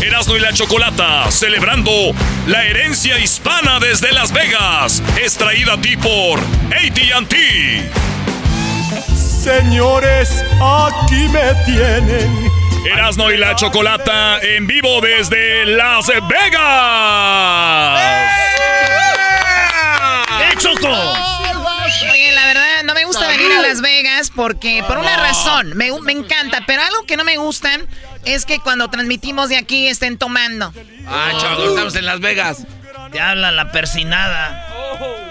Erasmo y la Chocolata, celebrando la herencia hispana desde Las Vegas, es traída a ti por ATT. Señores, aquí me tienen. Erasmo y la Chocolata en vivo desde Las Vegas. ¡Eh, Choco! Las Vegas porque, por una razón, me, me encanta, pero algo que no me gusta es que cuando transmitimos de aquí estén tomando. Ah, Choco, estamos en Las Vegas. Te habla la persinada.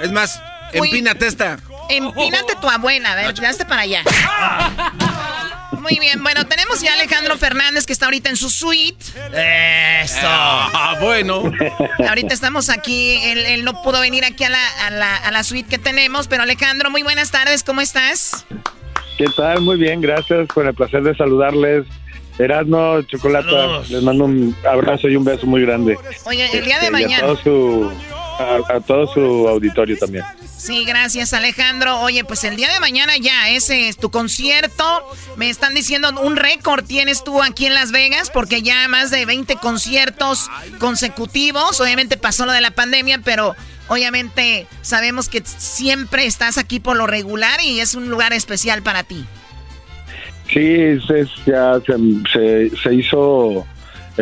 Es más, empínate esta. Empínate tu abuela, a ver, hazte para allá. Muy bien, bueno, tenemos ya a Alejandro Fernández que está ahorita en su suite. Eso. Ah, bueno. Ahorita estamos aquí, él, no pudo venir aquí a la, a, la, a la suite que tenemos, pero Alejandro, muy buenas tardes, ¿cómo estás? ¿Qué tal? Muy bien, gracias, con el placer de saludarles. Erasmo, Chocolata, les mando un abrazo y un beso muy grande. Oye, el día de mañana. Este, a todo, su, a, todo su auditorio también. Sí, gracias Alejandro. Oye, pues el día de mañana ya, ese es tu concierto. Me están diciendo un récord tienes tú aquí en Las Vegas porque ya más de 20 conciertos consecutivos. Obviamente pasó lo de la pandemia, pero obviamente sabemos que siempre estás aquí por lo regular y es un lugar especial para ti. Sí, se, ya se, se, hizo,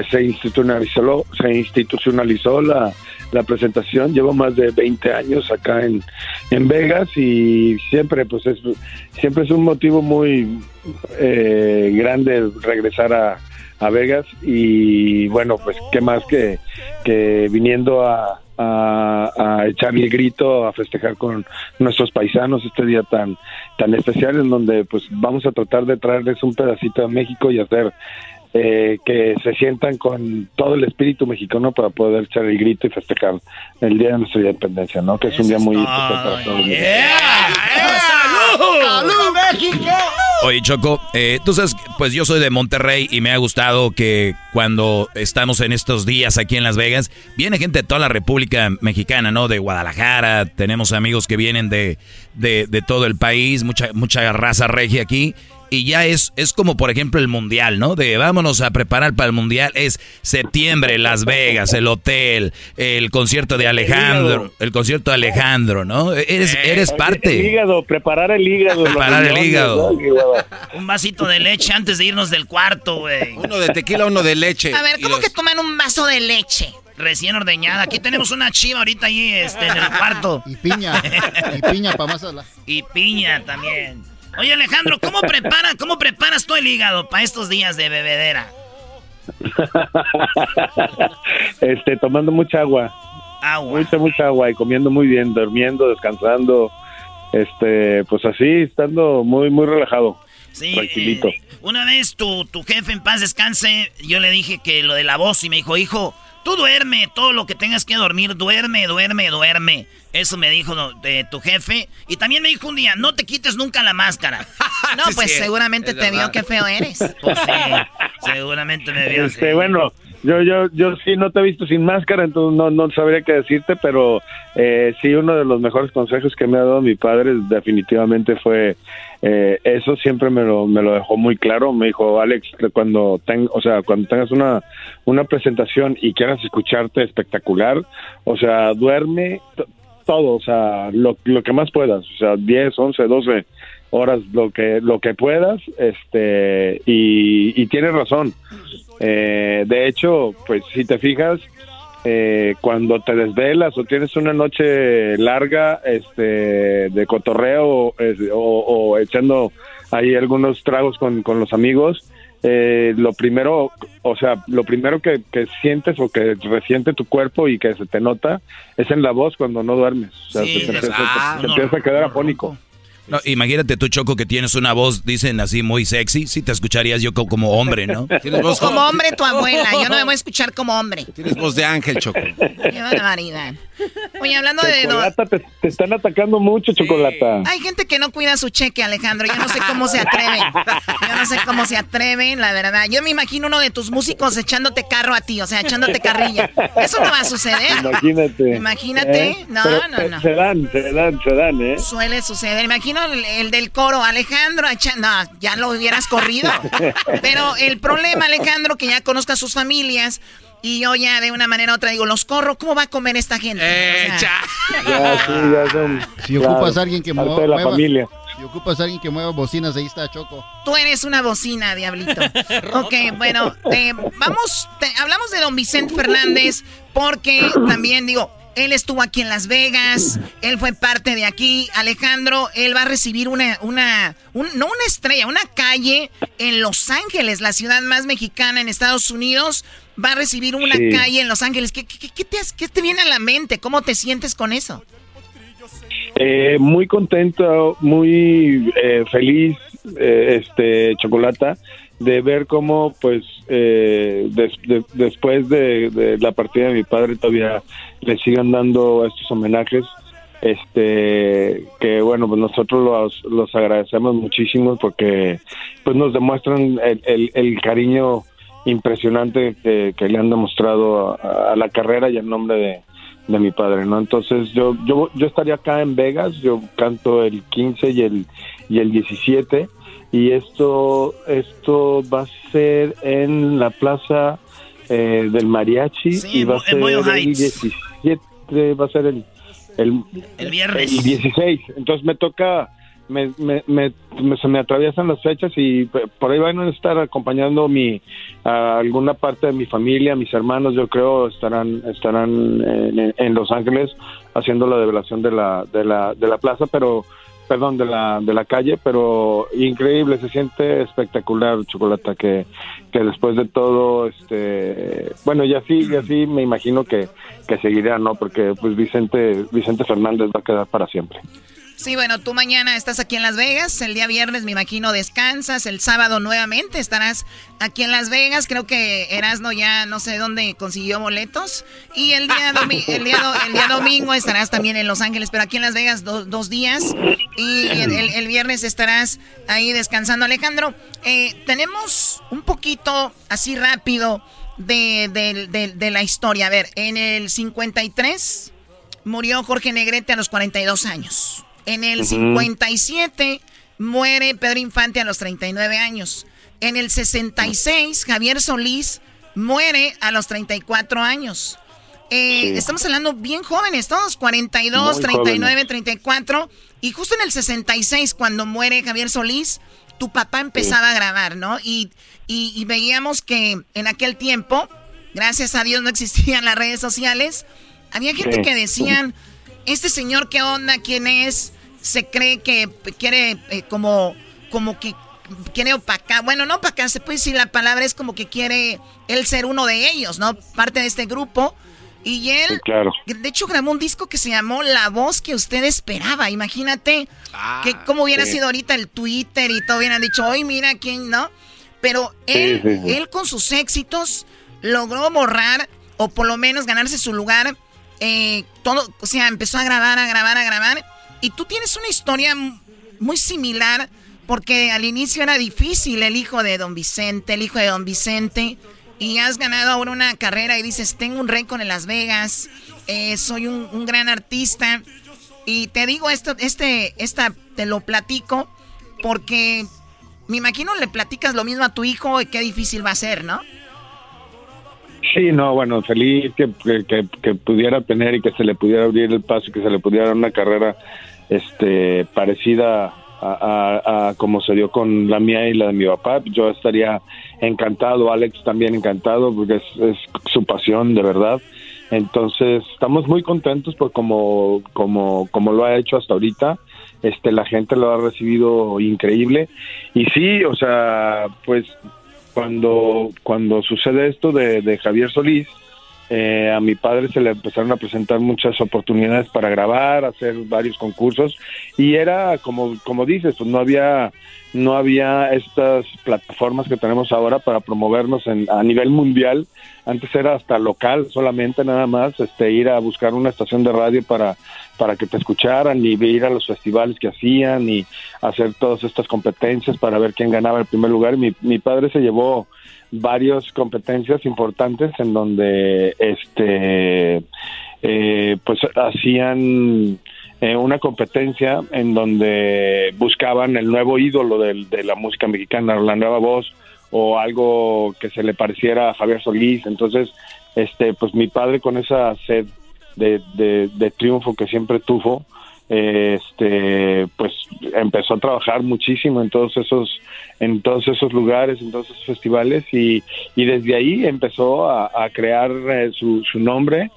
se institucionalizó, se institucionalizó la, la presentación. Llevo más de 20 años acá en, en Vegas y siempre, pues es, siempre es un motivo muy eh, grande regresar a, a Vegas y bueno, pues qué más que, que viniendo a, a, echar el grito, a festejar con nuestros paisanos este día tan, tan especial en donde pues vamos a tratar de traerles un pedacito de México y hacer eh, que se sientan con todo el espíritu mexicano para poder echar el grito y festejar el Día de nuestra Independencia, ¿no? Que es un día muy especial para todos. ¡Salud! México! Oye, Choco, eh, tú sabes, pues yo soy de Monterrey y me ha gustado que cuando estamos en estos días aquí en Las Vegas, viene gente de toda la República Mexicana, ¿no? De Guadalajara, tenemos amigos que vienen de, de, de todo el país, mucha, mucha raza regia aquí y ya es, es como por ejemplo el mundial, ¿no? De vámonos a preparar para el mundial. Es septiembre, Las Vegas, el hotel, el concierto de Alejandro, el, concierto de Alejandro, ¿no? Eres, eh, eres parte. El hígado, preparar el hígado. Preparar el hígado. Un vasito de leche antes de irnos del cuarto, güey. Uno de tequila, uno de leche. A ver, ¿cómo que toman un vaso de leche? Recién ordeñada. Aquí tenemos una chiva ahorita ahí este, en el cuarto. Y piña. y piña para más. Y piña también. Oye, Alejandro, ¿cómo, prepara, ¿cómo preparas tú el hígado para estos días de bebedera? este, tomando mucha agua. Agua. Mucha, mucha agua y comiendo muy bien, durmiendo, descansando. Este, pues así, estando muy, muy relajado. Sí, tranquilito. Eh, una vez tu, tu jefe en paz descanse, yo le dije que lo de la voz y me dijo, hijo, Tú duerme, todo lo que tengas que dormir, duerme, duerme, duerme. Eso me dijo de tu jefe. Y también me dijo un día, no te quites nunca la máscara. No, pues seguramente te vio qué feo eres. Pues sí, seguramente me vio. Este, bueno, yo, yo, yo sí no te he visto sin máscara, entonces no, no sabría qué decirte, pero eh, sí uno de los mejores consejos que me ha dado mi padre definitivamente fue eh, eso siempre me lo, me lo dejó muy claro. Me dijo Alex cuando ten, o sea cuando tengas una una presentación y quieras escucharte espectacular, o sea duerme todo, o sea lo, lo que más puedas, o sea 10, 11, 12 horas lo que lo que puedas este y, y tienes razón Eh, de hecho pues si te fijas eh, cuando te desvelas o tienes una noche larga este de cotorreo es- o, o echando ahí algunos tragos con, con los amigos eh, lo primero, o sea, lo primero que, que sientes o que resiente tu cuerpo y que se te nota es en la voz cuando no duermes. O sea, Sí, te, te ah, te empieza a quedar afónico. No, imagínate tú, Choco, que tienes una voz, dicen así, muy sexy. Sí te escucharías yo co- como hombre, ¿no? Tienes voz Como hombre tu abuela, yo no me voy a escuchar como hombre. Tienes voz de ángel, Choco. Qué barbaridad. Oye, hablando de... Chocolata, te, te están atacando mucho, Chocolata. Hay gente que no cuida su cheque, Alejandro. Yo no sé cómo se atreven. Yo no sé cómo se atreven, la verdad. Yo me imagino uno de tus músicos echándote carro a ti, o sea, echándote carrilla. Eso no va a suceder. Imagínate. Imagínate. ¿Eh? No, Pero no, no. Se dan, se dan, se dan, ¿eh? Suele suceder. Imagino el, el del coro, Alejandro, no, ya lo hubieras corrido. Pero el problema, Alejandro, que ya conozca a sus familias y yo ya de una manera u otra digo, los corro, ¿cómo va a comer esta gente? O sea, Ya, sí, ya son. Si claro, ocupas a alguien que parte mueva, de la mueva- familia. si ocupas a alguien que mueva bocinas, ahí está Choco. Tú eres una bocina, diablito. ok, bueno, eh, vamos, te- hablamos de don Vicente Fernández porque también digo, él estuvo aquí en Las Vegas, él fue parte de aquí. Alejandro, él va a recibir una, una, un- no una estrella, una calle en Los Ángeles, la ciudad más mexicana en Estados Unidos. Va a recibir una Sí. calle en Los Ángeles. ¿Qué, qué- qué te, qué te viene a la mente? ¿Cómo te sientes con eso? Eh, muy contento, muy eh, feliz, eh, este Chocolata, de ver cómo, pues, eh, des- de- después de, la partida de mi padre todavía le sigan dando estos homenajes. Este, que bueno, pues nosotros los, los agradecemos muchísimo porque, pues, nos demuestran el, el- el cariño impresionante que, que le han demostrado a, a la carrera y al nombre de, de mi padre, ¿no? Entonces yo, yo, yo estaría acá en Vegas, yo canto el 15 y el, y el 17 y esto, esto va a ser en la plaza eh, del mariachi Sí, y va a ser el Heights. 17, va a ser el, el, El viernes. el 16, entonces me toca, me, me, me- me- se me atraviesan las fechas y por ahí van a estar acompañando mi a alguna parte de mi familia, mis hermanos, yo creo estarán estarán en, en Los Ángeles haciendo la develación de la de la de la plaza, pero perdón de la de la calle, pero increíble, se siente espectacular, chocolate que que después de todo este bueno, y así y así me imagino que que seguirá, ¿no? Porque pues Vicente Vicente Fernández va a quedar para siempre. Sí, bueno, tú mañana estás aquí en Las Vegas, el día viernes me imagino descansas, el sábado nuevamente estarás aquí en Las Vegas, creo que Erasno ya no sé dónde consiguió boletos y el día, el día, el día domingo estarás también en Los Ángeles, pero aquí en Las Vegas do- dos días y el viernes estarás ahí descansando. Alejandro, eh, tenemos un poquito así rápido de, de- de- de la historia. A ver, en el 53 murió Jorge Negrete a los 42 años. En el 57 muere Pedro Infante a los 39 años. En el 66 Javier Solís muere a los 34 años. Eh, Sí. Estamos hablando bien jóvenes, todos 42, Muy 39, jóvenes. 34. Y justo en el 66, cuando muere Javier Solís, tu papá empezaba a grabar, ¿no? Y, y- y veíamos que en aquel tiempo, gracias a Dios no existían las redes sociales, había gente Sí. que decían, este señor, ¿qué onda? ¿Quién es? Se cree que quiere eh, como, como que quiere opacar, bueno, no opacar, se puede decir la palabra, es como que quiere él ser uno de ellos, ¿no? Parte de este grupo. Y él, Sí, claro. de hecho, grabó un disco que se llamó La Voz que usted esperaba. Imagínate que cómo hubiera sí. sido ahorita el Twitter y todo hubieran dicho, hoy mira quién, ¿no? Pero él, sí, sí. él con sus éxitos logró borrar o por lo menos ganarse su lugar. Eh, todo, o sea, empezó a grabar, a grabar, a grabar. Y tú tienes una historia muy similar porque al inicio era difícil el hijo de Don Vicente, el hijo de Don Vicente. Y has ganado ahora una carrera y dices, tengo un récord en Las Vegas, eh, soy un, un gran artista. Y te digo esto, este, esta, te lo platico porque me imagino le platicas lo mismo a tu hijo y qué difícil va a ser, ¿no? Sí, no, bueno, feliz que, que, pudiera tener y que se le pudiera abrir el paso y que se le pudiera dar una carrera este parecida a como se dio con la mía y la de mi papá. Yo estaría encantado, Alex también encantado, porque es, es su pasión, de verdad. Entonces, estamos muy contentos por como, como, como lo ha hecho hasta ahorita. Este, la gente lo ha recibido increíble. Y sí, o sea, pues cuando, cuando sucede esto de, de Javier Solís, eh, a mi padre se le empezaron a presentar muchas oportunidades para grabar, hacer varios concursos y era como como dices, pues no había no había estas plataformas que tenemos ahora para promovernos en, a nivel mundial. Antes era hasta local solamente nada más, este ir a buscar una estación de radio para para que te escucharan y ir a los festivales que hacían y hacer todas estas competencias para ver quién ganaba el primer lugar. Mi, mi padre se llevó varias competencias importantes en donde este eh, pues hacían eh, una competencia en donde buscaban el nuevo ídolo del- de, la música mexicana, la nueva voz o algo que se le pareciera a Javier Solís. Entonces, este, pues mi padre con esa sed de, triunfo que siempre tuvo, eh, este, pues empezó a trabajar muchísimo en todos esos, en todos esos lugares, en todos esos festivales y, y desde ahí empezó a, crear eh, su, su nombre.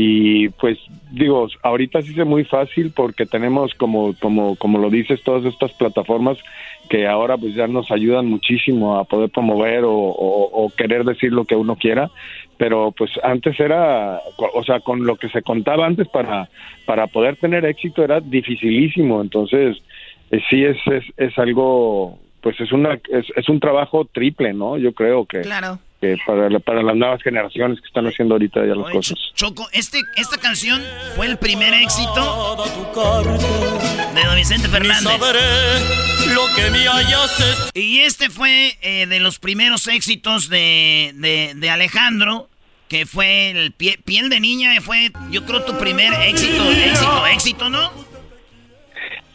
Y pues digo ahorita sí es muy fácil porque tenemos como como como lo dices todas estas plataformas que ahora pues ya nos ayudan muchísimo a poder promover o querer decir lo que uno quiera pero pues antes era o sea con lo que se contaba antes para para poder tener éxito era dificilísimo entonces eh, sí es, es es algo pues es una es, es un trabajo triple no yo creo que Claro. Que para, la- para las nuevas generaciones que están haciendo ahorita ya las Oye, cosas. Ch- Choco, este, esta canción fue el primer éxito de Don Vicente Fernández. lo que me hayas Y este fue eh, de los primeros éxitos de, de, de Alejandro, que fue el pie- piel de niña, fue yo creo tu primer éxito, éxito, éxito, ¿no?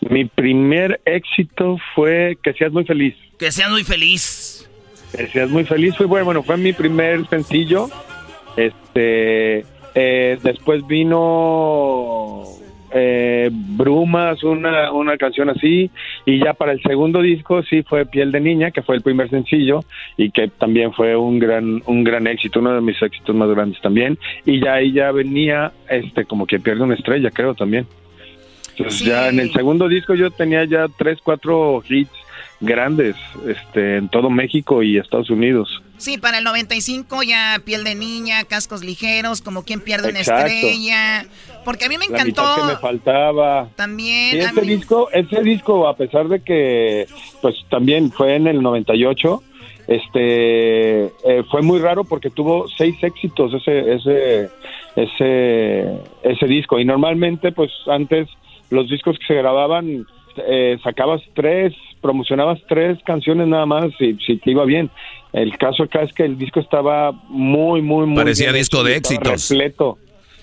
Mi primer éxito fue Que seas muy feliz. Que seas muy feliz. Que seas muy feliz fue bueno, bueno, fue mi primer sencillo. Este, eh, después vino eh, Brumas, una, una canción así, y ya para el segundo disco sí fue Piel de Niña, que fue el primer sencillo y que también fue un gran, un gran éxito, uno de mis éxitos más grandes también. Y ya ahí ya venía, este, como que pierde una estrella, creo también. Entonces Sí. ya en el segundo disco yo tenía ya tres, cuatro hits grandes, este, en todo México y Estados Unidos. Sí, para el 95 ya piel de niña, cascos ligeros, como quien pierde una Exacto. estrella. Porque a mí me La mitad que me encantó faltaba. también. Y ese mí- disco, ese disco, a pesar de que, pues también fue en el 98, este, eh, fue muy raro porque tuvo seis éxitos ese, ese, ese, ese disco. Y normalmente, pues antes los discos que se grababan, eh, sacabas tres, promocionabas tres canciones nada más y si te iba bien. El caso acá es que el disco estaba muy, muy, muy Parecía bien disco de estaba éxitos. Repleto,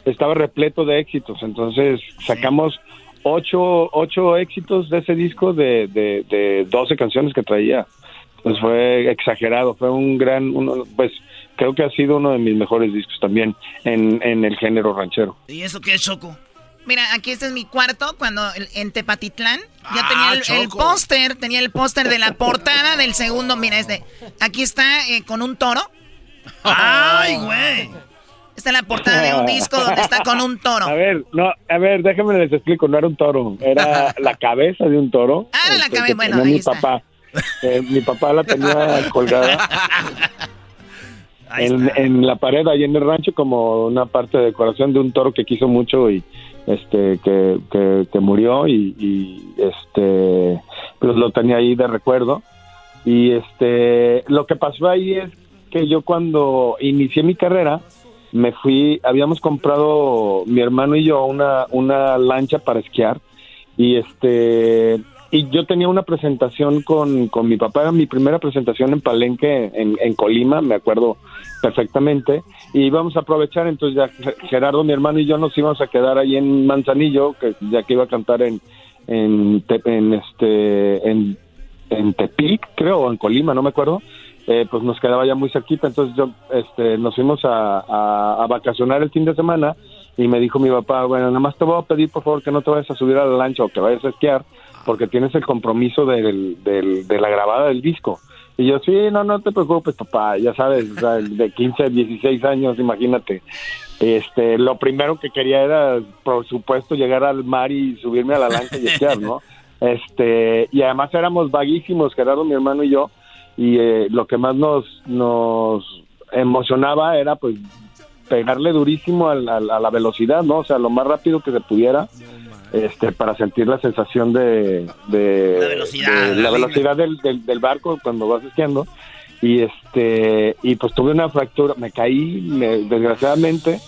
estaba repleto de éxitos. Entonces sacamos ocho, ocho éxitos de ese disco de, de, de 12 canciones que traía. Pues fue exagerado, fue un gran, uno, pues creo que ha sido uno de mis mejores discos también en, en el género ranchero. ¿Y eso qué es, Choco? Mira, aquí este es mi cuarto, cuando el- en Tepatitlán ya Ah, tenía el, el póster, tenía el póster de la portada del segundo, mira este, aquí está eh, con un toro. ¡Ay, güey! Esta es la portada de un disco donde está con un toro. A ver, no, a ver, déjenme les explico, no era un toro, era la cabeza de un toro. Ah, la este, cabeza, bueno, ahí mi está. papá. Eh, mi papá la tenía colgada Ahí en, está. en la pared ahí en el rancho como una parte de decoración de un toro que quiso mucho y este que, que, murió y, y, este pues lo tenía ahí de recuerdo. Y este lo que pasó ahí es que yo cuando inicié mi carrera me fui habíamos comprado mi hermano y yo una una lancha para esquiar. Y este y yo tenía una presentación con, con mi papá, era mi primera presentación en Palenque, en, Colima, me acuerdo perfectamente, y íbamos a aprovechar, entonces ya Ge- Gerardo, mi hermano y yo nos íbamos a quedar ahí en Manzanillo, que ya que iba a cantar en, en, en este, en, en Tepic, creo, o en Colima, no me acuerdo, eh, pues nos quedaba ya muy cerquita, entonces yo, este, nos fuimos a, a, a vacacionar el fin de semana, y me dijo mi papá, bueno, nada más te voy a pedir por favor que no te vayas a subir a la lancha o que vayas a esquiar, porque tienes el compromiso del, del, de la grabada del disco. Y yo, sí, no, no te preocupes, papá, ya sabes, o sea, de 15, 16 años, imagínate. Este, lo primero que quería era, por supuesto, llegar al mar y subirme a la lancha y esquiar, ¿no? Este, y además éramos vaguísimos, Gerardo, mi hermano y yo, y eh, lo que más nos, nos emocionaba era, pues, pegarle durísimo a la, a la velocidad, ¿no? O sea, lo más rápido que se pudiera este, para sentir la sensación de, de La velocidad, de la velocidad del, del, del barco cuando vas esquiando y este y pues tuve una fractura me caí me- desgraciadamente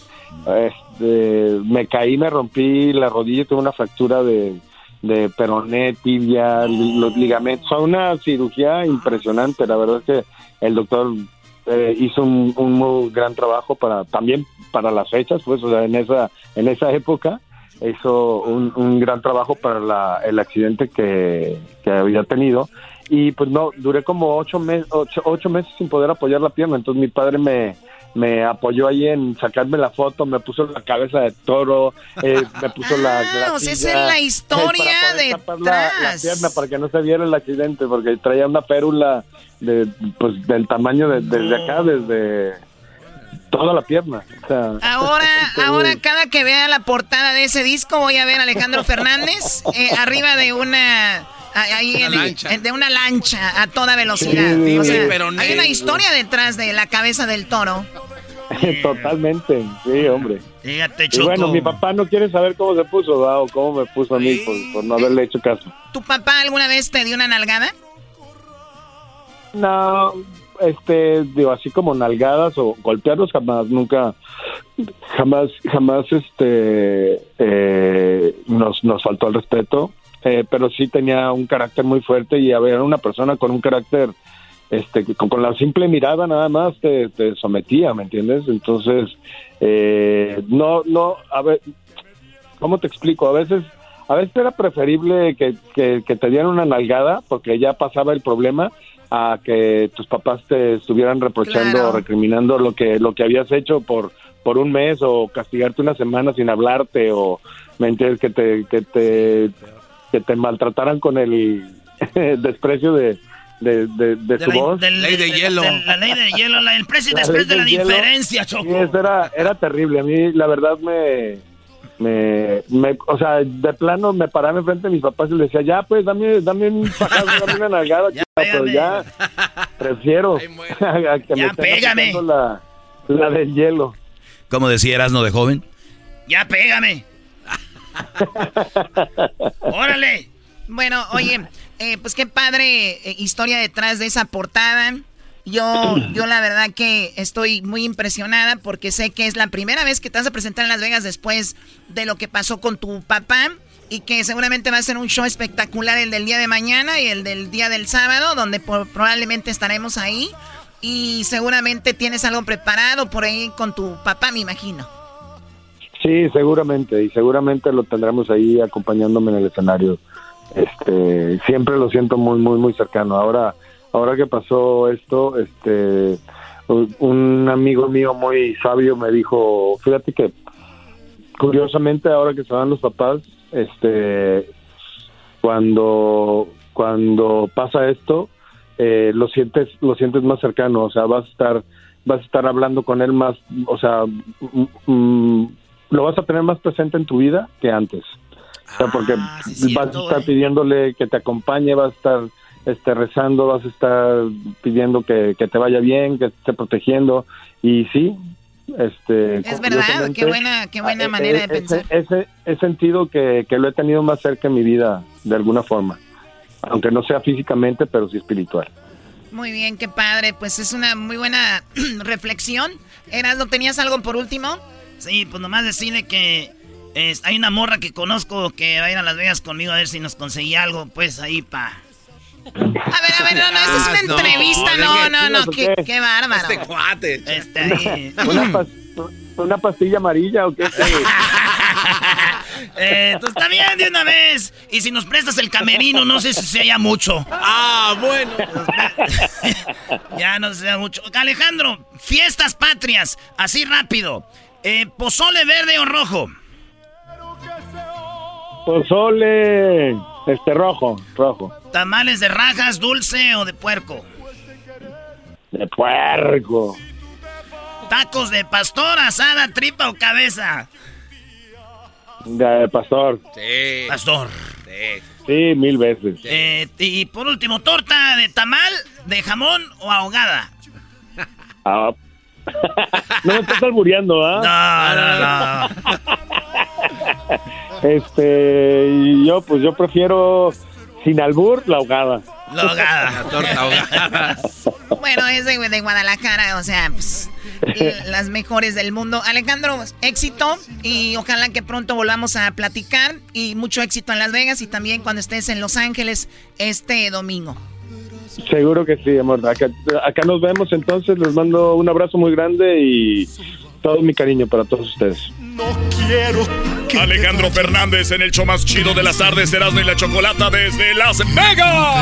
este, me caí me rompí la rodilla tuve una fractura de de peroné tibia los ligamentos. Fue una cirugía impresionante la verdad es que el doctor eh, hizo un, un muy gran trabajo para también para las fechas pues o sea en esa en esa época hizo un, un gran trabajo para la- el accidente que, que había tenido. Y pues no duré como ocho, mes- ocho, ocho meses sin poder apoyar la pierna. Entonces mi padre me me apoyó ahí en sacarme la foto me puso la cabeza de toro eh, me puso la, Ah, o sea, esa es la eh, historia de tapar la, pierna para que no se viera el accidente porque traía una férula de pues del tamaño de, desde acá desde toda la pierna o sea, Ahora, ahora cada que vea la portada de ese disco voy a ver a Alejandro Fernández eh, arriba de una ahí Una en el- lancha. en- de una lancha a toda velocidad. Sí, O sea, pero hay una historia detrás de la cabeza del toro. totalmente sí hombre Fíjate, Y bueno, mi papá no quiere saber cómo se puso, ¿verdad? o cómo me puso a mí por, por no haberle hecho caso. ¿Tu papá alguna vez te dio una nalgada? No, este, digo, así como nalgadas o golpearlos jamás, nunca, jamás, jamás, este, eh, nos, nos faltó el respeto, eh, pero sí tenía un carácter muy fuerte y había una persona con un carácter, este, con la simple mirada nada más te, te sometía, ¿me entiendes? Entonces, eh, no, no, a ver, ¿cómo te explico? A veces, a veces era preferible que, que, que te dieran una nalgada porque ya pasaba el problema a que tus papás te estuvieran reprochando Claro. o recriminando lo que lo que habías hecho por por un mes o castigarte una semana sin hablarte o me entiendes que te que te que te maltrataran con el desprecio de de, de, de De su la- voz del- Ley de hielo. la ley de hielo, la- el precio y después de la hielo. diferencia, Sí, Choco. eso era, era terrible. A mí, la verdad, me, me, me- o sea, de plano me paraba enfrente de mis papás y les decía, ya, pues, dame, dame un fajazo, dame una nalgada, Ya, chica, pero ya, prefiero Ay, muere. a que Ya, me pégame. la del hielo. Como decía Erasmo de joven. Ya, pégame. Órale. Bueno, oye, eh, pues qué padre eh, historia detrás de esa portada. Yo, yo la verdad que estoy muy impresionada porque sé que es la primera vez que te vas a presentar en Las Vegas después de lo que pasó con tu papá y que seguramente va a ser un show espectacular el del día de mañana y el del día del sábado donde por- probablemente estaremos ahí y seguramente tienes algo preparado por ahí con tu papá, me imagino. Sí, seguramente, y seguramente lo tendremos ahí acompañándome en el escenario. Este, siempre lo siento muy, muy, muy cercano. Ahora, ahora que pasó esto, este, un- amigo mío muy sabio me dijo, fíjate que curiosamente ahora que se van los papás, este, cuando, cuando pasa esto, eh, lo sientes, lo sientes más cercano, o sea, vas a estar, vas a estar hablando con él más, o sea, mm, mm, lo vas a tener más presente en tu vida que antes. O sea, porque Ah, sí, vas a estar eh. pidiéndole que te acompañe, vas a estar este, rezando, vas a estar pidiendo que, que te vaya bien, que te esté protegiendo. Y sí, este... Es verdad, qué buena, qué buena eh, manera de eh, pensar. Ese, ese- he sentido que, que lo he tenido más cerca en mi vida, de alguna forma. Aunque no sea físicamente, pero sí espiritual. Muy bien, qué padre. Pues es una muy buena reflexión. Eras, ¿no tenías algo por último? Sí, pues nomás decirle que hay una morra que conozco que va a ir a Las Vegas conmigo a ver si nos conseguía algo, pues ahí pa. A ver, a ver, no, no, esta es una Ah, no, entrevista. ¿de No, no, no, ¿Por qué, qué? bárbaro. Este cuate. Este ahí. ¿Una, pas- una pastilla amarilla o qué? eh, pues está bien de una vez. Y si nos prestas el camerino, no sé si se haya mucho. Ah, bueno. ya no se haya mucho. Alejandro, fiestas patrias, así rápido. Eh, pozole verde o rojo. Pozole. Este rojo, rojo. ¿Tamales de rajas, dulce o de puerco? De puerco. ¿Tacos de pastor, asada, tripa o cabeza? De pastor. Sí. Pastor. Sí. Sí, mil veces. Eh, y por último, ¿torta de tamal, de jamón o ahogada? Ah. no me estás albureando, ¿ah? No, no, no. este, yo pues yo prefiero sin albur la ahogada. La ahogada. La torta ahogada. Bueno, es de, de Guadalajara, o sea, pues, las mejores del mundo. Alejandro, éxito y ojalá que pronto volvamos a platicar y mucho éxito en Las Vegas y también cuando estés en Los Ángeles este domingo. Seguro que sí, amor. Acá, acá nos vemos entonces. Les mando un abrazo muy grande y todo mi cariño para todos ustedes. No quiero. Alejandro Fernández en el show más chido de las tardes, Erasmo y la Chocolata desde Las Vegas.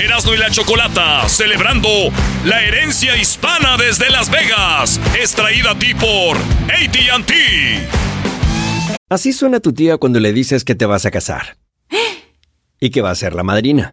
Erasmo y la Chocolata, celebrando la herencia hispana desde Las Vegas. Es traída a ti por ATT. Así suena tu tía cuando le dices que te vas a casar. Y que va a ser la madrina.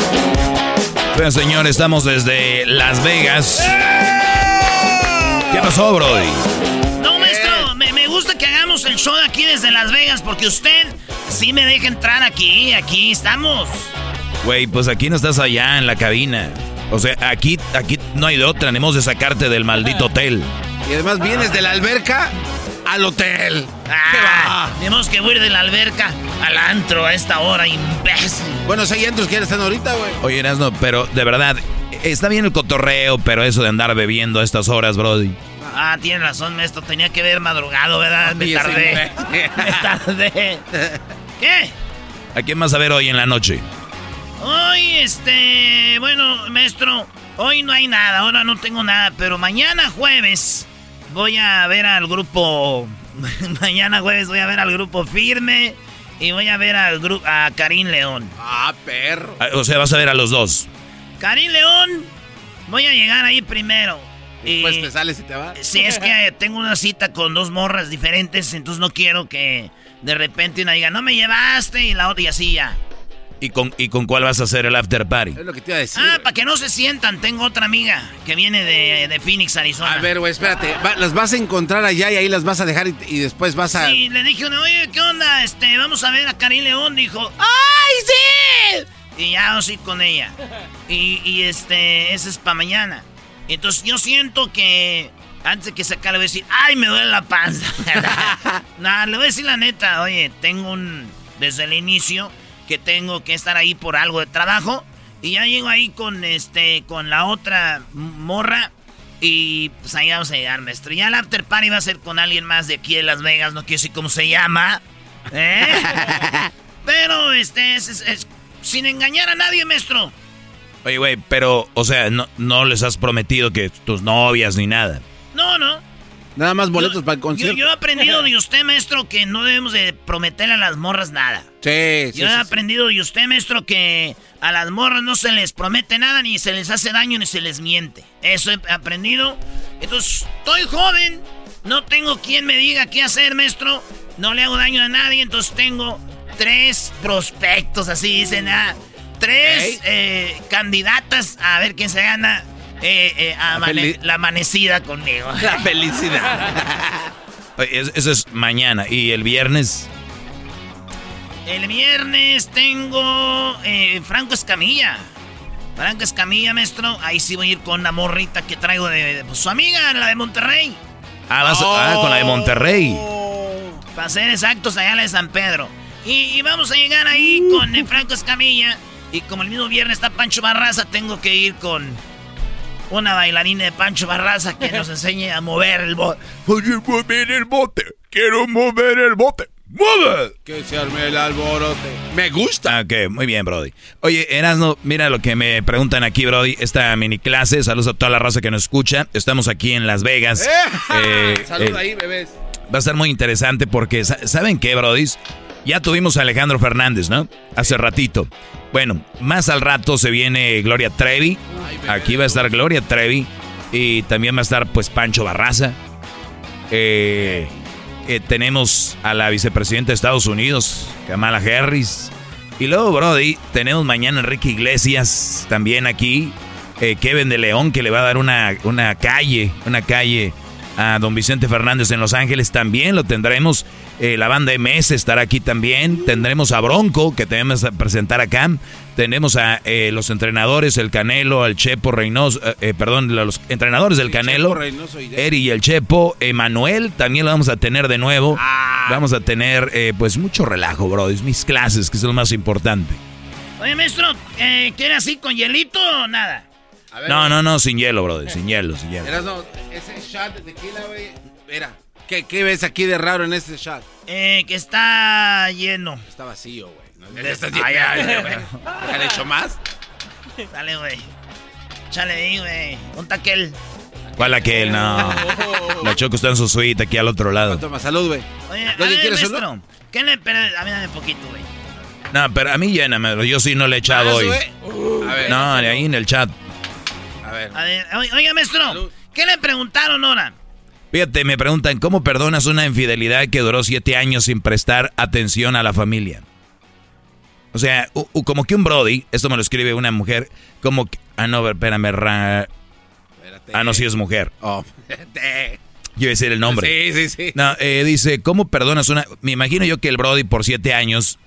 Bueno, señor, estamos desde Las Vegas. ¿Qué pasó, Brody? No, maestro, me, me gusta que hagamos el show aquí desde Las Vegas porque usted sí me deja entrar aquí, aquí estamos. Güey, pues aquí no estás allá en la cabina. O sea, aquí, aquí no hay de otra, tenemos de sacarte del maldito hotel. Y además vienes de la alberca al hotel. Ah, tenemos que ir de la alberca al antro a esta hora, imbécil. Bueno, si hay antros que ya están ahorita, güey. Oye, Erasno, pero de verdad, está bien el cotorreo, pero eso de andar bebiendo a estas horas, Brody. Ah, tiene razón, maestro. Tenía que haber madrugado, ¿verdad? Me Oye, tardé. Me tardé. ¿Qué? ¿A quién vas a ver hoy en la noche? Hoy, este. Bueno, maestro, hoy no hay nada, ahora no tengo nada, pero mañana jueves voy a ver al grupo. mañana jueves voy a ver al grupo Firme y voy a ver al grupo a Karim León. Ah, perro. Ah, O sea, vas a ver a los dos. Karim León, voy a llegar ahí primero. Y Pues te sales y te vas. si es que tengo una cita con dos morras diferentes, entonces no quiero que de repente una diga, no me llevaste y la otra y así ya. ¿Y con, ¿Y con cuál vas a hacer el after party? Es lo que te iba a decir. Ah, para que no se sientan, tengo otra amiga que viene de, de Phoenix, Arizona. A ver, güey, espérate. Va- las vas a encontrar allá y ahí las vas a dejar y, y después vas a. Sí, le dije, una, oye, ¿qué onda? Este, vamos a ver a Karim León. Dijo, ¡ay, sí! Y ya ir con ella. Y, y este, ese es para mañana. Entonces yo siento que antes de que se acabe, le voy a decir, ¡ay, me duele la panza! Nada, le voy a decir la neta, oye, tengo un. Desde el inicio que tengo que estar ahí por algo de trabajo. Y ya llego ahí con este, con la otra morra. Y pues ahí vamos a llegar, maestro. Ya el after party va a ser con alguien más de aquí de Las Vegas, no quiero decir cómo se llama. ¿eh? pero este es, sin engañar a nadie, maestro. Oye, güey, pero, o sea, no, no les has prometido que tus novias ni nada. No, no. Nada más boletos para el concierto. Yo, he aprendido de usted, maestro, que no debemos de prometerle a las morras nada. Sí, sí. Yo he aprendido de usted, maestro, que a las morras no se les promete nada, ni se les hace daño, ni se les miente. Eso he aprendido. Entonces, estoy joven, no tengo quien me diga qué hacer, maestro. No le hago daño a nadie, entonces tengo tres prospectos, así dicen, ah, tres eh, candidatas a ver quién se gana eh, eh, la, amanecida conmigo. La felicidad. eso es mañana. ¿Y el viernes? El viernes tengo eh, Franco Escamilla. Franco Escamilla, maestro. Ahí sí voy a ir con la morrita que traigo de, pues, su amiga, la de Monterrey. Ah, vas ah, con la de Monterrey. Para ser exactos, allá la de San Pedro. Y, vamos a llegar ahí con Franco Escamilla. Y como el mismo viernes está Pancho Barraza, tengo que ir con una bailarina de Pancho Barraza que nos enseñe a mover el bote. Oye, mover el bote. Quiero mover el bote. ¡Mueve! Que se arme el alborote. Me gusta. Ok, muy bien, Brody. Oye, Erasno, mira lo que me preguntan aquí, Brody. Esta mini clase, saludos a toda la raza que nos escucha. Estamos aquí en Las Vegas. Eh, Salud ahí, bebés. Va a estar muy interesante porque, ¿saben qué, Brody? Ya tuvimos a Alejandro Fernández, ¿no? Hace ratito. Bueno, más al rato se viene Gloria Trevi. Aquí va a estar Gloria Trevi. Y también va a estar, pues, Pancho Barraza. Eh, eh, tenemos a la vicepresidenta de Estados Unidos, Kamala Harris. Y luego, Brody, tenemos mañana Enrique Iglesias también aquí. Eh, Kevin de León, que le va a dar una, una calle, una calle a don Vicente Fernández en Los Ángeles. También lo tendremos. Eh, la banda MS estará aquí también. Tendremos a Bronco, que tenemos a presentar acá. Tenemos a eh, los entrenadores, el Canelo, al Chepo Reynoso, eh, perdón, los entrenadores del Canelo, Eri y el Chepo, Emanuel, también lo vamos a tener de nuevo. Ah. Vamos a tener pues mucho relajo, bro. Es mis clases, que es lo más importante. Oye, maestro, ¿quiere así con hielito o nada? No, no, no, sin hielo, brother, sin hielo, sin hielo. ese shot de tequila, güey, mira. ¿Qué, ves aquí de raro en ese shot? Eh, que está lleno. Está vacío, güey. No, está lleno. ¿Han hecho más? Dale, güey. Chale ahí, güey. Un taquel. ¿Cuál aquel? No. La Choco está en su suite aquí al otro lado. Toma, salud, güey. Oye, a ver, quieres maestro, ¿Qué le... Pero, a mí dame poquito, güey. No, pero a mí lléname. Yo sí no le he echado hoy. a ver. No, ahí en el chat. A ver. A ver, oiga, maestro. ¿Qué le preguntaron ahora? Fíjate, me preguntan, ¿cómo perdonas una infidelidad que duró siete años sin prestar atención a la familia? O sea, como que un Brody, esto me lo escribe una mujer, como que, ah, no, espérame, ra, ah, no, sí es mujer. Oh. Yo iba a decir el nombre. Sí, sí, sí. No, eh, dice, ¿cómo perdonas una? Me imagino yo que el Brody por siete años,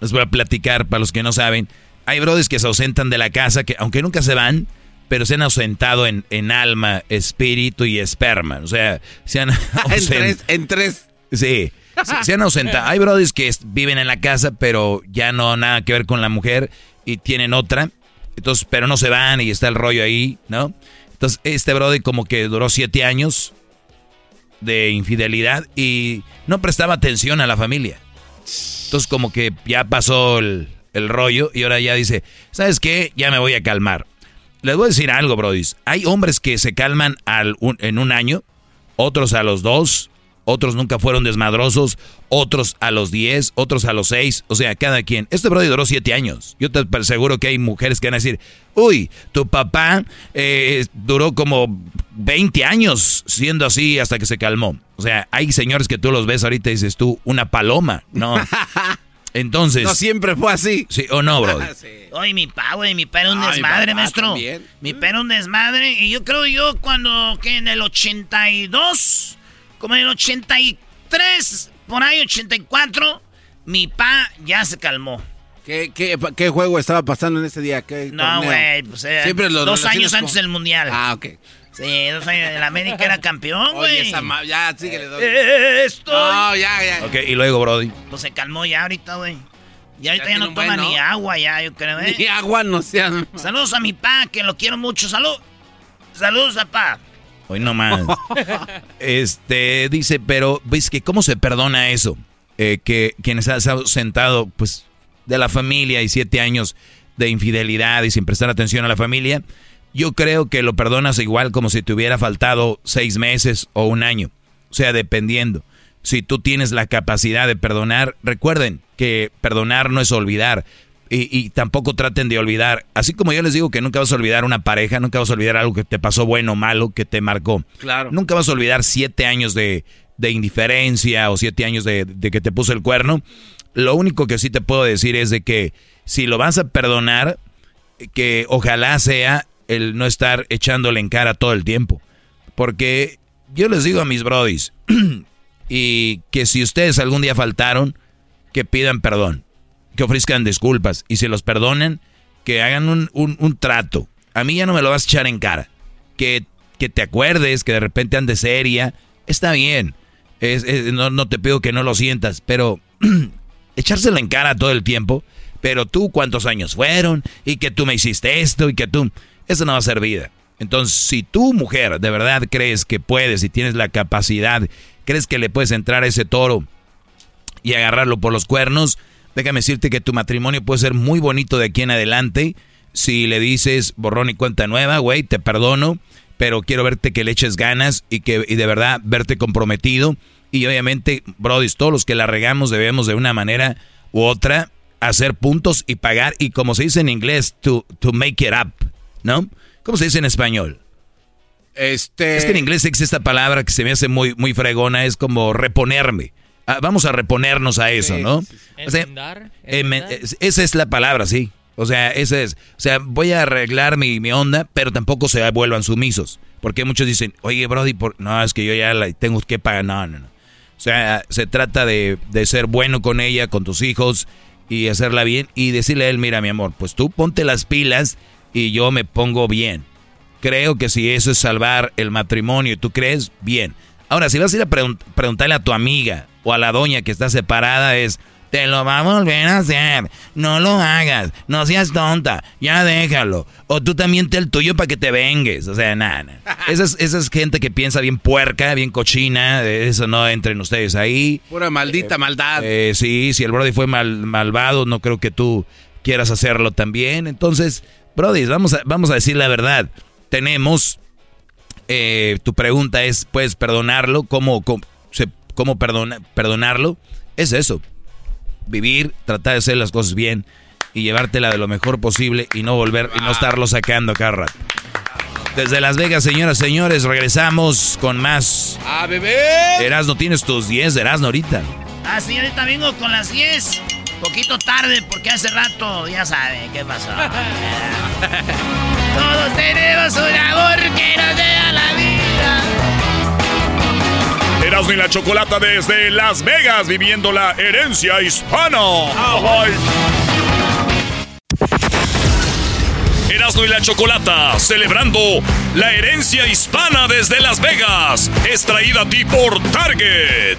les voy a platicar para los que no saben, hay Brodys que se ausentan de la casa, que aunque nunca se van, pero se han ausentado en, en alma, espíritu y esperma. O sea, se han en tres, en tres. Sí, se, han ausentado. Hay brothers que viven en la casa, pero ya no nada que ver con la mujer y tienen otra. Entonces, pero no se van y está el rollo ahí, ¿no? Entonces, este brother como que duró siete años de infidelidad y no prestaba atención a la familia. Entonces, como que ya pasó el, el rollo y ahora ya dice, ¿sabes qué? Ya me voy a calmar. Les voy a decir algo, Brody. Hay hombres que se calman al en un año, otros a los dos, otros nunca fueron desmadrosos, otros a los diez, otros a los seis, o sea, cada quien. Este Brody duró siete años. Yo te aseguro que hay mujeres que van a decir, uy, tu papá eh, duró como 20 años siendo así hasta que se calmó. O sea, hay señores que tú los ves ahorita y dices tú, una paloma, ¿no? Entonces. No siempre fue así. Sí, o no, bro. Oye, mi pa, güey, mi pa era un desmadre, maestro. Mi pa era un desmadre. Y yo creo yo cuando, que en el 82, como en el 83, por ahí, 84, mi pa ya se calmó. ¿Qué, qué, juego estaba pasando en ese día? no, güey, pues eh, dos años antes del mundial. Ah, ok. Sí, dos años. El América era campeón, güey. Oye, ya, síguele, doy. Esto. No, ya, ya. Ok, y luego, Brody. Pues se calmó ya ahorita, güey. Y ahorita ya, no toma ni agua, ya, yo creo, ¿eh? Ni agua, no sean. Saludos a mi pa, que lo quiero mucho. Salud. Saludos a pa. Hoy no más. este, dice, pero, ¿ves que cómo se perdona eso? Eh, que quienes han sentado, pues, de la familia y siete años de infidelidad y sin prestar atención a la familia, yo creo que lo perdonas igual como si te hubiera faltado seis meses o un año. O sea, dependiendo. Si tú tienes la capacidad de perdonar, recuerden que perdonar no es olvidar. Y, tampoco traten de olvidar. Así como yo les digo que nunca vas a olvidar una pareja, nunca vas a olvidar algo que te pasó bueno o malo, que te marcó. Claro. Nunca vas a olvidar siete años de, indiferencia o siete años de, de que te puso el cuerno. Lo único que sí te puedo decir es de que si lo vas a perdonar, que ojalá sea el no estar echándole en cara todo el tiempo. Porque yo les digo a mis brodis, y que si ustedes algún día faltaron, que pidan perdón, que ofrezcan disculpas, y si los perdonen, que hagan un, trato. A mí ya no me lo vas a echar en cara. Que, que te acuerdes, que de repente andes seria, está bien. no, no te pido que no lo sientas, pero echárselo en cara todo el tiempo. Pero tú, ¿cuántos años fueron? Y que tú me hiciste esto y que tú... Eso no va a ser vida. Entonces, si tú, mujer, de verdad crees que puedes y tienes la capacidad, crees que le puedes entrar a ese toro y agarrarlo por los cuernos, déjame decirte que tu matrimonio puede ser muy bonito de aquí en adelante. Si le dices borrón y cuenta nueva, güey, te perdono, pero quiero verte que le eches ganas y que de verdad verte comprometido. Y obviamente, Brody, todos los que la regamos debemos de una manera u otra hacer puntos y pagar. Y como se dice en inglés, to, to make it up. ¿No? ¿Cómo se dice en español? Este... Es que en inglés existe esta palabra que se me hace muy, muy fregona, es como reponerme. Ah, vamos a reponernos a eso, ¿no? esa es la palabra, sí. O sea, esa es. O sea, voy a arreglar mi, mi onda, pero tampoco se vuelvan sumisos. Porque muchos dicen, oye, Brody, por... no, es que yo ya la tengo que pagar. No, no, no. O sea, se trata de, de ser bueno con ella, con tus hijos, y hacerla bien, y decirle a él, mira, mi amor, pues tú ponte las pilas y yo me pongo bien. Creo que si eso es salvar el matrimonio, ¿tú crees? Bien. Ahora, si vas a ir a preguntarle a tu amiga o a la doña que está separada, es, te lo va a volver a hacer, no lo hagas, no seas tonta, ya déjalo. O tú también te el tuyo para que te vengues. O sea, nada. Esa, es, esa es gente que piensa bien puerca, bien cochina, eso no entren ustedes ahí. Pura maldita maldad. Eh, sí, si el Brody fue mal, malvado, no creo que tú quieras hacerlo también. Entonces, Brody, vamos a, vamos a decir la verdad. Tenemos, eh, tu pregunta es, ¿puedes perdonarlo? ¿Cómo, cómo, perdonarlo? Es eso. Vivir, tratar de hacer las cosas bien y llevártela de lo mejor posible y no volver y no estarlo sacando cada rato. Desde Las Vegas, señoras y señores, regresamos con más. ¡A bebé! Erasno, tienes tus 10 de Erasno ahorita. Ah, sí, ahorita vengo con las 10. Poquito tarde porque hace rato ya sabe qué pasó. Todos tenemos un amor que nos da la vida. Erasmo y la Chocolata desde Las Vegas viviendo la herencia hispana. Erasmo y la Chocolata celebrando la herencia hispana desde Las Vegas. Extraída a ti por Target.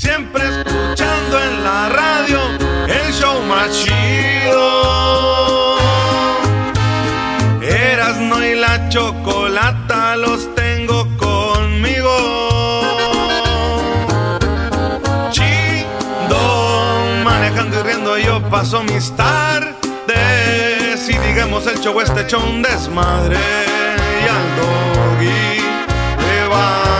Siempre escuchando en la radio el show más chido. Erasno y la chocolata los tengo conmigo. Chido, manejando y riendo yo paso mis tardes. Y digamos el show este show un desmadre. Y al doggy le va.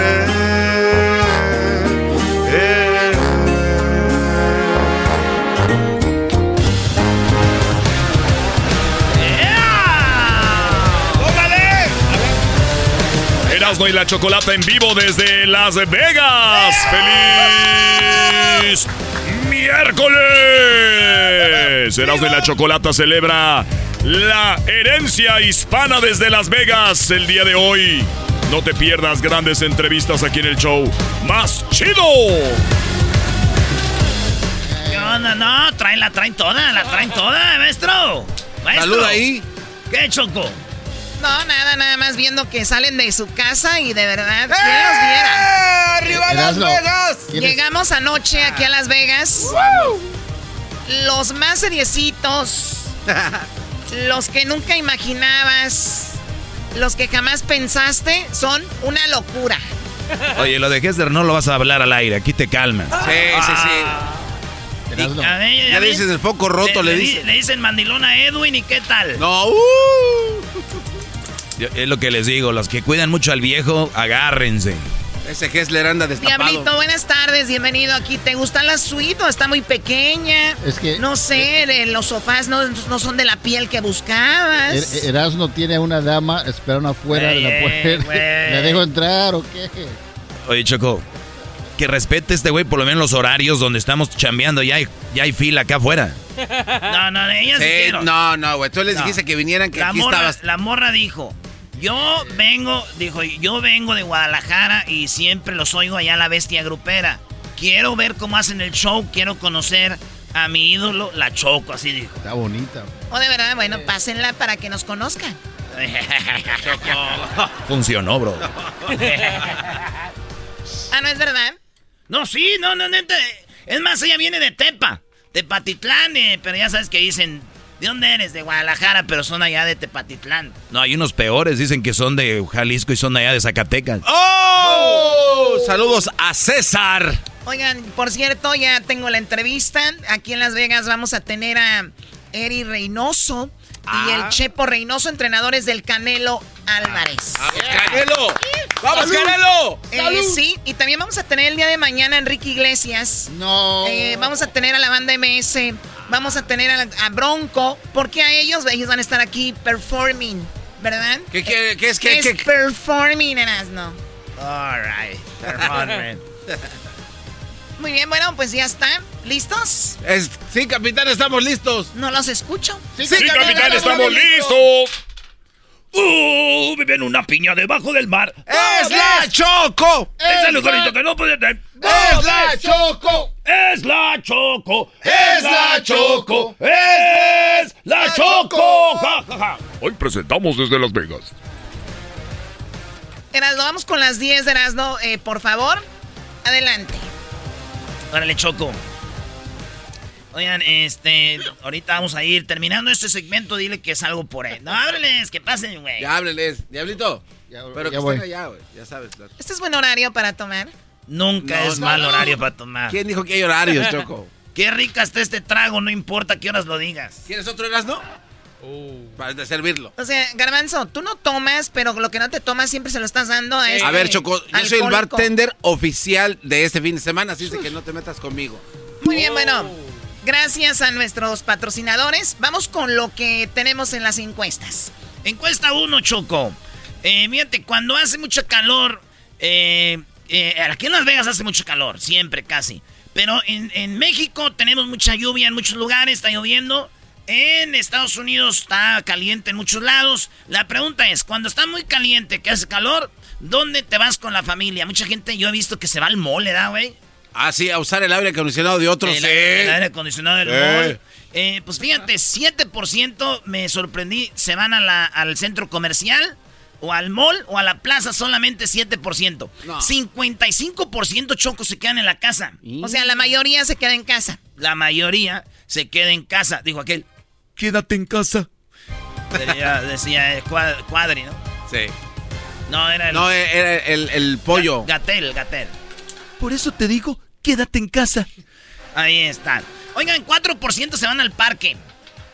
Erasmo y la Chocolata en vivo desde Las Vegas. ¡Feliz miércoles! Erasmo y la Chocolata celebra la herencia hispana desde Las Vegas el día de hoy. No te pierdas grandes entrevistas aquí en el show más chido. ¿Qué onda? No, traen, la traen toda, la traen toda, maestro. maestro. Salud ahí. ¿Qué, Choco? No, nada, nada más viendo que salen de su casa y de verdad, ¿quién los viera? ¡Arriba Las Erasmo, Vegas! ¿quieres- Llegamos anoche aquí a Las Vegas. Los más seriecitos. los que nunca imaginabas. Los que jamás pensaste son una locura. Oye, lo de Hester no lo vas a hablar al aire, aquí te calma. Sí, sí, sí. Erasmo. A ver, Ya a le dices el foco roto, le, di- dices. Le dicen mandilón a Edwin y qué tal. No, uh. Es lo que les digo, los que cuidan mucho al viejo, agárrense. Ese Hessler anda destapado. Diablito, buenas tardes, bienvenido aquí. ¿Te gusta la suite o está muy pequeña? Es que- No sé, de- los sofás no, no son de la piel que buscabas. Er- Erasmo tiene a una dama esperando afuera de la puerta. ¿Le dejo entrar o qué? Oye, Choco, que respete este güey por lo menos los horarios donde estamos chambeando. Ya hay, ya hay fila acá afuera. No, no, ellas Sí, dijeron. no, no, güey. Tú les No. dijiste que vinieran, que la aquí morra, estabas. La morra dijo, yo vengo, dijo, yo vengo de Guadalajara y siempre los oigo allá la bestia grupera. Quiero ver cómo hacen el show, quiero conocer a mi ídolo, la Choco, así dijo. Está bonita. O de verdad, bueno, pásenla para que nos conozcan. Funcionó, bro. Ah, ¿no es verdad? No, sí, no, no, neta. Es más, ella viene de Tepa, Tepatitlán, eh, pero ya sabes que dicen, ¿de dónde eres? De Guadalajara, pero son allá de Tepatitlán. No, hay unos peores, dicen que son de Jalisco y son de allá de Zacatecas. ¡Oh! Saludos a César. Oigan, por cierto, ya tengo la entrevista. Aquí en Las Vegas vamos a tener a Eri Reynoso y el Chepo Reynoso, entrenadores del Canelo Álvarez. ¡Canelo! ¡Vamos, Canelo! Eh, sí, y también vamos a tener el día de mañana a Enrique Iglesias. No. Eh, vamos a tener a la banda MS. Vamos a tener a, a Bronco. Porque a ellos, ellos van a estar aquí performing, ¿verdad? ¿Qué, qué, qué es que es performing, Erasno. All right. Performing. Muy bien, bueno, pues ya está. ¿Listos? Es- sí, capitán, estamos listos. No los escucho. Sí, capitán, estamos listos. ¡Uh! Viven una piña debajo del mar. ¡Es la Choco! Es el lugarito que no puede tener. ¡Es la Choco! Es la Choco. ¡Es la Choco! Es la Choco. Ja, ja, ja. Hoy presentamos desde Las Vegas. Erasno, vamos con las 10 de Erasno, eh, por favor. Adelante. Órale, Choco. Oigan, este, ahorita vamos a ir terminando este segmento, dile que salgo por él. No, ábreles, que pasen, güey. Ya háblenles, diablito. Pero que ya voy. estén allá, güey. Ya sabes. claro. Este es buen horario para tomar. Nunca No, es no, mal no. horario para tomar. ¿Quién dijo que hay horarios, Choco? Qué rica está este trago, no importa qué horas lo digas. ¿Quieres otro Erasmo? Para de servirlo. O sea, Garbanzo, tú no tomas, pero lo que no te tomas siempre se lo estás dando a este A ver, Choco, yo soy el bartender oficial de este fin de semana, así es de que no te metas conmigo. Muy bien, bueno. Gracias a nuestros patrocinadores. Vamos con lo que tenemos en las encuestas. Encuesta 1, Choco. Eh, fíjate, cuando hace mucho calor, eh, eh, aquí en Las Vegas hace mucho calor, siempre casi. Pero en, en México tenemos mucha lluvia en muchos lugares, está lloviendo. En Estados Unidos está caliente en muchos lados. La pregunta es, cuando está muy caliente, que hace calor, ¿dónde te vas con la familia? Mucha gente, yo he visto que se va al mole, ¿da, güey? Ah, sí, a usar el aire acondicionado de otros. El, sí. el aire acondicionado del Eh. mall. Eh, pues fíjate, 7% me sorprendí, se van a la- al centro comercial. O al mall o a la plaza solamente 7%. 55% Choco se quedan en la casa. O sea, la mayoría se queda en casa. La mayoría se queda en casa. Dijo aquel, quédate en casa. Decía, cuad- Cuadri, ¿no? Sí. No, era el... No, era el, el pollo. Gatel, Gatel. Por eso te digo, quédate en casa. Ahí está. Oigan, 4% se van al parque.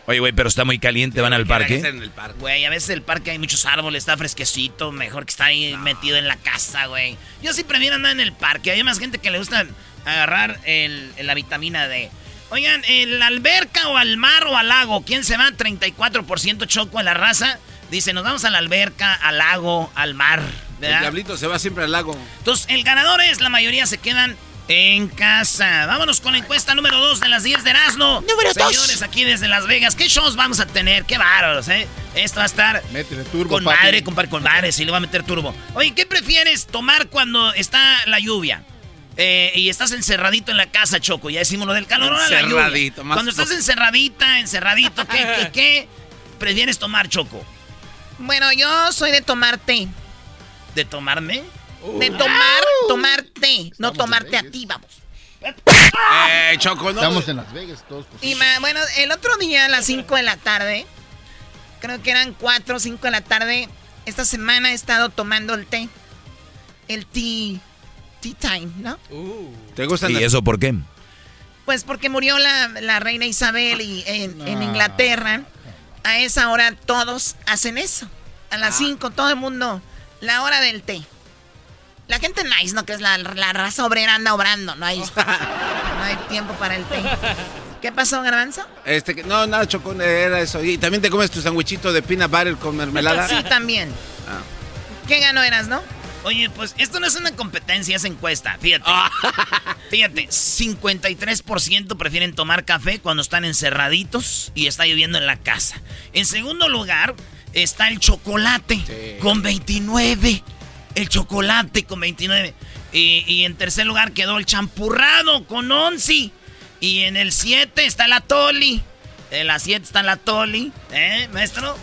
Oye, güey, pero está muy caliente, van al parque. En el parque. Güey, a veces el parque hay muchos árboles, está fresquecito, mejor que estar ahí metido en la casa, güey. Yo sí prefiero andar en el parque. Hay más gente que le gusta agarrar el, la vitamina D. Oigan, ¿el alberca o al mar o al lago? ¿Quién se va? 34% choco en la raza. Dice, nos vamos a la alberca, al lago, al mar. El diablito se va siempre al lago. Entonces, el ganador es, la mayoría se quedan en casa. Vámonos con la encuesta número 2 de las 10 de Erasmo. Número dos. Señores, aquí desde Las Vegas, ¿qué shows vamos a tener? ¡Qué bárbaros, eh! Esto va a estar Métele turbo, con papi. madre, compadre, con madre, sí le va a meter turbo. Oye, ¿qué prefieres tomar cuando está la lluvia? Eh, y estás encerradito en la casa, Choco. Ya decimos lo del calor. Encerradito, más Cuando estás encerradita, encerradito, ¿qué, qué, qué prefieres tomar, Choco? Bueno, yo soy de tomar té. ¿De tomarme? De tomar, tomar té. No tomarte a ti, vamos. Eh, Choco, no. Estamos en Las Vegas, todos. Y ma- bueno, el otro día a las 5 de la tarde, creo que eran 4 o 5 de la tarde, esta semana he estado tomando el té. El tea, tea time, ¿no? ¿Te gustan ¿Y las- eso por qué? Pues porque murió la, la reina Isabel y en, en No. Inglaterra, a esa hora todos hacen eso. A las 5 todo el mundo, la hora del té. La gente nice, ¿no? Que es la, la raza obrera anda obrando, no hay, no hay tiempo para el té. ¿Qué pasó, Garbanzo? Este, que- no, nada, Choco, era eso. Y también te comes tu sandwichito de peanut butter con mermelada. Sí, también. Ah. ¿Qué ganó eras, no? Oye, pues esto no es una competencia, es encuesta. Fíjate. Ah. Fíjate, 53% prefieren tomar café cuando están encerraditos y está lloviendo en la casa. En segundo lugar está el chocolate con 29. El chocolate con 29. Y, y en tercer lugar quedó el champurrado con 11. Y en el 7 está la toli. En la 7 está la toli. ¿Eh, maestro?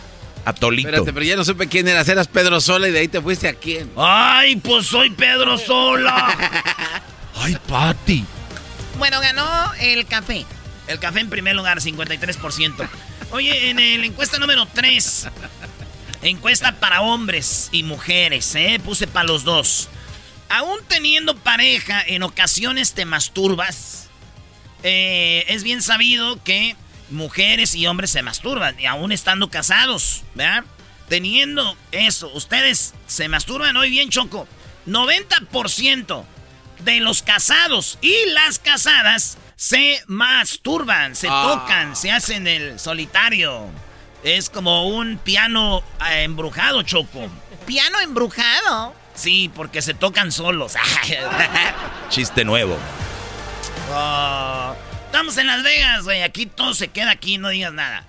Atolito. Espérate, pero ya no supe quién eras. Eras Pedro Sola y de ahí te fuiste a quién. ¡Ay, pues soy Pedro Sola! Ay, Pati. Bueno, ganó el café. El café en primer lugar, 53%. Oye, en la encuesta número 3, encuesta para hombres y mujeres, ¿eh? Puse para los dos. Aún teniendo pareja, en ocasiones te masturbas. Eh, es bien sabido que mujeres y hombres se masturban, y aún estando casados, ¿verdad? Teniendo eso, ustedes se masturban hoy bien, Choco. 90% de los casados y las casadas se masturban, se Ah. tocan, se hacen el solitario. Es como un piano eh, embrujado, Choco. Piano embrujado. Sí, porque se tocan solos. Chiste nuevo. Oh, estamos en Las Vegas, güey. Aquí todo se queda aquí, no digas nada.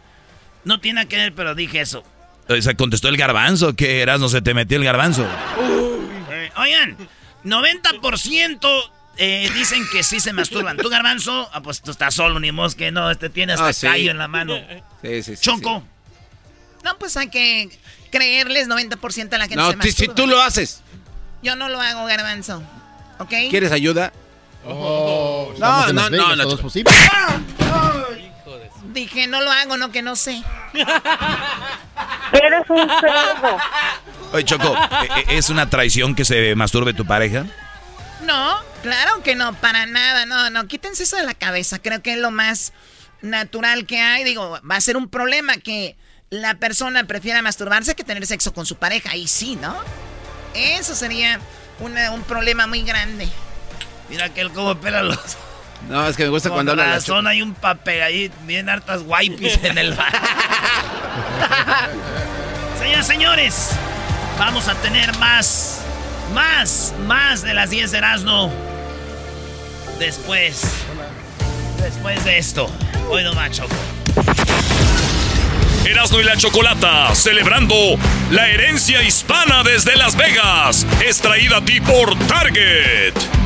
No tiene nada que ver, pero dije eso. O sea, contestó el garbanzo, que eras no se te metió el garbanzo. Eh, oigan, 90% eh, dicen que sí se masturban. ¿Tú, Garbanzo? Ah, pues tú estás solo, ni mos que no. Este tiene hasta Ah, sí. callo en la mano. Sí, sí, sí. Choco. No, pues hay que creerles 90% a la gente No, se si, tú lo haces, Yo no lo hago, garbanzo. ¿Ok? ¿quieres ayuda? Oh, No, no, no, no, Choco. posible. Dije, no lo hago, no que no sé. Eres un cerdo. Oye, Choco, ¿e- e- ¿es una traición que se masturbe tu pareja? No, claro que no, para nada, no, no, quítense eso de la cabeza, creo que es lo más natural que hay, digo, va a ser un problema que la persona prefiera masturbarse que tener sexo con su pareja, ahí sí, ¿no? Eso sería una- un problema muy grande. Mira que él como pela los... No, es que me gusta cuando habla la razón hay un papel ahí, bien hartas wipes en el bar. Señoras, señores, vamos a tener más, más, más de las 10 de Erasmo. Después, después de esto. Hoy no macho. Erasmo y la Chocolata, celebrando la herencia hispana desde Las Vegas. Es traída a ti por Target.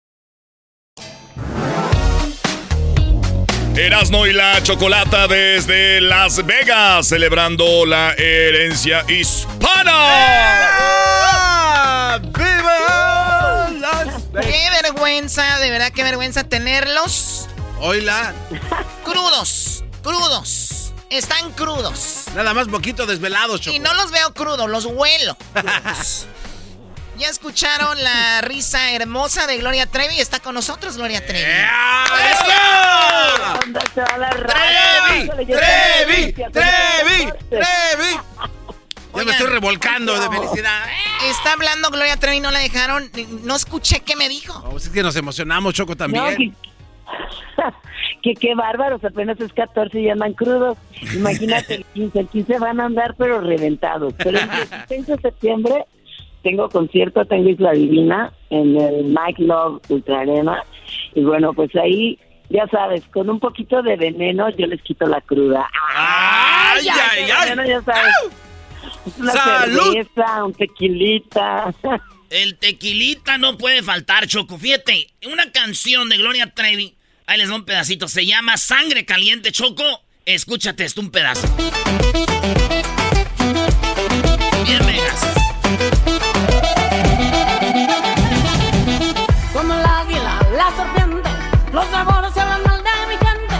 Erasno y la Chocolata desde Las Vegas, celebrando la herencia hispana. ¡Viva ¡Qué vergüenza, de verdad, qué vergüenza tenerlos! Hola. Crudos, crudos. Están crudos. Nada más poquito desvelados, Choco. Y no los veo crudos, los huelo. Ya escucharon la risa hermosa de Gloria Trevi. Está con nosotros Gloria Trevi. ¡Trevi! ¡Trevi! ¡Trevi! ¡Trevi! Ya me estoy revolcando de felicidad. Está hablando Gloria Trevi, no la dejaron. No escuché qué me dijo. Oh, es que nos emocionamos, Choco, también. que, qué bárbaros, apenas es 14 y andan crudos. Imagínate el 15, el 15 van a andar pero reventados. Pero el 16 de septiembre tengo concierto, tengo Isla Divina en el Mike Love Ultra Arena. Y bueno, pues ahí, ya sabes, con un poquito de veneno yo les quito la cruda. ¡Ay, ay, ay! ya sabes. Una cerveza, un tequilita. El tequilita no puede faltar, Choco. Fíjate, una canción de Gloria Trevi. Ahí les doy un pedacito. Se llama Sangre Caliente, Choco. Escúchate esto, un pedazo. Los sabores hablan mal de mi gente.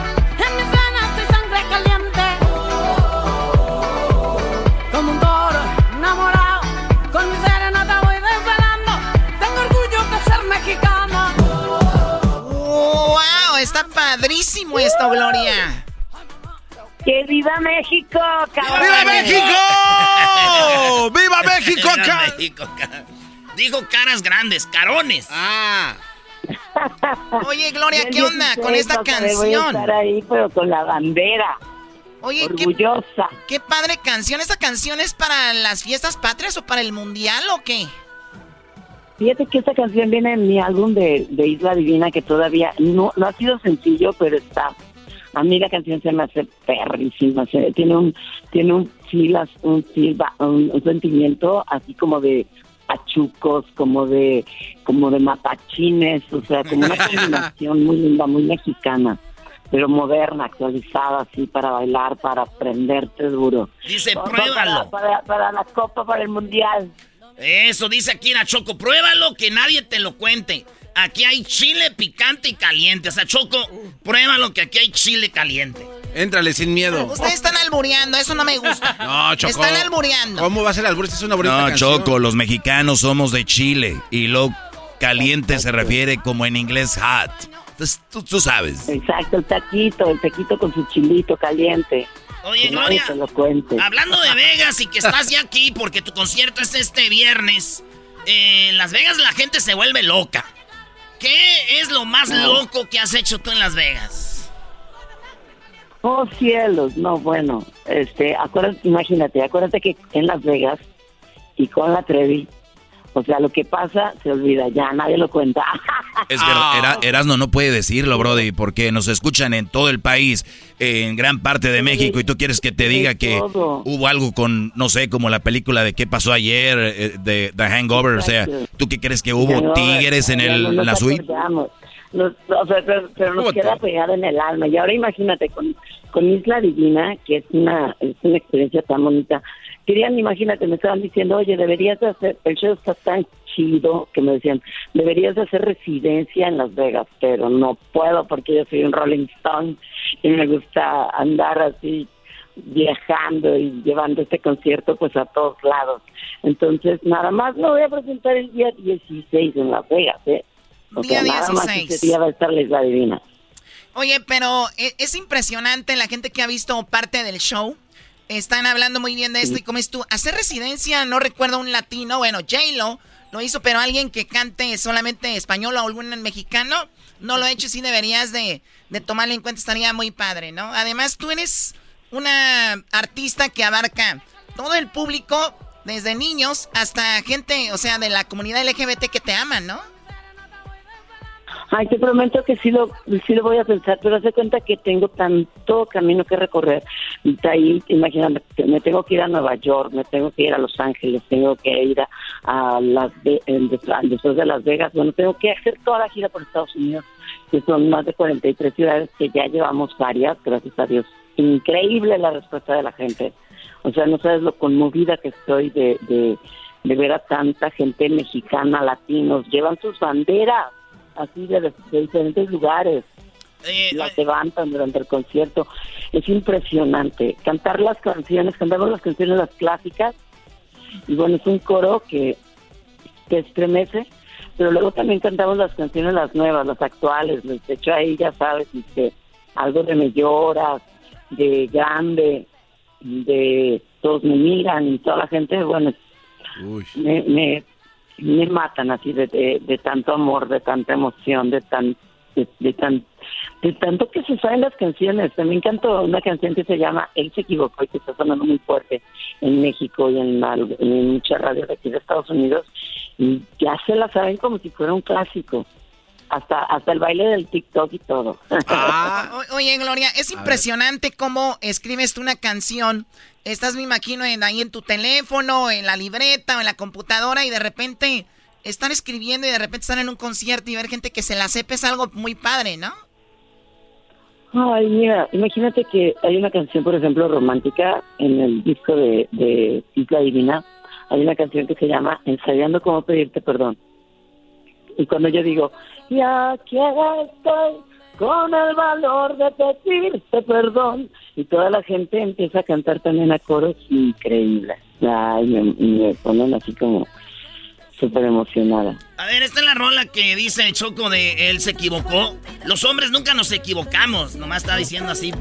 En mis venas hay sangre caliente. Como un toro enamorado, con mi serenata voy desvelando. Tengo orgullo de ser mexicana. ¡Wow! Está padrísimo esto, Gloria. ¡Que viva México, cabrón! ¡Viva México! ¡Viva México acá! México, ca- Dijo caras grandes, carones. Ah. Oye, Gloria, ¿qué onda con 16, esta sea, Voy a canción? estar ahí, pero con la bandera. Oye, qué, Orgullosa. qué padre canción. ¿Esta canción es para las fiestas patrias o para el mundial o qué? Fíjate que esta canción viene en mi álbum de, de Isla Divina que todavía no, no ha sido sencillo, pero está. A mí la canción se me hace perrísima. se- tiene un tiene un filas, un, silba- un, un sentimiento así como de pachucos, como de como de mapachines, o sea, como una combinación muy linda, muy mexicana, pero moderna, actualizada así para bailar, para prenderte duro. Dice, Para- pruébalo. Para, para la Copa, para el Mundial. Eso dice aquí la Choco. Pruébalo que nadie te lo cuente. Aquí hay chile picante y caliente. O sea, Choco, pruébalo que aquí hay chile caliente. Éntrale sin miedo. Ustedes están albureando, eso no me gusta. No, Choco. Están albureando. ¿Cómo va a ser albur? Es una bonita No, canción. Choco, los mexicanos somos de Chile y lo caliente se refiere como en inglés hot. Entonces, tú, tú sabes. Exacto, el taquito, el taquito con su chilito caliente. Oye, Que Gloria, lo cuente. Hablando de Vegas y que estás ya aquí porque tu concierto es este viernes, eh, en Las Vegas la gente se vuelve loca. ¿Qué es lo más loco que has hecho tú en Las Vegas? Oh, cielos, no, bueno, este, acuérdate, imagínate, acuérdate que en Las Vegas y con la Trevi, o sea, lo que pasa se olvida, ya nadie lo cuenta. Es verdad, Era- Erasno no puede decirlo, Brody, porque nos escuchan en todo el país, en gran parte de México, y tú quieres que te diga que hubo algo con, no sé, como la película de qué pasó ayer, eh, de The Hangover, o sea. ¿tú qué crees que hubo tigres en el, la suite? Nos- o sea, pero, pero nos queda pegado en el alma. Y ahora imagínate, con, con Isla Divina, que es una, es una experiencia tan bonita. Querían, imagínate, me estaban diciendo, oye, deberías de hacer, el show está tan chido, que me decían, deberías de hacer residencia en Las Vegas, pero no puedo porque yo soy un Rolling Stone y me gusta andar así viajando y llevando este concierto pues a todos lados. Entonces, nada más me voy a presentar el día 16 en Las Vegas, ¿eh? O Día sea, nada más 16. ese día va a estar la Isla Divina. Oye, pero e- es impresionante la gente que ha visto parte del show. Están hablando muy bien de esto y como es tú, hacer residencia, no recuerdo un latino, bueno, J-Lo lo hizo, pero alguien que cante solamente español o algún mexicano, no lo ha hecho y sí deberías de, de tomarlo en cuenta, estaría muy padre, ¿no? Además, tú eres una artista que abarca todo el público, desde niños hasta gente, o sea, de la comunidad LGBT que te aman, ¿no? Ay, te prometo que sí lo, sí lo voy a pensar, pero hace cuenta que tengo tanto camino que recorrer. De ahí, imagínate, me tengo que ir a Nueva York, me tengo que ir a Los Ángeles, tengo que ir a, las después de Las Vegas, bueno, tengo que hacer toda la gira por Estados Unidos, que son más de 43 ciudades que ya llevamos varias, gracias a Dios. Increíble la respuesta de la gente. O sea, no sabes lo conmovida que estoy de, de, de ver a tanta gente mexicana, latinos, llevan sus banderas así de, diferentes lugares. Eh, las eh. levantan durante el concierto. Es impresionante. Cantar las canciones, cantamos las canciones, las clásicas. Y bueno, es un coro que, que estremece. Pero luego también cantamos las canciones, las nuevas, las actuales. De hecho, ahí ya sabes, este, algo de Me Lloras, de Grande, de Todos Me Miran y toda la gente, bueno, me, me, me matan así de, de, tanto amor, de tanta emoción, de tan de, tan de tanto que se saben las canciones. También canto una canción que se llama Él se equivocó y que está sonando muy fuerte en México y en, en muchas radios de aquí de Estados Unidos y ya se la saben como si fuera un clásico hasta, hasta el baile del TikTok y todo. Ah. oye, Gloria, es impresionante cómo escribes tú una canción. Estás, me imagino, en, ahí en tu teléfono, en la libreta o en la computadora y de repente están escribiendo y de repente están en un concierto y ver gente que se la sepa es algo muy padre, ¿no? Ay, mira, imagínate que hay una canción, por ejemplo, romántica en el disco de, de Isla Divina. Hay una canción que se llama Ensayando cómo pedirte perdón. Y cuando yo digo, y aquí estoy con el valor de pedirte perdón. Y toda la gente empieza a cantar también a coros increíbles. Ay, me, me ponen así como súper emocionada. A ver, esta es la rola que dice Choco de él se equivocó. Los hombres nunca nos equivocamos, nomás está diciendo así.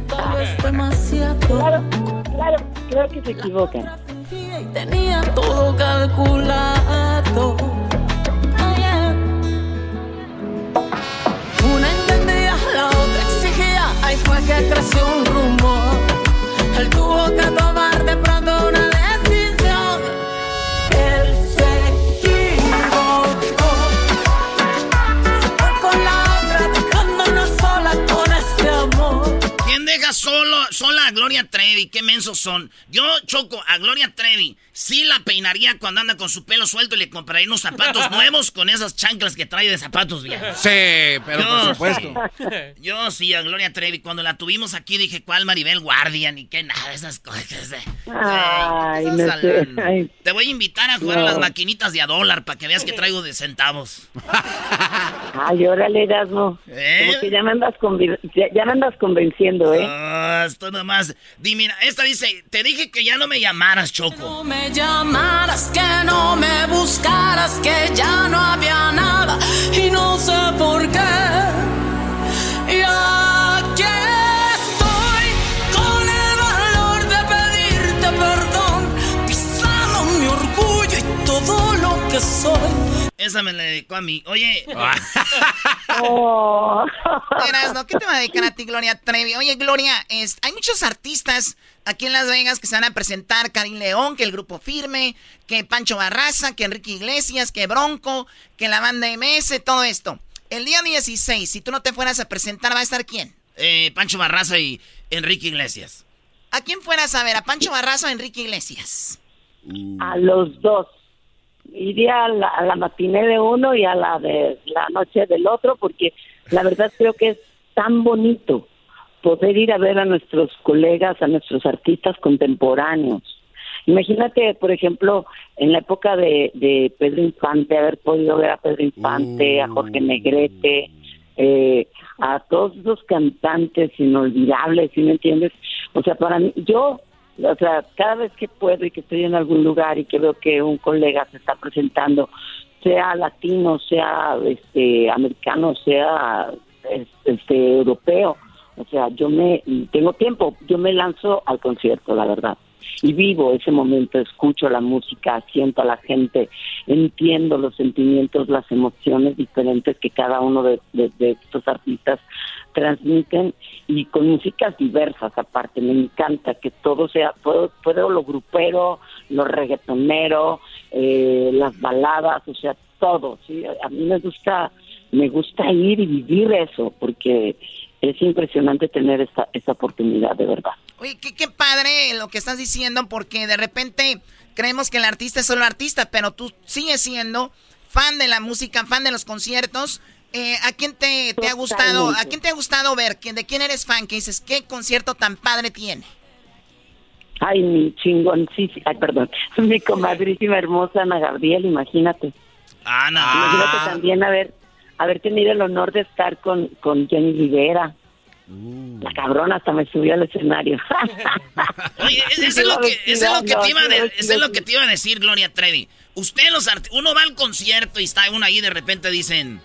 Claro, claro, creo que se equivocan. Tenía todo calculado Ahí fue que creció un rumor. Él tuvo que tomar de pronto una decisión. Él se equivocó. Se fue con la otra, dejándonos sola con este amor. ¿Quién deja solo, sola a Gloria Trevi? Qué mensos son. Yo choco a Gloria Trevi sí la peinaría cuando anda con su pelo suelto y le compraría unos zapatos nuevos con esas chanclas que trae de zapatos viejos. Sí, pero por supuesto. Yo sí, a Gloria Trevi. Cuando la tuvimos aquí dije, ¿cuál Maribel Guardia? Ni qué nada, esas cosas. Ay, no sé. Te voy a invitar a jugar a las maquinitas de a dólar para que veas que traigo de centavos. Ay, órale, Erasmo. ¿Eh? Como que ya me, andas ya, me andas convenciendo, ¿eh? Ah, esto nomás. Dime, esta dice, te dije que ya no me llamaras, Choco llamaras, que no me buscaras, que ya no había nada y no sé por qué. Y aquí estoy con el valor de pedirte perdón, pisando mi orgullo y todo lo que soy. Esa me la dedicó a mí. Oye. oh. ¿qué te va a dedicar a ti, Gloria Trevi? Oye, Gloria, es, hay muchos artistas aquí en Las Vegas que se van a presentar. Karim León, que el grupo Firme, que Pancho Barraza, que Enrique Iglesias, que Bronco, que la banda MS, todo esto. El día 16, si tú no te fueras a presentar, ¿va a estar quién? Eh, Pancho Barraza y Enrique Iglesias. ¿A quién fueras a ver? ¿A Pancho Barraza o Enrique Iglesias? A los dos. Iría a la, a la matiné de uno y a la de la noche del otro, porque la verdad creo que es tan bonito poder ir a ver a nuestros colegas, a nuestros artistas contemporáneos. Imagínate, por ejemplo, en la época de, de Pedro Infante, haber podido ver a Pedro Infante, a Jorge. Negrete, eh, a todos esos cantantes inolvidables, ¿sí me entiendes? O sea, para mí, yo, o sea, cada vez que puedo y que estoy en algún lugar y que veo que un colega se está presentando, sea latino, sea este americano, sea este europeo, o sea, yo me tengo tiempo, yo me lanzo al concierto, la verdad. y vivo ese momento, escucho la música, siento a la gente, entiendo los sentimientos, las emociones diferentes que cada uno de, estos artistas transmiten y con músicas diversas aparte. Me encanta que todo sea, puedo, puedo lo grupero, lo reggaetonero, eh, las baladas, o sea, todo. ¿sí? A mí me gusta, me gusta ir y vivir eso porque es impresionante tener esta, esta oportunidad, de verdad. Oye, qué, qué padre lo que estás diciendo, porque de repente creemos que el artista es solo artista, pero tú sigues siendo fan de la música, fan de los conciertos. Eh, ¿A quién te, te ha gustado? ¿A quién te ha gustado ver? ¿Quién- ¿De quién eres fan? Que dices, ¿qué concierto tan padre tiene? Ay, mi chingón, sí, sí, ay, perdón, mi comadrísima hermosa Ana Gabriel, imagínate. Ana. Imagínate también haber, haber tenido el honor de estar con, con Jenny Rivera. La cabrona hasta me subió al escenario. Oye, es- eso es lo que, eso es lo que te iba a de- eso es lo que te iba a decir, Gloria Trevi. Usted los art- uno va al concierto y está uno ahí de repente dicen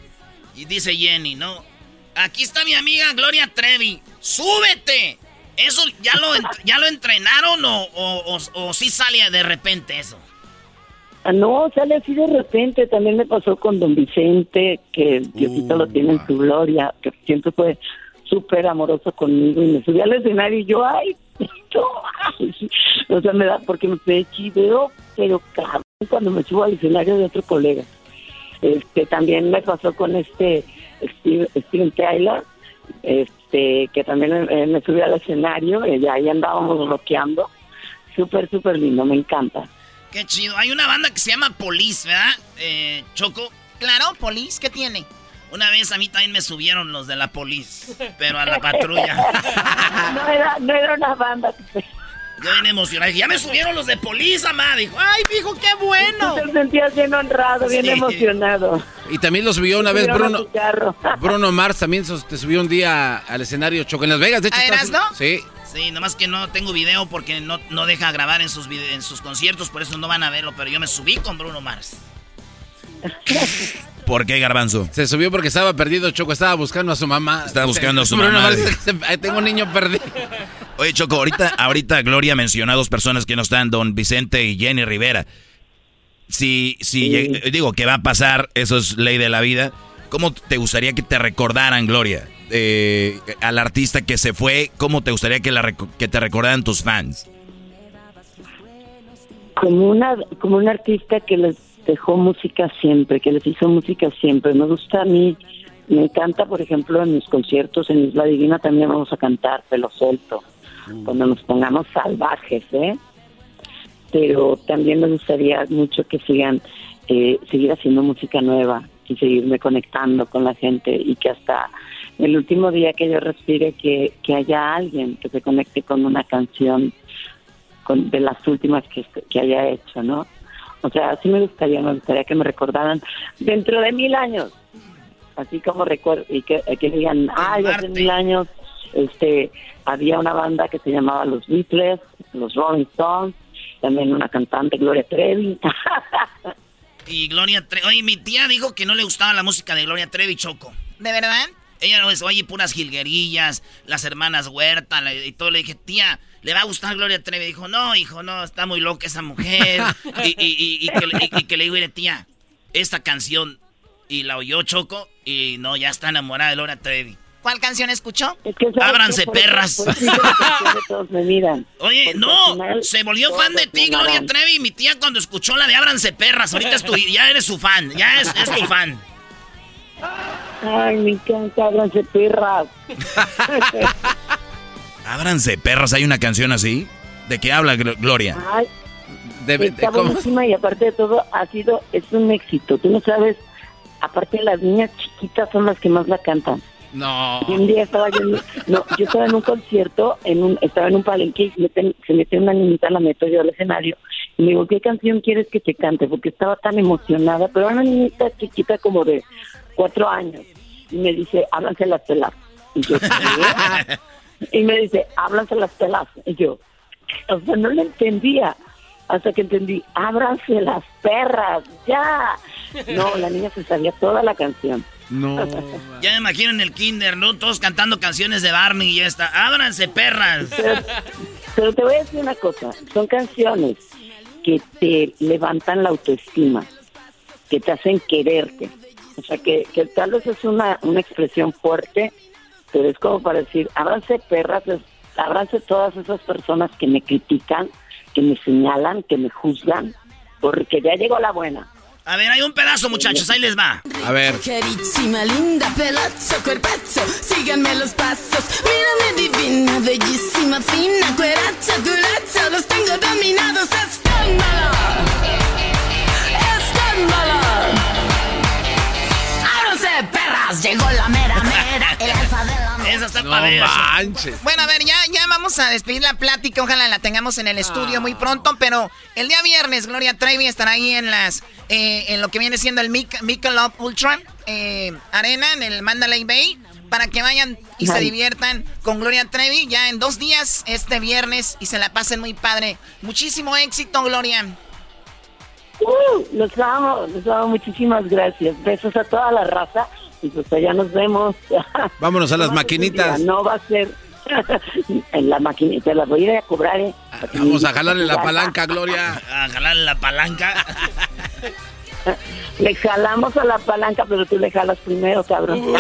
y dice Jenny, ¿no? Aquí está mi amiga Gloria Trevi. ¡Súbete! ¿Eso ya lo, ya lo entrenaron o, o, o- o sí sale de repente eso? No, sale así de repente. También me pasó con Don Vicente, que Diosito lo tiene en su gloria, que siempre fue súper amoroso conmigo y me subí al escenario y yo, ay, no, ay. o sea, me da, porque me me chiveo, pero cabrón, cuando me subo al escenario de otro colega. Este, también me pasó con este Steve- Steven Tyler, este, que también eh, me subí al escenario y ahí andábamos bloqueando. Súper, súper lindo, me encanta. Qué chido. Hay una banda que se llama Police, ¿verdad? Eh, Choco. Claro, Police, ¿qué tiene? Una vez a mí también me subieron los de la Police, pero a la patrulla. no, era, no era una banda. Yo bien emocionado. dije, Ya me subieron los de Police, mamá. Dijo, ay, dijo, qué bueno. Te sentías bien honrado, bien Sí. emocionado. Y también lo subió una vez Bruno. Bruno Mars también te subió un día al escenario Choco en Las Vegas. De hecho, ¿Ah, eras, no? Sí. Sí, nomás que no tengo video porque no, no deja grabar en sus, en sus conciertos, por eso no van a verlo, pero yo me subí con Bruno Mars. ¿Por qué, Garbanzo? Se subió porque estaba perdido, Choco. Estaba buscando a su mamá. Estaba buscando a su Bruno mamá. Mars, "Ay, tengo un niño perdido. Oye, Choco, ahorita, ahorita Gloria mencionó a dos personas que no están, don Vicente y Jenny Rivera. Si, si lleg- digo que va a pasar, eso es ley de la vida. ¿Cómo te gustaría que te recordaran, Gloria? Eh, al artista que se fue, ¿cómo te gustaría que, la que te recordaran tus fans? Como una, como un artista que les dejó música siempre, que les hizo música siempre. Me gusta a mí, me encanta, por ejemplo, en mis conciertos en Isla Divina también vamos a cantar Pelo Suelto, cuando nos pongamos salvajes, ¿eh? Pero también me gustaría mucho que sigan, eh, seguir haciendo música nueva y seguirme conectando con la gente y que hasta el último día que yo respire que, que haya alguien que se conecte con una canción con, de las últimas que, que haya hecho, ¿no? O sea, sí me gustaría, me gustaría que me recordaran dentro de mil años, así como recuerdo, y que, que digan, ay, hace mil años este, había una banda que se llamaba Los Beatles, los Rolling Stones, también una cantante, Gloria Trevi. Y Gloria Trevi. Oye, mi tía dijo que no le gustaba la música de Gloria Trevi Choco. ¿De verdad? Ella no es, oye, puras jilguerillas, las hermanas Huerta la- y todo. Le dije, tía, ¿le va a gustar Gloria Trevi? Dijo, no, hijo, no, está muy loca esa mujer. y, y- y- y que, le- y- y que le digo, "Mire, tía, esta canción. Y la oyó Choco y no, ya está enamorada de Gloria Trevi. ¿Cuál canción escuchó? Ábranse, perras. Todos me miran. Oye, Porque no, final se volvió fan de ti, Gloria. Trevi. Mi tía cuando escuchó la de Ábranse Perras, ahorita es tu- ya eres su fan, ya es, es tu fan. Ay, me encanta, ábranse perras. Ábranse, perras, ¿hay una canción así? ¿De qué habla Gl- Gloria? Ay, de- está ¿cómo? buenísima y aparte de todo ha sido, es un éxito. Tú no sabes, aparte las niñas chiquitas son las que más la cantan. No. Y un día estaba yo, en, no, yo estaba en un concierto, en un, estaba en un palenque y se mete, una niñita, la meto yo al escenario y me digo, ¿qué canción quieres que te cante? Porque estaba tan emocionada, pero era una niñita chiquita como de cuatro años y me dice, háblanse las pelas. Y yo. Y me dice, háblanse las pelas. Y yo, o sea, no lo entendía. Hasta que entendí, ábranse las perras, ya. No, la niña se sabía toda la canción. No. Ya me imagino en el kinder, ¿no? Todos cantando canciones de Barney y ya está. Ábranse, perras. Pero te voy a decir una cosa, son canciones que te levantan la autoestima, que te hacen quererte. O sea, que, que tal vez es una, una expresión fuerte, pero es como para decir, abrace perras, abrace todas esas personas que me critican, que me señalan, que me juzgan, porque ya llegó la buena. A ver, hay un pedazo, muchachos, ahí les va. A ver. Carísima, linda, pelazo, cuerpazo, síganme los pasos. Mírame divina, bellísima, fina, cueracha, culacha, los tengo dominados. ¡Escándalo! ¡Escándalo! ¡Ábranse, perras! Llegó la mera mera, el alfa de la Esa está No manches. Bueno, a ver, ya, ya vamos a despedir la plática. Ojalá la tengamos en el estudio muy pronto. Pero el día viernes, Gloria Trevi estará ahí en las eh, en lo que viene siendo el Mic Michelob Ultra eh, Arena, en el Mandalay Bay. Para que vayan y se diviertan con Gloria Trevi ya en dos días, este viernes, y se la pasen muy padre. Muchísimo éxito, Gloria. Uh, los amo, los amo, muchísimas gracias. Besos a toda la raza y pues allá nos vemos. Vámonos a las No maquinitas. No va a ser en la maquinita, las voy a ir a cobrar, ¿eh? Vamos a jalarle la palanca, Gloria. A jalar la palanca. Le jalamos a la palanca, pero tú le jalas primero, cabrón.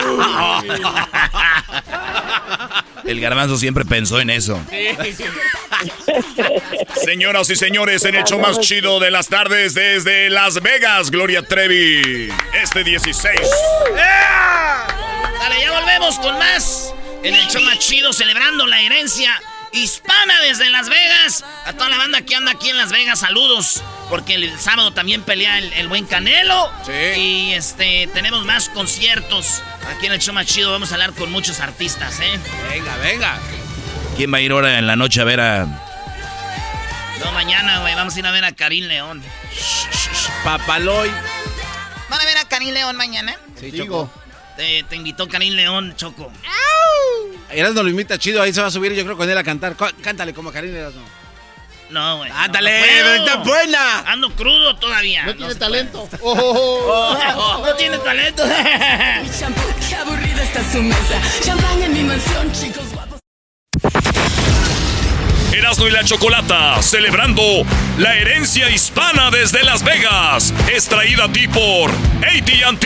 El garbanzo siempre pensó en eso. Señoras y señores, en el show más chido de las tardes desde Las Vegas, Gloria Trevi. Este 16. Dale, ya volvemos con más. En el show más chido, celebrando la herencia hispana desde Las Vegas. A toda la banda que anda aquí en Las Vegas, saludos. Porque el sábado también pelea el, el buen Canelo. Sí. Y este, tenemos más conciertos. Aquí en el show más chido vamos a hablar con muchos artistas, ¿eh? Venga, venga. ¿Quién va a ir ahora en la noche a ver a... No, mañana, güey, vamos a ir a ver a Karim León. Papaloy. ¿Van a ver a Karim León mañana? Sí, Digo. Te, te invitó Karim León, Choco. Erasmo lo imita chido, ahí se va a subir yo creo con él a cantar. Cántale como Karim Erasmo. No, güey. Ándale, no, no puedo. está buena. Ando crudo todavía. No tiene talento. puede. Oh, no tiene talento. Qué aburrida está su mesa. Champán en mi mansión, chicos guapos. Erasmo y la Chocolata, celebrando la herencia hispana desde Las Vegas. Es traída a ti por ATT.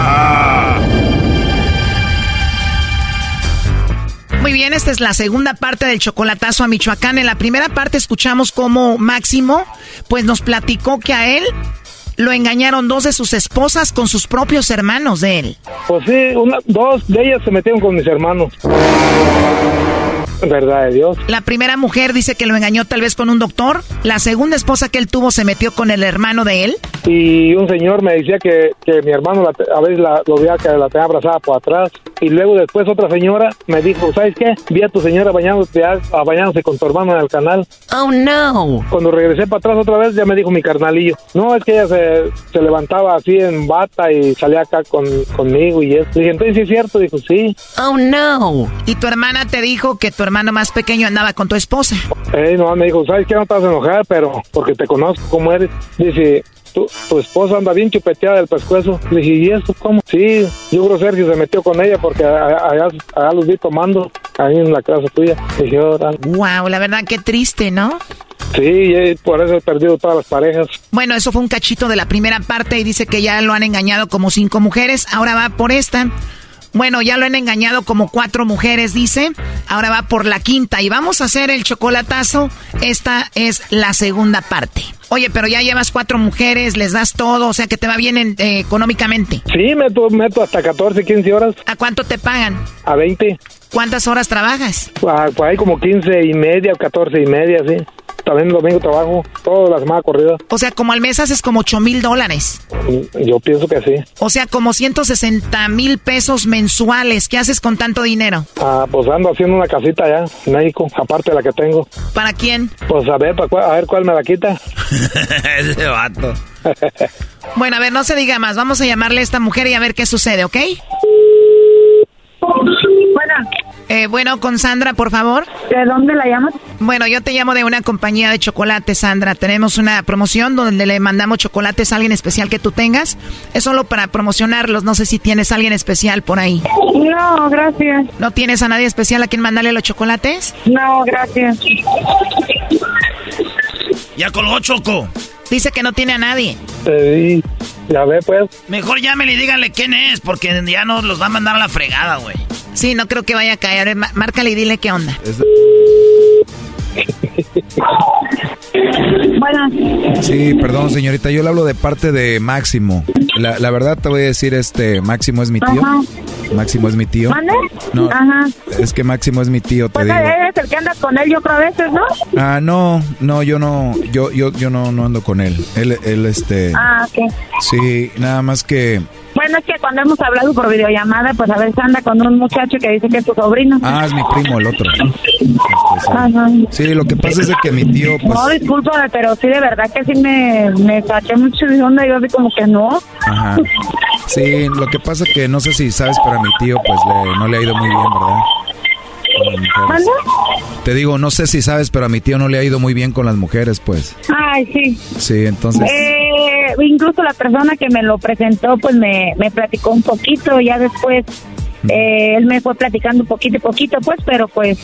Muy bien, esta es la segunda parte del chocolatazo a Michoacán. En la primera parte escuchamos cómo Máximo, pues nos platicó que a él lo engañaron dos de sus esposas con sus propios hermanos de él. Pues sí, una, dos de ellas se metieron con mis hermanos. Verdad de Dios. La primera mujer dice que lo engañó tal vez con un doctor. La segunda esposa que él tuvo se metió con el hermano de él. Y un señor me decía que, que mi hermano la a veces la, lo veía que la tenía abrazada por atrás. Y luego después otra señora me dijo, ¿sabes qué? Vi a tu señora bañándose, a, a bañándose con tu hermano en el canal. Oh, no. Cuando regresé para atrás otra vez ya me dijo mi carnalillo. No, es que ella se, se levantaba así en bata y salía acá con, conmigo y eso. Dije, entonces sí es cierto. Dijo, sí. Oh, no. Y tu hermana te dijo que tu hermano más pequeño andaba con tu esposa. Ey, no, me dijo, ¿sabes qué? No te vas a enojar, pero porque te conozco cómo eres. Dice, tu, tu esposa anda bien chupeteada del pescuezo. Le dije, ¿y eso cómo? Sí, yo creo Sergio se metió con ella porque allá, allá los vi tomando ahí en la casa tuya. Dije, "Órale". Wow, la verdad qué triste, ¿no? sí, por eso he perdido todas las parejas. Bueno, eso fue un cachito de la primera parte y dice que ya lo han engañado como cinco mujeres. Ahora va por esta. Bueno, ya lo han engañado como cuatro mujeres, dice. Ahora va por la quinta y vamos a hacer el chocolatazo. Esta es la segunda parte. Oye, pero ya llevas cuatro mujeres, les das todo, o sea que te va bien eh, económicamente. Sí, meto, meto hasta 14, 15 horas. ¿A cuánto te pagan? A 20. ¿Cuántas horas trabajas? Ah, pues hay como 15 y media, 14 y media, sí. También el domingo trabajo, toda la semana corrida. O sea, como al mes haces como 8 mil dólares. Yo pienso que sí. O sea, como 160 mil pesos mensuales. ¿Qué haces con tanto dinero? Ah, pues ando haciendo una casita allá en México, aparte de la que tengo. ¿Para quién? Pues a ver, a ver cuál me la quita. Ese vato. bueno, a ver, no se diga más. Vamos a llamarle a esta mujer y a ver qué sucede, ¿ok? Bueno. Eh, bueno, con Sandra, por favor. ¿De dónde la llamas? Bueno, yo te llamo de una compañía de chocolates, Sandra. Tenemos una promoción donde le mandamos chocolates a alguien especial que tú tengas. Es solo para promocionarlos. No sé si tienes a alguien especial por ahí. No, gracias. ¿No tienes a nadie especial a quien mandarle los chocolates? No, gracias. Ya colgó Choco. Dice que no tiene a nadie. Sí, ya ve pues. Mejor llámele y díganle quién es, porque ya nos los va a mandar a la fregada, güey. Sí, no creo que vaya a caer. Márcale y dile qué onda. Bueno. Sí, perdón, señorita. Yo le hablo de parte de Máximo. La, la verdad te voy a decir, este, Máximo es mi tío. Máximo es mi tío. ¿Mande? No, Ajá. es que Máximo es mi tío, te Pues digo. eres el que anda con él, yo creo a veces, ¿no? Ah, no, no, yo no, yo, yo, yo no, no ando con él. Él, él, este. Ah, ok. Sí, nada más que. Bueno, es que cuando hemos hablado por videollamada, pues a veces anda con un muchacho que dice que es tu sobrino. Ah, es mi primo, el otro. Este, sí. Lo que pasa es de que mi tío, pues. No, disculpa, pero sí, de verdad que sí me, me saqué mucho de onda. Yo así como que no. Ajá. Sí, lo que pasa que no sé si sabes, pero a mi tío, pues le, no le ha ido muy bien, ¿verdad? Te digo, no sé si sabes, pero a mi tío no le ha ido muy bien con las mujeres, pues. Ay, sí. Sí, entonces. Eh, incluso la persona que me lo presentó, pues me, me platicó un poquito, ya después eh, él me fue platicando un poquito, poquito, pues, pero pues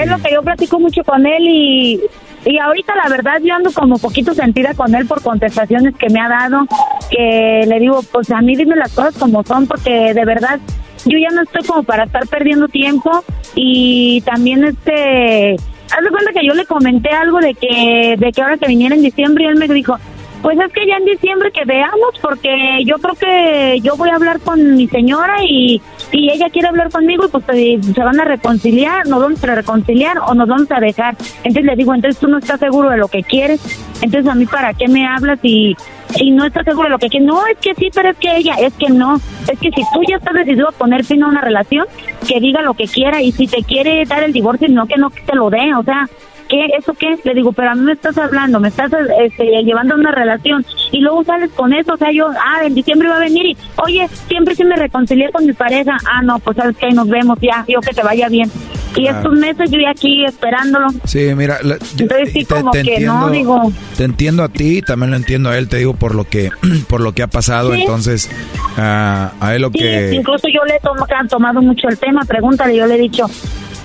es lo que yo platico mucho con él y, y ahorita la verdad yo ando como poquito sentida con él por contestaciones que me ha dado, que le digo, pues a mí dime las cosas como son, porque de verdad yo ya no estoy como para estar perdiendo tiempo y también este haz de cuenta que yo le comenté algo de que de que ahora que viniera en diciembre y él me dijo pues es que ya en diciembre que veamos porque yo creo que yo voy a hablar con mi señora y, y ella quiere hablar conmigo y pues se, se van a reconciliar, nos vamos a reconciliar o nos vamos a dejar. Entonces le digo, entonces tú no estás seguro de lo que quieres, entonces a mí para qué me hablas y, y no estás seguro de lo que quieres. No, es que sí, pero es que ella, es que no. Es que si tú ya estás decidido a poner fin a una relación, que diga lo que quiera y si te quiere dar el divorcio, no que no te lo dé, o sea, ¿qué? ¿Eso qué? Le digo, pero a mí me estás hablando, me estás este, llevando a una relación y luego sales con eso, o sea, yo, ah, en diciembre va a venir y, oye, siempre sí me reconcilié con mi pareja, ah, no, pues sabes que nos vemos ya, yo que te vaya bien. Y estos meses yo aquí esperándolo. Sí, mira, la- yo- Entonces sí, te- como te que entiendo, no, digo, Te entiendo a ti, también lo entiendo a él, te digo por lo que, por lo que ha pasado, Sí. entonces ah, a él lo Sí, que, incluso yo le he tomado mucho el tema, pregúntale, yo le he dicho,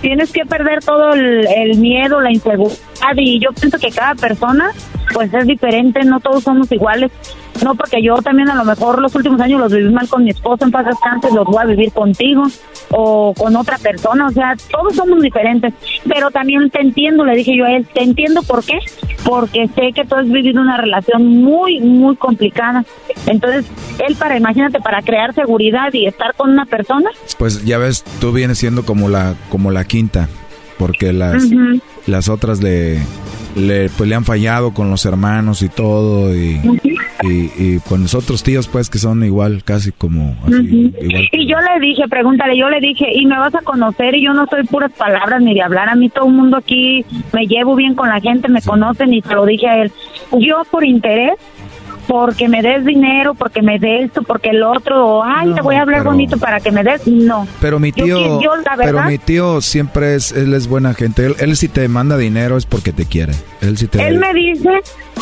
tienes que perder todo el, el miedo, la inseguridad y yo pienso que cada persona pues es diferente, no todos somos iguales. No, porque yo también a lo mejor los últimos años los viví mal con mi esposo en paz descanse, los voy a vivir contigo o con otra persona, o sea, todos somos diferentes. Pero también te entiendo, le dije yo a él, te entiendo por qué, porque sé que tú has vivido una relación muy, muy complicada. Entonces, él para, imagínate, para crear seguridad y estar con una persona, pues ya ves, tú vienes siendo como la, como la quinta, porque las, las otras le, le, pues le han fallado con los hermanos y todo y, y, y con los otros tíos pues que son igual, casi como así, igual. Y yo le dije, pregúntale, yo le dije, y me vas a conocer y yo no soy puras palabras ni de hablar. A mí todo el mundo aquí me llevo bien con la gente, me conocen y se lo dije a él. Yo por interés, porque me des dinero, porque me des esto, porque el otro, o, ay, te voy a hablar pero- bonito para que me des, no. Pero mi tío, qui- yo, la pero mi tío siempre es, él es buena gente. Él, él si te manda dinero es porque te quiere. Él sí te Él me dice,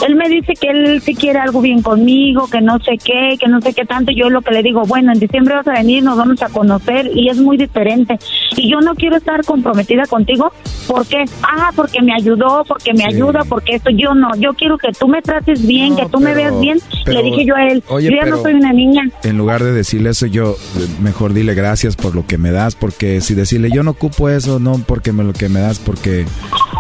él me dice que él sí quiere algo bien conmigo, que no sé qué, que no sé qué tanto. Yo lo que le digo, bueno, en diciembre vas a venir, nos vamos a conocer y es muy diferente. Y yo no quiero estar comprometida contigo, ¿por qué? Ah, porque me ayudó, porque me ayuda, porque esto yo no. Yo quiero que tú me trates bien, que tú me veas bien. Pero- le dije yo a él, oye, yo ya no soy una niña. En lugar de decirle eso, yo eh, mejor dile gracias por lo que me das, porque si decirle yo no ocupo eso, no porque me lo que me das, porque,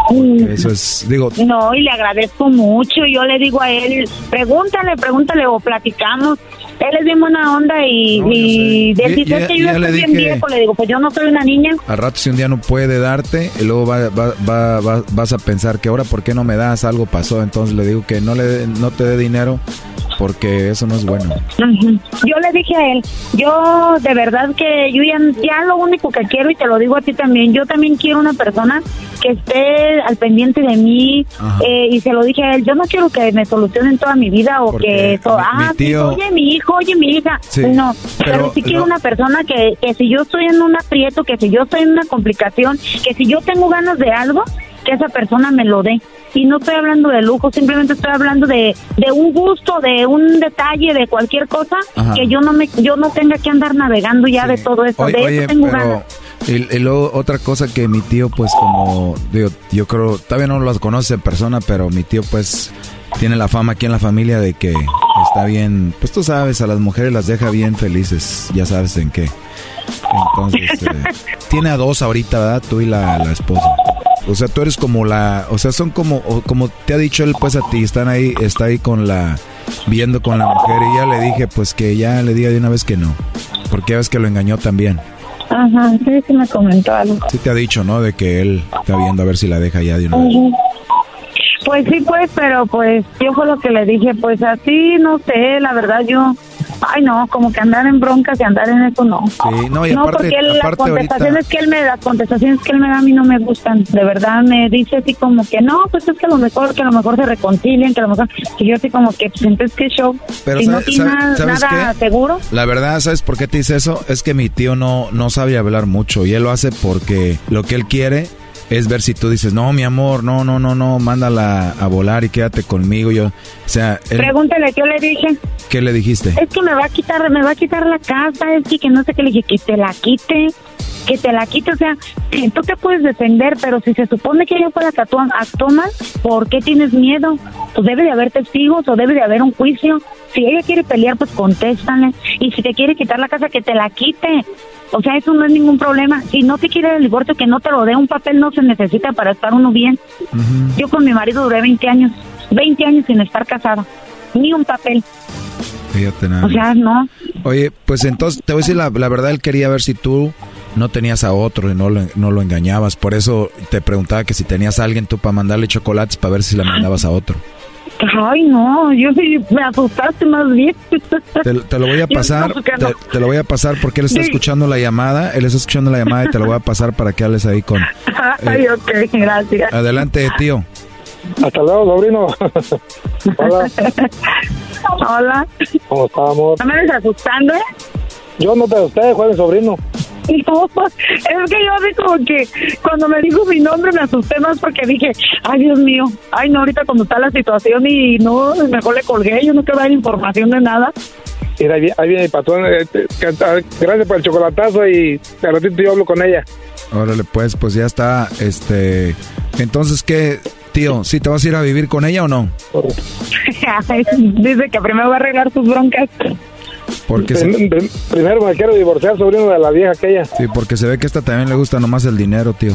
porque eso es, digo, No, y le agradezco mucho. Yo le digo a él, pregúntale, pregúntale o platicamos. Él es bien buena onda y, y dice ya- "Es que yo estoy bien viejo. Le digo, pues yo no soy una niña. al rato si un día no puede darte, y luego va, va- va- va- vas a pensar que ahora por qué no me das, algo pasó, entonces le digo que no, le, no te dé dinero, porque eso no es bueno. Yo le dije a él, yo de verdad que yo ya, ya lo único que quiero, y te lo digo a ti también, yo también quiero una persona que esté al pendiente de mí, eh, y se lo dije a él, yo no quiero que me solucionen toda mi vida o Porque que eso, mi- ah, mi sí, tío- oye mi hijo, oye mi hija, Sí, no, pero, pero sí quiero no- una persona que, que si yo estoy en un aprieto, que si yo estoy en una complicación, que si yo tengo ganas de algo, que esa persona me lo dé. Y no estoy hablando de lujo, simplemente estoy hablando de, de un gusto, de un detalle, de cualquier cosa, Ajá. que yo no me yo no tenga que andar navegando ya de todo eso. Oye, de oye, eso tengo pero ganas. Y, y luego otra cosa que mi tío, pues como, digo, yo creo, todavía no los conoce en persona, pero mi tío, pues, tiene la fama aquí en la familia de que está bien, pues tú sabes, a las mujeres las deja bien felices, ya sabes en qué. Entonces, eh, tiene a dos ahorita, ¿verdad? Tú y la, la esposa. O sea, tú eres como la, o sea, son como, como te ha dicho él, pues a ti, están ahí, está ahí con la, viendo con la mujer y ya le dije, pues que ya le diga de una vez que no, porque ya ves que lo engañó también. Ajá, sí, sí me comentó algo. Sí te ha dicho, ¿no? De que él está viendo a ver si la deja ya de una vez. Pues sí, pues, pero pues yo fue lo que le dije, pues así, no sé, la verdad yo, ay no, como que andar en broncas y andar en eso no. Sí, no, y aparte, porque él- las contestaciones ahorita, que él me las contestaciones que él me da a mí no me gustan, de verdad me dice así como que no, pues es que a lo mejor que a lo mejor se reconcilien, que a lo mejor y yo así como que pues entonces qué show, Pero si no tiene sabe- nada, ¿sabes nada qué? seguro. la verdad, ¿sabes por qué te dice eso? Es que mi tío no, no sabe hablar mucho y él lo hace porque lo que él quiere es ver si tú dices, no, mi amor, no, no, no, no, mándala a volar y quédate conmigo. Yo, o sea, él- Pregúntele qué le dije. ¿qué le dijiste? Es que me va a quitar, me va a quitar la casa, es que, que no sé qué le dije, que te la quite, que te la quite, o sea, tú te puedes defender, pero si se supone que ella fue la que actuó, actuó mal, ¿por qué tienes miedo? Pues debe de haber testigos o debe de haber un juicio. Si ella quiere pelear, pues contéstale. Y si te quiere quitar la casa, que te la quite. O sea, eso no es ningún problema. Si no te quiere el divorcio, que no te lo dé. Un papel no se necesita para estar uno bien. Yo con mi marido duré 20 años, 20 años sin estar casada. Ni un papel. Fíjate nada O sea, no. Oye, pues entonces te voy a decir la, la verdad, él quería ver si tú no tenías a otro y no lo, no lo engañabas. Por eso te preguntaba que si tenías a alguien tú para mandarle chocolates para ver si la mandabas a otro. Ay, no, yo sí me asustaste más bien. Te, te lo voy a pasar, no, te, no. te lo voy a pasar porque él está Sí. escuchando la llamada, él está escuchando la llamada y te lo voy a pasar para que hables ahí con... Ay, ok, gracias. Adelante, tío. Hasta luego, sobrino. Hola. Hola. ¿Cómo estamos? ¿No me estás asustando? eh? Yo no te asusté, Juan, sobrino. No, es que yo así como que cuando me dijo mi nombre me asusté más porque dije, ay Dios mío, ay no, ahorita cuando está la situación y no, mejor le colgué, yo no quiero dar información de nada. Mira, ahí viene, ahí viene mi patrón. eh, Gracias por el chocolatazo y al ratito yo hablo con ella. Órale, pues, pues ya está, este... Entonces, ¿qué, tío? ¿Sí te vas a ir a vivir con ella o no? Dice que primero va a arreglar sus broncas. Porque se, prim- Primero me quiero divorciar, sobrino, de la vieja aquella. sí, porque se ve que a esta también le gusta nomás el dinero, tío.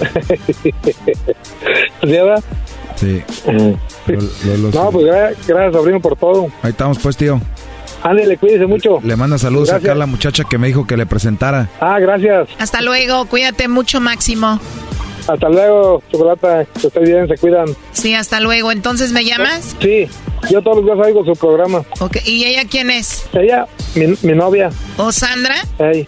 ¿Sí, verdad? Sí. Lo- lo- lo- No, pues gra- gracias, sobrino, por todo. Ahí estamos, pues, tío. Ándale, cuídese mucho. Le manda saludos Gracias. acá a la muchacha que me dijo que le presentara. Ah, gracias. Hasta luego, cuídate mucho, Máximo. Hasta luego, chocolata. Que esté bien, se cuidan. Sí, hasta luego. Entonces, ¿me llamas? Sí, yo todos los días oigo su programa. Ok, ¿y ella quién es? Ella, mi, mi novia. ¿O Sandra? Ey.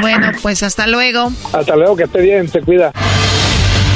Bueno, pues hasta luego. Hasta luego, que esté bien, se cuida.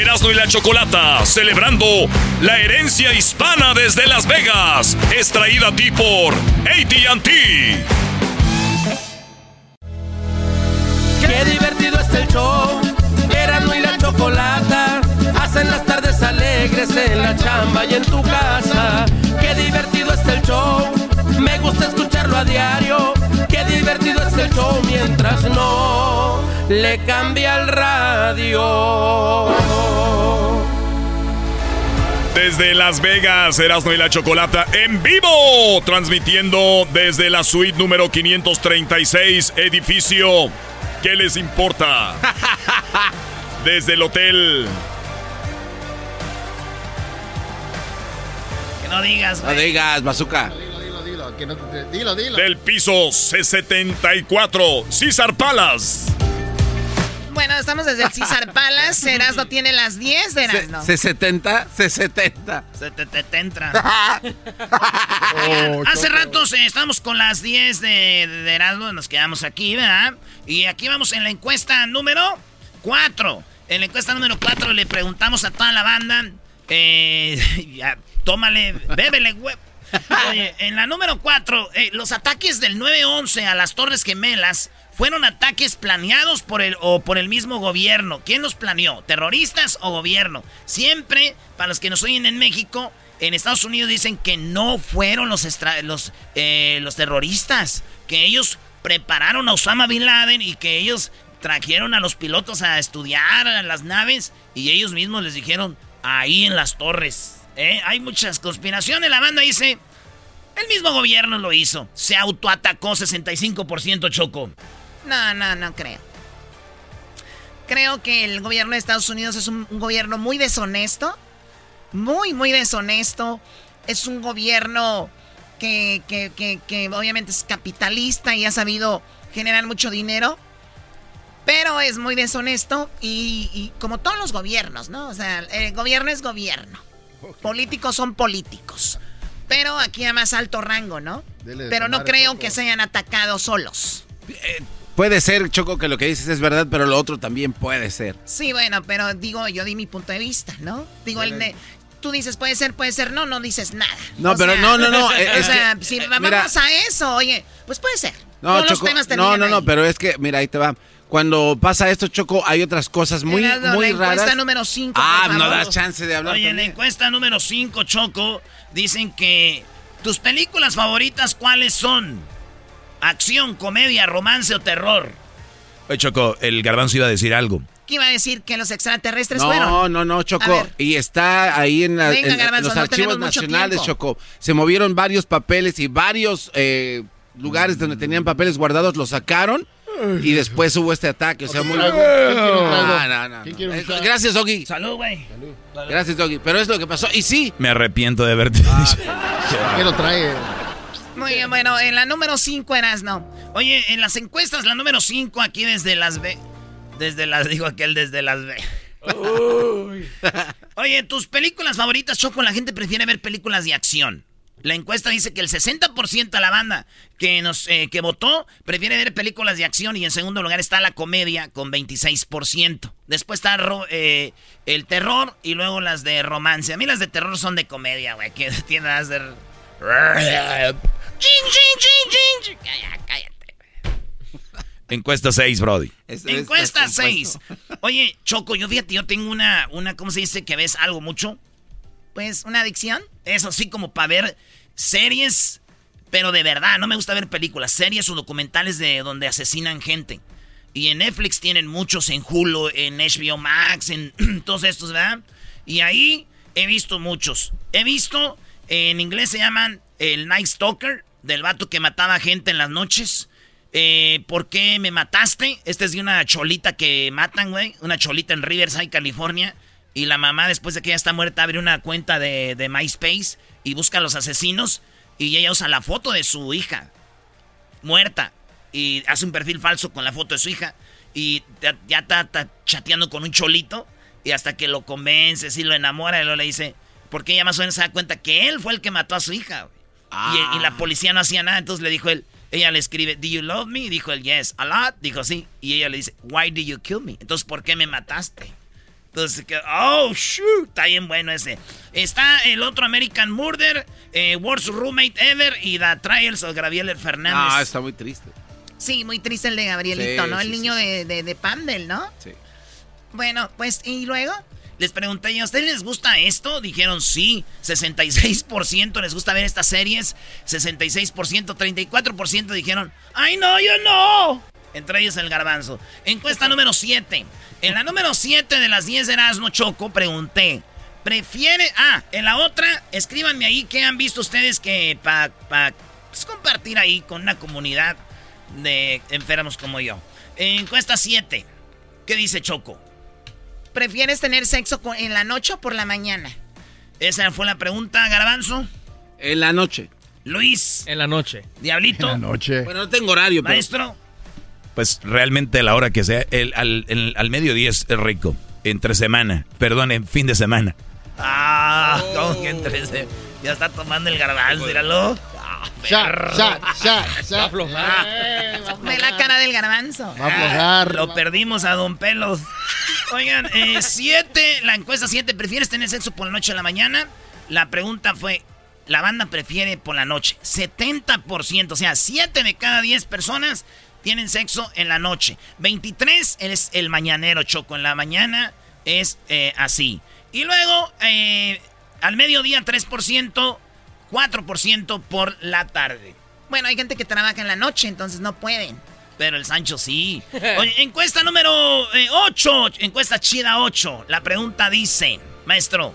Erasmo y la Chocolata, celebrando la herencia hispana desde Las Vegas, es traída a ti por ATT. Qué divertido está el show, Erasmo y la Chocolata, hacen las tardes alegres en la chamba y en tu casa. Qué divertido está el show, me gusta escucharlo a diario. Qué divertido es el show mientras no le cambia el radio. Desde Las Vegas, Erasmo y la Chocolata en vivo, transmitiendo desde la suite número 536, edificio. ¿Qué les importa? Desde el hotel. Que no digas, No digas, bazooka. Dilo, dilo, dilo. Del piso C74, César Palas. Bueno, estamos desde el César Palace. Erasno tiene las 10 de Erasno. C70, C70. Se te, te, te entra. Oigan, hace rato eh, estábamos con las 10 de, de Erasmo, nos quedamos aquí, ¿verdad? Y aquí vamos en la encuesta número 4. En la encuesta número 4 le preguntamos a toda la banda, eh, ya, tómale, bébele, güey. Oye, en la número 4, los ataques del 9-11 a las Torres Gemelas fueron ataques planeados por el, o por el mismo gobierno. ¿Quién los planeó? ¿Terroristas o gobierno? Siempre, para los que nos oyen en México, en Estados Unidos dicen que no fueron los, eh, los terroristas, que ellos prepararon a Osama Bin Laden y que ellos trajeron a los pilotos a estudiar las naves y ellos mismos les dijeron ahí en las torres. ¿eh? Hay muchas conspiraciones. La banda dice, el mismo gobierno lo hizo. Se autoatacó 65% Choco. No, no, no creo. Creo que el gobierno de Estados Unidos es un, un gobierno muy deshonesto. Muy, muy deshonesto. Es un gobierno que, que- que- que obviamente es capitalista y ha sabido generar mucho dinero. Pero es muy deshonesto y, y como todos los gobiernos, ¿no? O sea, el gobierno es gobierno. Políticos son políticos. Pero aquí a más alto rango, ¿no? Dele Pero no creo que se hayan atacado solos. Puede ser, Choco, que lo que dices es verdad, pero lo otro también puede ser. Sí, bueno, pero digo, yo di mi punto de vista, ¿no? Digo, el de- tú dices puede ser, puede ser, no, no dices nada. No, O pero sea, no, no, no, o es sea, que, si eh, vamos mira. a eso, oye, pues puede ser. No, Todos los Choco, temas no, no, no, pero es que, mira, ahí te va. Cuando pasa esto, Choco, hay otras cosas muy, Erasmo, muy la encuesta raras. número 5. Ah, no das chance de hablar. Oye, en la también. encuesta número 5, Choco, dicen que tus películas favoritas, ¿cuáles son? Acción, comedia, romance o terror. Oye, Choco, el garbanzo iba a decir algo. ¿Qué iba a decir? ¿Que los extraterrestres fueron? No, no, no, Choco. Y está ahí en, la- Venga, en- en Garbanzo, los no archivos nacionales. Choco. Se movieron varios papeles y varios eh, lugares donde tenían papeles guardados los sacaron. Y después hubo este ataque. O sea, muy. No, no, no. ¿Quién quiere un Eh? Gracias, Doggy. Salud, güey. Gracias, Doggy. Pero es lo que pasó. Y sí. Me arrepiento de haberte dicho. ¿Qué lo trae? Muy bien, bueno, en la número 5 eras no. Oye, en las encuestas, la número 5 aquí desde Las Vegas. Desde las, digo aquel desde Las Vegas. Oye, tus películas favoritas, Choco, la gente prefiere ver películas de acción. La encuesta dice que el 60% de la banda que nos eh, que votó prefiere ver películas de acción y en segundo lugar está la comedia con 26%. Después está eh, el terror y luego las de romance. A mí las de terror son de comedia, güey, que tienden a ser... ¡Chin, chin, chin, chin! Cállate. Encuesta 6, Brody. Encuesta 6. Oye, Choco, yo fíjate, yo tengo una, una, ¿cómo se dice? Que ves algo mucho. Pues, ¿una adicción? Eso sí, como para ver series, pero de verdad, no me gusta ver películas, series o documentales de donde asesinan gente. Y en Netflix tienen muchos, en Hulu, en HBO Max, en todos estos, ¿verdad? Y ahí he visto muchos. He visto, en inglés se llaman el Night Stalker, del vato que mataba gente en las noches. Eh, ¿Por qué me mataste? Este es de una cholita que matan, güey. Una cholita en Riverside, California. Y la mamá, después de que ella está muerta, abre una cuenta de, de MySpace y busca a los asesinos. Y ella usa la foto de su hija, muerta. Y hace un perfil falso con la foto de su hija. Y ya- está, chateando con un cholito. Y hasta que lo convence, si lo enamora, y luego le dice. Porque ella más o menos se da cuenta que él fue el que mató a su hija. Y, y la policía no hacía nada. Entonces le dijo él. Ella le escribe, ¿Do you love me? Dijo él, yes, a lot. Dijo sí. Y ella le dice, Why did you kill me? Entonces, ¿por qué me mataste? Entonces, que, oh, shoot, está bien bueno ese. Está el otro American Murder, eh, Worst Roommate Ever y The Trials of Gabriel Fernández. Ah, está muy triste. Sí, muy triste el de Gabrielito, Sí, ¿no? El sí, niño de, de, de Pandel, ¿no? Sí. Bueno, pues, ¿y luego? Les pregunté, ¿y a ustedes les gusta esto? Dijeron sí. 66% les gusta ver estas series. 66%, 34% dijeron, ¡ay no, yo no! Entre ellos el garbanzo. Encuesta número 7. En la número 7 de las 10 de Erasmo Choco pregunté, ¿prefiere... Ah, en la otra, escríbanme ahí qué han visto ustedes que para pa, pues, compartir ahí con una comunidad de enfermos como yo. Encuesta 7. ¿Qué dice Choco? ¿Prefieres tener sexo con- en la noche o por la mañana? Esa fue la pregunta, Garbanzo. En la noche. Luis. En la noche. Diablito. En la noche. Bueno, no tengo horario, pero... Maestro. Pues realmente la hora que sea, el, al, el- al mediodía es rico. Entre semana, perdón, en fin de semana. Ah, ¿cómo que entre ese? Ya está tomando el garbanzo, míralo. Shot, shot, shot. Va a aflojar. Eh, va a Ve la cara del garbanzo. Va a aflojar. Lo perdimos a Don Pelos. Oigan, eh, siete, la encuesta siete, ¿prefieres tener sexo por la noche o la mañana? La pregunta fue, la banda prefiere por la noche. 70%, o sea, 7 de cada 10 personas tienen sexo en la noche. 23 es el mañanero, Choco. En la mañana es eh, así. Y luego, eh, al mediodía 3%, 4% por la tarde. Bueno, hay gente que trabaja en la noche, entonces no pueden. Pero el Sancho sí. Oye, encuesta número 8, encuesta chida 8. La pregunta dice, maestro,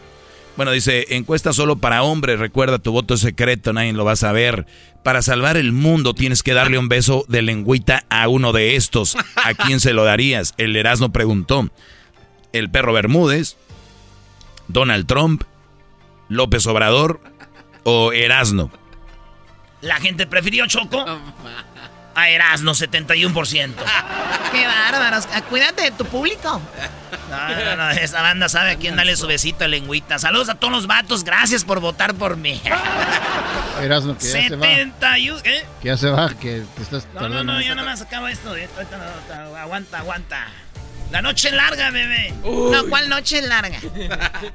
Bueno, dice, encuesta solo para hombres, recuerda tu voto es secreto, nadie lo va a saber. Para salvar el mundo tienes que darle un beso de lengüita a uno de estos. ¿A quién se lo darías? El Erasmo preguntó. El perro Bermúdez, Donald Trump, López Obrador o Erasno. la gente prefirió Choco a Erasmo 71%. Qué bárbaros. Ah, Cuídate de tu público. No, no, no, esa banda sabe a quién darle su besito lengüita. Saludos a todos los vatos, gracias por votar por mí. Erasmo, que ya se va. 71, ¿eh? Que ya se va, que te estás No, no, tardando. no, ya nada más acabo esto. eh, Aguanta, aguanta. La noche larga, bebé. No, ¿cuál noche larga?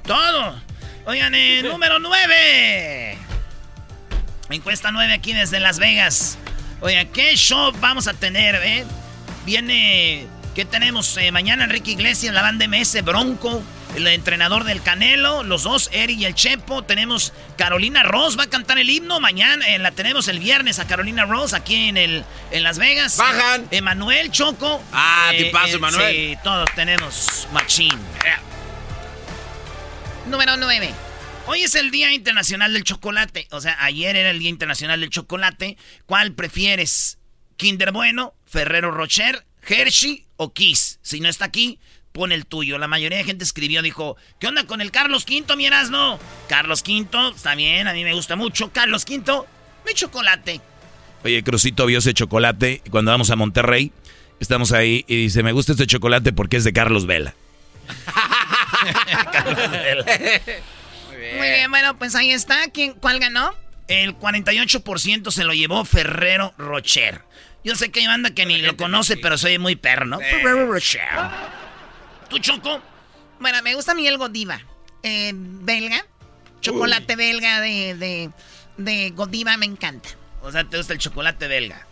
Todo. Oigan, eh, número 9. Encuesta 9 aquí desde Las Vegas. Oigan, ¿qué show vamos a tener, eh? Viene, ¿qué tenemos? Eh, mañana Enrique Iglesias, la banda MS, Bronco, el entrenador del Canelo, los dos, Eric y el Chepo. Tenemos Carolina Ross, va a cantar el himno. Mañana eh, la tenemos el viernes a Carolina Ross aquí en, el, en Las Vegas. Bajan. Emanuel Choco. Ah, tipazo, Emanuel. Sí, todos tenemos Machín. Número 9. Hoy es el Día Internacional del Chocolate. O sea, ayer era el Día Internacional del Chocolate. ¿Cuál prefieres? ¿Kinder Bueno, Ferrero Rocher, Hershey o Kiss? Si no está aquí, pon el tuyo. La mayoría de gente escribió, dijo, ¿qué onda con el Carlos V, mi Erasmo? Carlos V, está bien, a mí me gusta mucho. Carlos V, mi chocolate. Oye, Crucito vio ese chocolate cuando vamos a Monterrey. Estamos ahí y dice, me gusta este chocolate porque es de Carlos Vela. Muy bien, bueno, pues ahí está. ¿Quién, ¿Cuál ganó? El 48% se lo llevó Ferrero Rocher. Yo sé que hay banda que ni lo conoce, pero soy muy perro, ¿no? Ferrero Rocher. ¿Tú, Choco? Bueno, me gusta a mí el Godiva. Eh, belga. Chocolate belga de, de, de Godiva me encanta. O sea, ¿te gusta el chocolate belga?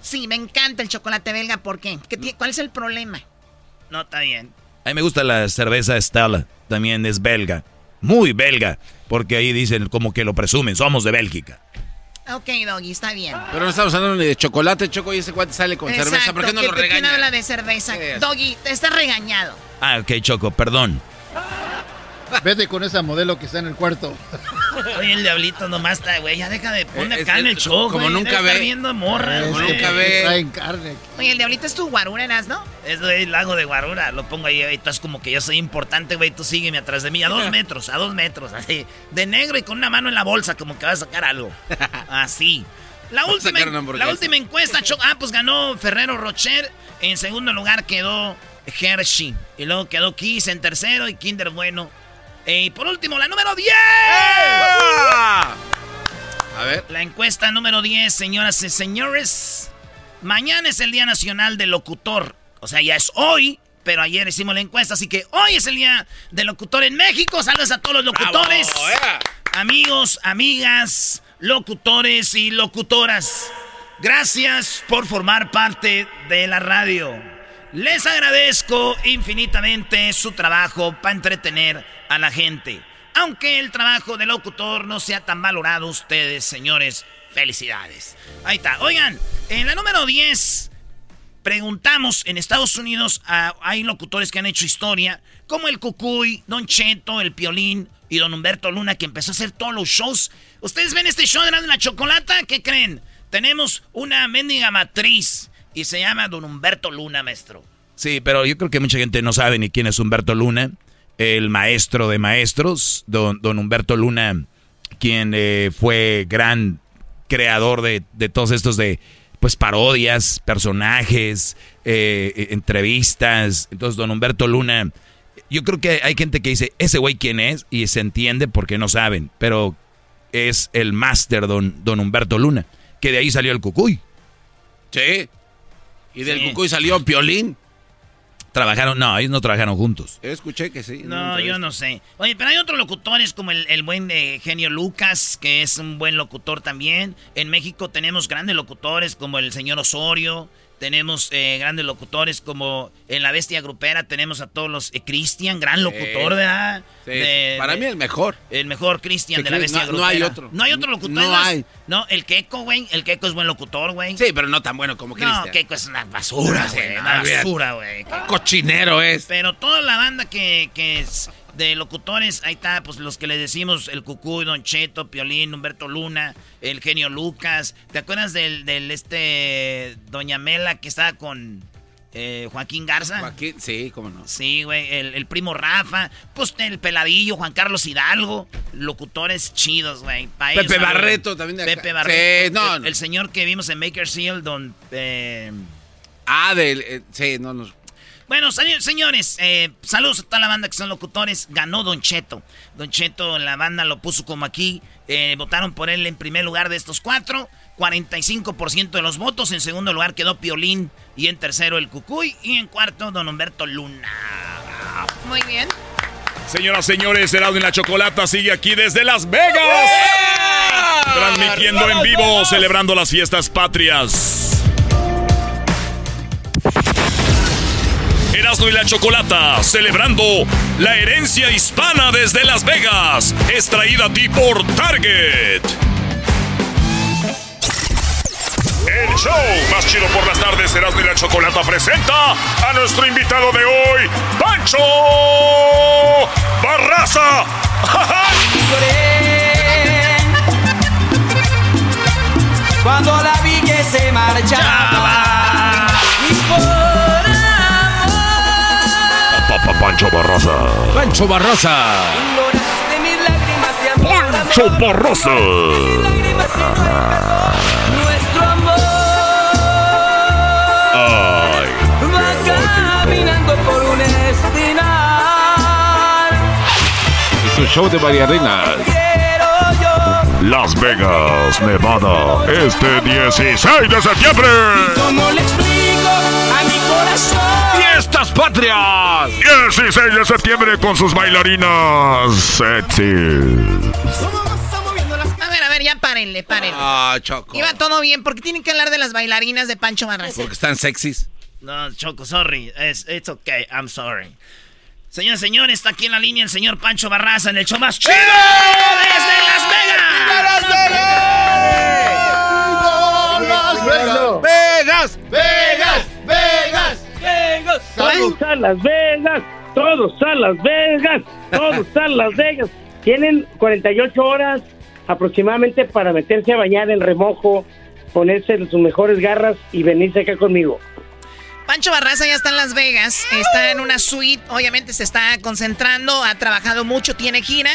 Sí, me encanta el chocolate belga. ¿Por qué? ¿Qué ¿Cuál es el problema? No, está bien. A mí me gusta la cerveza Stella, también es belga. Muy belga, porque ahí dicen como que lo presumen, somos de Bélgica. Ok, Doggy, está bien. Pero no estamos hablando ni de chocolate, Choco, y ese cuate sale con cerveza. ¿Por qué no ¿qué- lo ¿Quién regaña? habla de cerveza? Doggy, te estás regañado. Ah, ok, Choco, perdón. Vete con esa modelo que está en el cuarto. Oye, el diablito nomás está, güey, ya deja de poner Eh, acá en el show, como güey, nunca ve. viendo morra, Como nunca ve. Traen carne. Oye, el diablito es tu guarurenas, ¿no? Es el lago de Guarura, lo pongo ahí, güey. Tú es como que yo soy importante, güey. Tú sígueme atrás de mí, a dos metros, a dos metros, así. De negro y con una mano en la bolsa, como que vas a sacar algo. Así. La última, la última encuesta, ah, pues ganó Ferrero Rocher. En segundo lugar quedó Hershey. Y luego quedó Kiss en tercero y Kinder Bueno. Eh, y por último, la número 10. A ver. La encuesta número 10, señoras y señores. Mañana es el Día Nacional del Locutor. O sea, ya es hoy, pero ayer hicimos la encuesta, así que hoy es el Día del Locutor en México. Saludos a todos los locutores. Amigos, amigas, locutores y locutoras. Gracias por formar parte de la radio. Les agradezco infinitamente su trabajo para entretener a la gente. Aunque el trabajo de locutor no sea tan valorado, ustedes, señores, felicidades. Ahí está. Oigan, en la número 10, preguntamos en Estados Unidos, ah, hay locutores que han hecho historia, como el Cucuy, Don Cheto, el Piolín y Don Humberto Luna, que empezó a hacer todos los shows. ¿Ustedes ven este show de la chocolata? ¿Qué creen? Tenemos una mendiga matriz y se llama Don Humberto Luna, maestro. Sí, pero yo creo que mucha gente no sabe ni quién es Humberto Luna, el maestro de maestros, don, don Humberto Luna, quien eh, fue gran creador de, de todos estos de pues parodias, personajes, eh, eh, entrevistas. Entonces, don Humberto Luna, yo creo que hay gente que dice, ese güey quién es, y se entiende porque no saben, pero es el máster don, don Humberto Luna, que de ahí salió el cucuy. Sí. Y del Sí. Cucuy salió Piolín. Trabajaron, no, ellos no trabajaron juntos. Escuché que sí. No, yo no sé. Oye, pero hay otros locutores como el, el buen eh, genio Lucas, que es un buen locutor también. En México tenemos grandes locutores como el señor Osorio. Tenemos eh, grandes locutores como en La Bestia Grupera tenemos a todos los... eh, Cristian, gran locutor, ¿verdad? Sí, De- para de- mí el mejor. El mejor Cristian de La Bestia no- no Grupera. hay otro. No hay otro locutor. No hay. No, el Keiko, güey. El Keiko es buen locutor, güey. Sí, pero no tan bueno como No, Cristian. Keiko es una basura, güey. no, Una basura, güey. Cochinero es. Pero toda la banda que, que es de locutores, ahí está, pues los que le decimos, el Cucuy, Don Cheto, Piolín, Humberto Luna, el genio Lucas. ¿Te acuerdas del, del este Doña Mela que estaba con eh, Joaquín Garza? Joaquín, sí, cómo no. Sí, güey, el, el primo Rafa, pues el peladillo, Juan Carlos Hidalgo, locutores chidos, güey. ellos, Pepe. Barreto también de acá. Pepe Barreto. Sí, no, el, no. el señor que vimos en Bakersfield, don... eh, Ah, del. eh, sí, no, no. Bueno, señor- señores, eh, saludos a toda la banda que son locutores. Ganó Don Cheto. Don Cheto, la banda lo puso como aquí. eh, votaron por él en primer lugar de estos cuatro. 45% de los votos. En segundo lugar quedó Piolín. Y en tercero el Cucuy. Y en cuarto, Don Humberto Luna. Muy bien. Señoras, señores, Erasmo y la Chocolata sigue aquí desde Las Vegas. Transmitiendo en vivo, celebrando las fiestas patrias. Erasmo y la Chocolata, celebrando la herencia hispana desde Las Vegas. Es traída a ti por Target. El show más chido por las tardes, Erasmo y la Chocolata presenta a nuestro invitado de hoy, Pancho Barraza. Cuando la vi que se marchaba Pancho Barraza. Pancho Barraza. ignoraste mis lágrimas de amor, Pancho Barraza. nuestro amor Ay, va caminando por un espiral. y su show de bailarina. Quiero yo, Las Vegas, Nevada, este 16 de septiembre. ¿cómo le explico a mi corazón? ¡Fiestas patrias! 16 de septiembre con sus bailarinas sexy. A ver, a ver, ya párenle, párenle. Ah, Choco. Iba todo bien, porque tienen que hablar de las bailarinas de Pancho Barraza. Porque están sexys. No, Choco, sorry. It's, it's okay, I'm sorry. Señor, señor, está aquí en la línea el señor Pancho Barraza en el show más chido desde Las Vegas. Vegas, Vegas, Vegas, Vegas. Todos a Las Vegas, todos a Las Vegas, todos a Las Vegas. tienen 48 horas aproximadamente para meterse a bañar en remojo, ponerse sus mejores garras y venirse acá conmigo. Pancho Barraza ya está en Las Vegas, está en una suite, obviamente se está concentrando, ha trabajado mucho, tiene gira.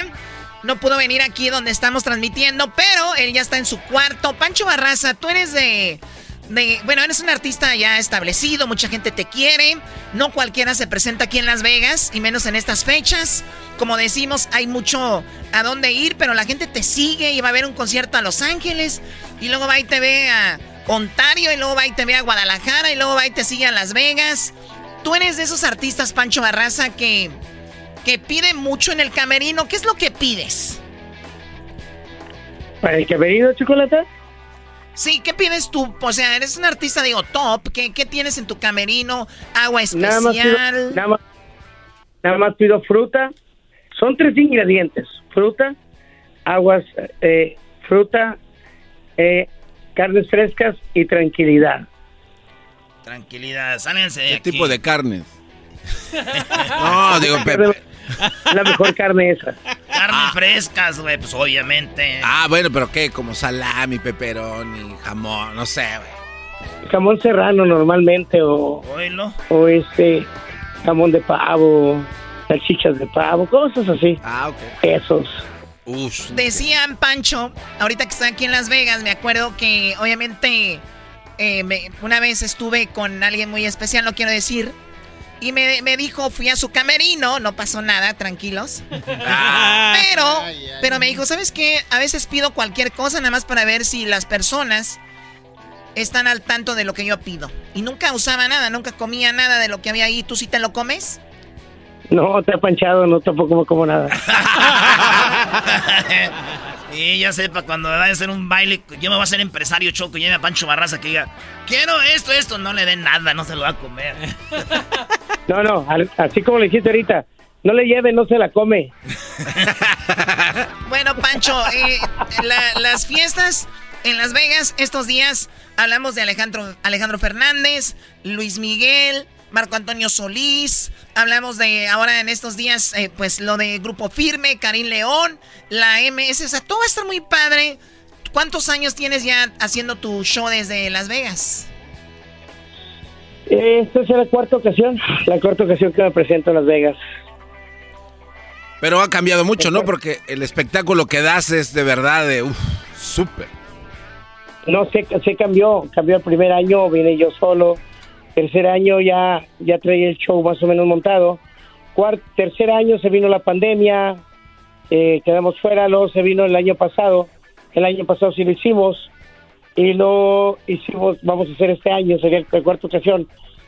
No pudo venir aquí donde estamos transmitiendo, pero él ya está en su cuarto. Pancho Barraza, tú eres de, bueno, eres un artista ya establecido, mucha gente te quiere. No cualquiera se presenta aquí en Las Vegas, y menos en estas fechas. Como decimos, hay mucho a dónde ir, pero la gente te sigue y va a haber un concierto a Los Ángeles, y luego va y te ve a Ontario y luego va y te ve a Guadalajara y luego va y te sigue a Las Vegas. Tú eres de esos artistas, Pancho Barraza, que, que pide mucho en el camerino. ¿Qué es lo que pides? ¿Para el camerino, chocolate? Sí, ¿qué pides tú? O sea, eres un artista, digo, top. ¿Qué, qué tienes en tu camerino? ¿Agua especial? Nada más, pido, nada, más, nada más pido fruta. Son tres ingredientes. Fruta, aguas, eh, fruta, eh, carnes frescas y tranquilidad. Tranquilidad, sálense de ¿Qué aquí. tipo de carnes? no, digo, Pepe. La mejor carne esa. Carnes frescas, güey, pues obviamente. Ah, bueno, pero ¿qué? Como salami, pepperoni, jamón, no sé, güey. Jamón serrano normalmente o, o este jamón de pavo, salchichas de pavo, cosas así. Ah, ok. Esos. Decían, Pancho, ahorita que está aquí en Las Vegas, me acuerdo que obviamente eh, me- una vez estuve con alguien muy especial, no quiero decir, y me, me dijo, fui a su camerino, no pasó nada, tranquilos. pero, pero me dijo, ¿sabes qué? A veces pido cualquier cosa nada más para ver si las personas están al tanto de lo que yo pido. Y nunca usaba nada, nunca comía nada de lo que había ahí. ¿Tú sí te lo comes? No, te ha panchado, no tampoco me como nada. Y ya sepa, cuando me vaya a hacer un baile, yo me voy a hacer empresario choco y lleve a Pancho Barraza que diga, quiero esto, esto, no le den nada, no se lo va a comer. No, no, al- así como le dijiste ahorita, no le lleve, no se la come. Bueno, Pancho, eh, la- las fiestas en Las Vegas estos días hablamos de Alejandro, Alejandro Fernández, Luis Miguel, Marco Antonio Solís, hablamos de ahora en estos días, eh, pues lo de Grupo Firme, Karim León, la MS, o sea, todo va a estar muy padre. ¿Cuántos años tienes ya haciendo tu show desde Las Vegas? Esta es la cuarta ocasión, la cuarta ocasión que me presento en Las Vegas. Pero ha cambiado mucho, ¿no? Porque el espectáculo que das es de verdad de, uff, súper. No, se, se cambió, cambió el primer año, vine yo solo. Tercer año ya, ya traía el show más o menos montado. Cuart, tercer año se vino la pandemia, eh, quedamos fuera, luego se vino el año pasado. El año pasado sí lo hicimos y lo hicimos, vamos a hacer este año, sería la cuarta ocasión.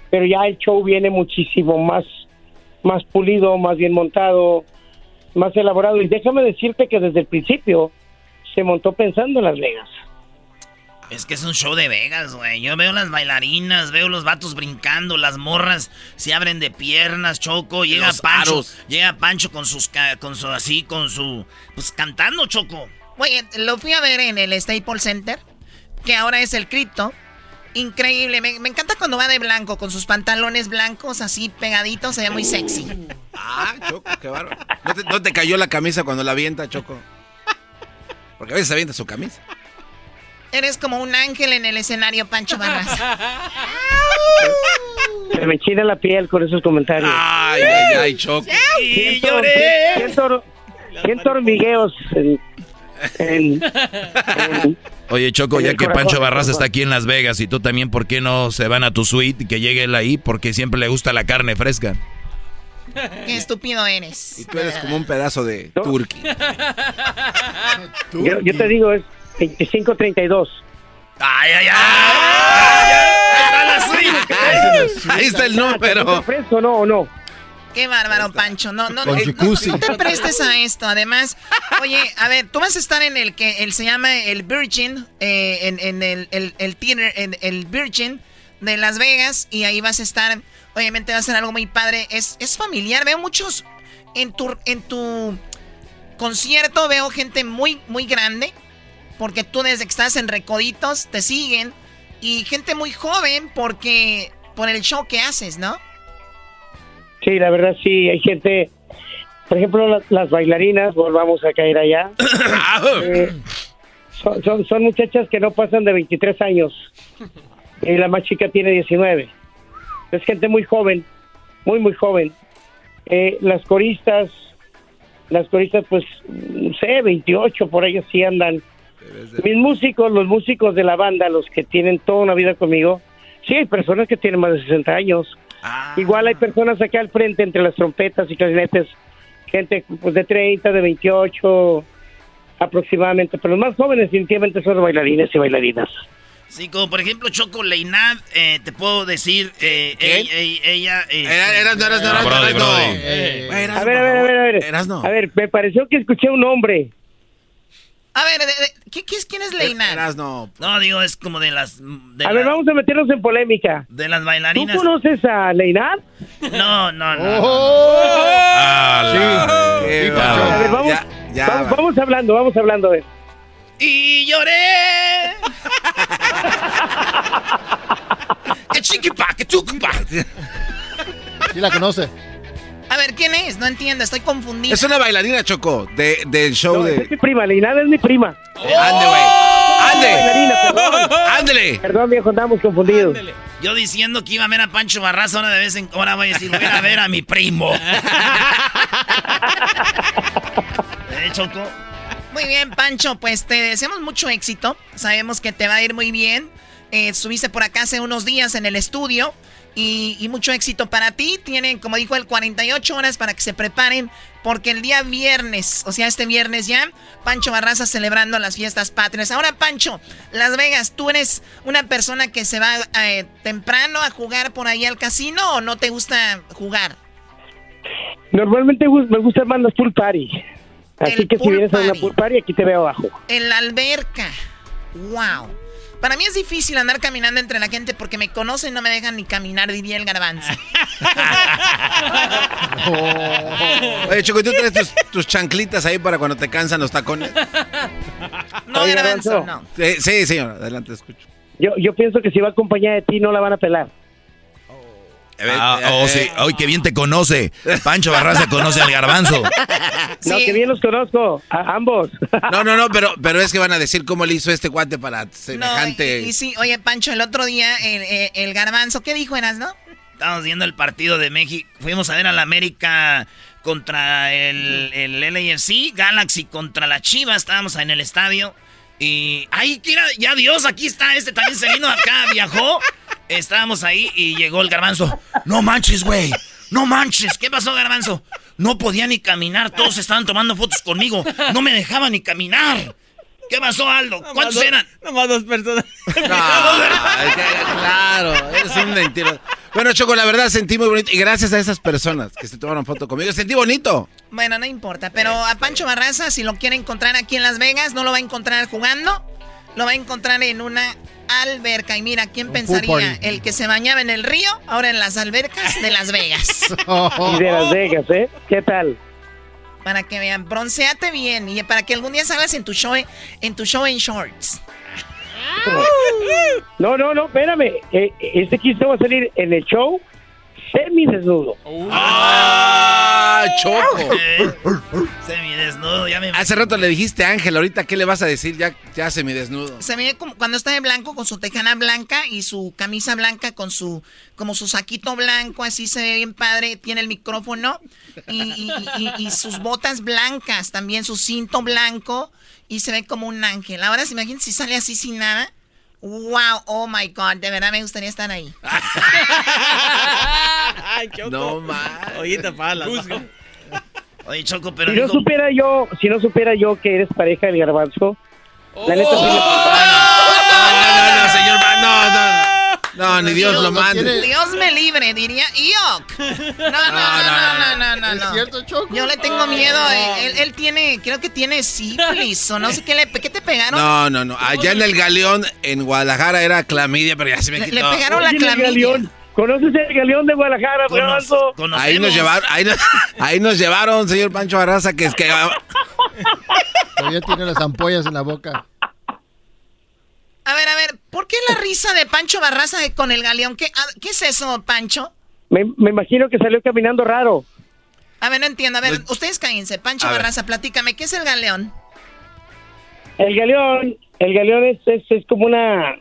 Pero ya el show viene muchísimo más, más pulido, más bien montado, más elaborado. Y déjame decirte que desde el principio se montó pensando en Las Vegas. Es que es un show de Vegas, güey. Yo veo las bailarinas, veo los vatos brincando, las morras se abren de piernas, Choco. Llega Los Pancho, aros. llega Pancho con sus, ca- con su, así, con su, pues cantando, Choco. Oye, lo fui a ver en el Staples Center, que ahora es el Crypto. Increíble, me, me encanta cuando va de blanco, con sus pantalones blancos así pegaditos, se ve muy sexy. Ah, Choco, qué bárbaro. ¿No te, no te cayó la camisa cuando la avienta, Choco? Porque a veces avienta su camisa. Eres como un ángel en el escenario, Pancho Barraza. Se me china la piel con esos comentarios. Ay, ay, ay, Choco. Siento, siento, siento hormigueos en, en- en- Oye, Choco, En ya que corazón, Pancho Barraza corazón. está aquí en Las Vegas y tú también, ¿por qué no se van a tu suite y que llegue él ahí? Porque siempre le gusta la carne fresca. Qué estúpido eres. Y tú eres como un pedazo de turkey. yo, yo te digo, es 25-32. Ay, ay, Ahí está el número. ¿Fresco no o no? Qué bárbaro, Pancho. No, no, no, no te prestes a esto. Además, oye, a ver, tú vas a estar en el que él se llama el Virgin, eh, en, en el, el, el theater, en el Virgin de Las Vegas, y ahí vas a estar. Obviamente va a ser algo muy padre. Es, es familiar. Veo muchos en tu, en tu concierto, veo gente muy, muy grande. Porque tú desde que estás en Recoditos te siguen. Y gente muy joven porque por el show que haces, ¿no? Sí, la verdad sí, hay gente, por ejemplo, las, las bailarinas, volvamos a caer allá. Eh, son, son, son muchachas que no pasan de 23 años. Y la más chica tiene 19. Es gente muy joven, muy, muy joven. Eh, las coristas, las coristas, pues, no sé, 28, por ahí sí andan. Mis músicos, los músicos de la banda, los que tienen toda una vida conmigo, sí, hay personas que tienen más de 60 años. Igual hay personas acá al frente entre las trompetas y clarinetes, gente pues, de 30, de 28 aproximadamente, pero los más jóvenes definitivamente son los bailarines y bailarinas. Sí, como por ejemplo Choco Leinad, eh, te puedo decir, eh, ella... ella Era- eras- eras- eras- No, eras- Brody, no. Brody. A ver, a ver, a ver, a ver. Eras no. A ver, me pareció que escuché un nombre. A ver, de- de- ¿qué, qué es, ¿quién es Leinar? no. No, digo, es como de las... De, A la- ver, vamos a meternos en polémica. de las ¿Tú bailarinas. conoces a Leinad? No, no, no. Ah. Qué A ver, vamos, Ya, ya, vamos, va. vamos hablando, vamos hablando. Y lloré. que chiquipa, que chucupa. Sí la conoce. A ver, ¿quién es? No entiendo, estoy confundida. Es una bailarina, Choco, de, del show No, de... es mi prima, Leinad es mi prima. ¡Ande, güey! ¡Ande! Bailarina, perdón. ¡Ándele! Perdón, viejo, andamos confundidos. Yo diciendo que iba a ver a Pancho Barraza, ahora de vez en ahora voy a decir, voy a ver a mi primo. ¿Eh, Choco? Muy bien, Pancho, pues te deseamos mucho éxito. Sabemos que te va a ir muy bien. Eh, estuviste por acá hace unos días en el estudio y, y mucho éxito para ti. Tienen, como dijo él, 48 horas para que se preparen porque el día viernes, o sea, este viernes ya, Pancho Barraza celebrando las fiestas patrias. Ahora, Pancho, Las Vegas, ¿tú eres una persona que se va eh, temprano a jugar por ahí al casino o no te gusta jugar? Normalmente me gusta más las pool party. Así El que si vienes a una party. pool party, aquí te veo abajo. En la alberca. Wow. Para mí es difícil andar caminando entre la gente porque me conocen y no me dejan ni caminar, diría el garbanzo. Oye, Choco, ¿y tú traes tus, tus chanclitas ahí para cuando te cansan los tacones? No, Oye, garbanzo, Garbanzo. no. Sí, sí, señor, adelante, escucho. Yo, yo pienso que si va acompañada de ti, no la van a pelar. Ah, oh, sí. Ay, qué bien te conoce. Pancho Barraza conoce al garbanzo. No, que bien los conozco, a ambos. No, no, no, pero, pero es que van a decir cómo le hizo este cuate para semejante... Y sí, oye, Pancho, el otro día el, el- el garbanzo, ¿qué dijo Eras, no? Estábamos viendo el partido de México. Fuimos a ver a la América contra el, el LAFC, Galaxy contra la Chivas. Estábamos en el estadio. Y. ¡Ay, mira! Ya Dios, aquí está. Este también se vino acá, viajó. Estábamos ahí y llegó el garbanzo. No manches, güey. No manches. ¿Qué pasó, garbanzo? No podía ni caminar. Todos estaban tomando fotos conmigo. No me dejaban ni caminar. ¿Qué pasó, Aldo? ¿Cuántos eran? Nomás dos personas. Que- claro, eres un mentiroso. Bueno, Choco, la verdad sentí muy bonito. Y gracias a esas personas que se tomaron foto conmigo, sentí bonito. Bueno, no importa, pero a Pancho Barraza, si lo quiere encontrar aquí en Las Vegas, no lo va a encontar jugando, lo va a encontrar en una alberca. Y mira, ¿quién pensaría? El que se bañaba en el río, ahora en las albercas de Las Vegas. Y de Las Vegas, ¿eh? ¿Qué tal? Para que vean, bronceate bien y para que algún día salgas en tu show, en tu show en shorts. No, no, no, espérame. Eh, este chiste va a salir en el show semi-desnudo. ¡Ah, Choco! Semidesnudo, ya me... Hace rato le dijiste Ángel, ahorita qué le vas a decir, ya, ya se me desnudo. Se ve como cuando está de blanco con su tejana blanca y su camisa blanca con su como su saquito blanco, así se ve bien padre, tiene el micrófono y, y- y- y sus botas blancas, también su cinto blanco y se ve como un ángel. Ahora se imaginen si sale así sin nada. Wow, oh my god, de verdad me gustaría estar ahí. Ay. No, más. Oye, tapala. Oye, Choco, pero... Si no supiera yo, si no supiera yo que eres pareja del garbanzo, la neta sí me- No, no, señor, no, no. No, ni Dios lo mande. Dios me libre, diría Iok. No, no, no, no, no, no, no. ¿Es cierto, Choco? Yo le tengo miedo. Él, él tiene, creo que tiene sífilis o no sé qué le, ¿qué te pegaron. No, no, no. Allá en el Galeón, en Guadalajara, era clamidia, pero ya se me quitó. le pegaron la clamidia. ¿Conoces el galeón de Guadalajara, garbanzo? Ahí nos llevaron, ahí nos, ahí nos llevaron, señor Pancho Barraza, que es que... Todavía tiene las ampollas en la boca. A ver, a ver, ¿por qué la risa de Pancho Barraza con el galeón? ¿Qué, ¿qué es eso, Pancho? Me, me imagino que salió caminando raro. A ver, no entiendo. A ver, ustedes cállense. Pancho A ver. Barraza, platícame, ¿qué es el galeón? El galeón, el galeón es, es, es como una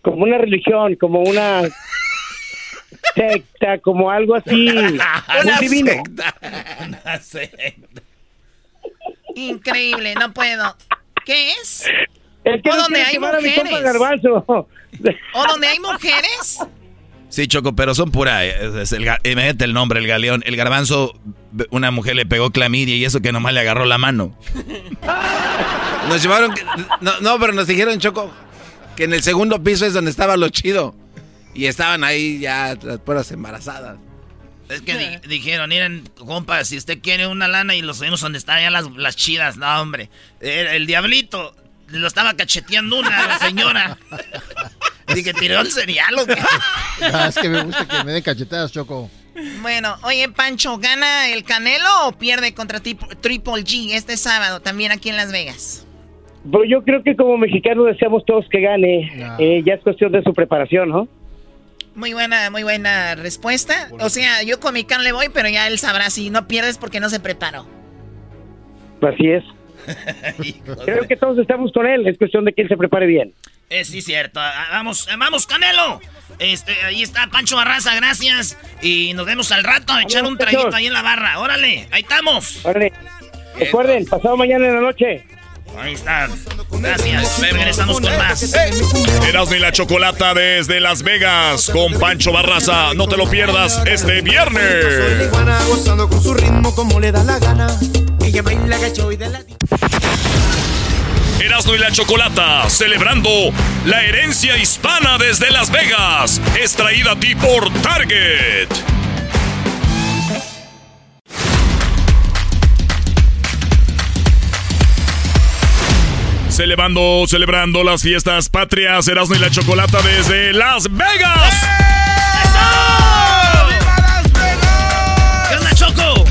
como una religión, como una secta, como algo así muy divino. Una secta. Increíble, no puedo. ¿Qué es? Es que ¿O no donde hay mujeres? ¿O donde hay mujeres? Sí, Choco, pero son pura. Es, es el, imagínate el nombre, el galeón. El garbanzo, una mujer le pegó clamidia y eso que nomás le agarró la mano. Nos llevaron. No, no, pero nos dijeron, Choco, que en el segundo piso es donde estaba lo chido. Y estaban ahí ya las puras embarazadas. Es que di- dijeron, miren, compa, si usted quiere una lana y lo subimos donde están ya las, las chidas, no, hombre. El, el diablito lo estaba cacheteando una la señora. Dije, ¿tiró el cereal o qué? Es que me gusta que me den cachetadas, Choco. Bueno, oye, Pancho, ¿gana el Canelo o pierde contra Triple G este sábado también aquí en Las Vegas? Pero yo creo que como mexicanos deseamos todos que gane. Eh, ya es cuestión de su preparación, ¿no? Muy buena, muy buena respuesta. O sea, yo con mi can le voy, pero ya él sabrá si no pierdes porque no se preparó. Así es. Creo que todos estamos con él. Es cuestión de que él se prepare bien. Eh, sí, cierto. Ah, Vamos, eh, vamos, Canelo. Este, ahí está Pancho Barraza, gracias. Y nos vemos al rato a echar un traguito ahí en la barra. Órale, ahí estamos. Órale. Recuerden, pasado mañana en la noche. Ahí está. Gracias. Regresamos con más. Erasmo y la Chocolata desde Las Vegas con Pancho Barraza. No te lo pierdas este viernes. Gozando con su ritmo como le da la gana. Y la... Erasmo y la Chocolata celebrando la herencia hispana desde Las Vegas. Es traída a ti por Target. Celebrando, celebrando las fiestas patrias, Erasmo y la Chocolata desde Las Vegas. ¿Qué onda, Choco?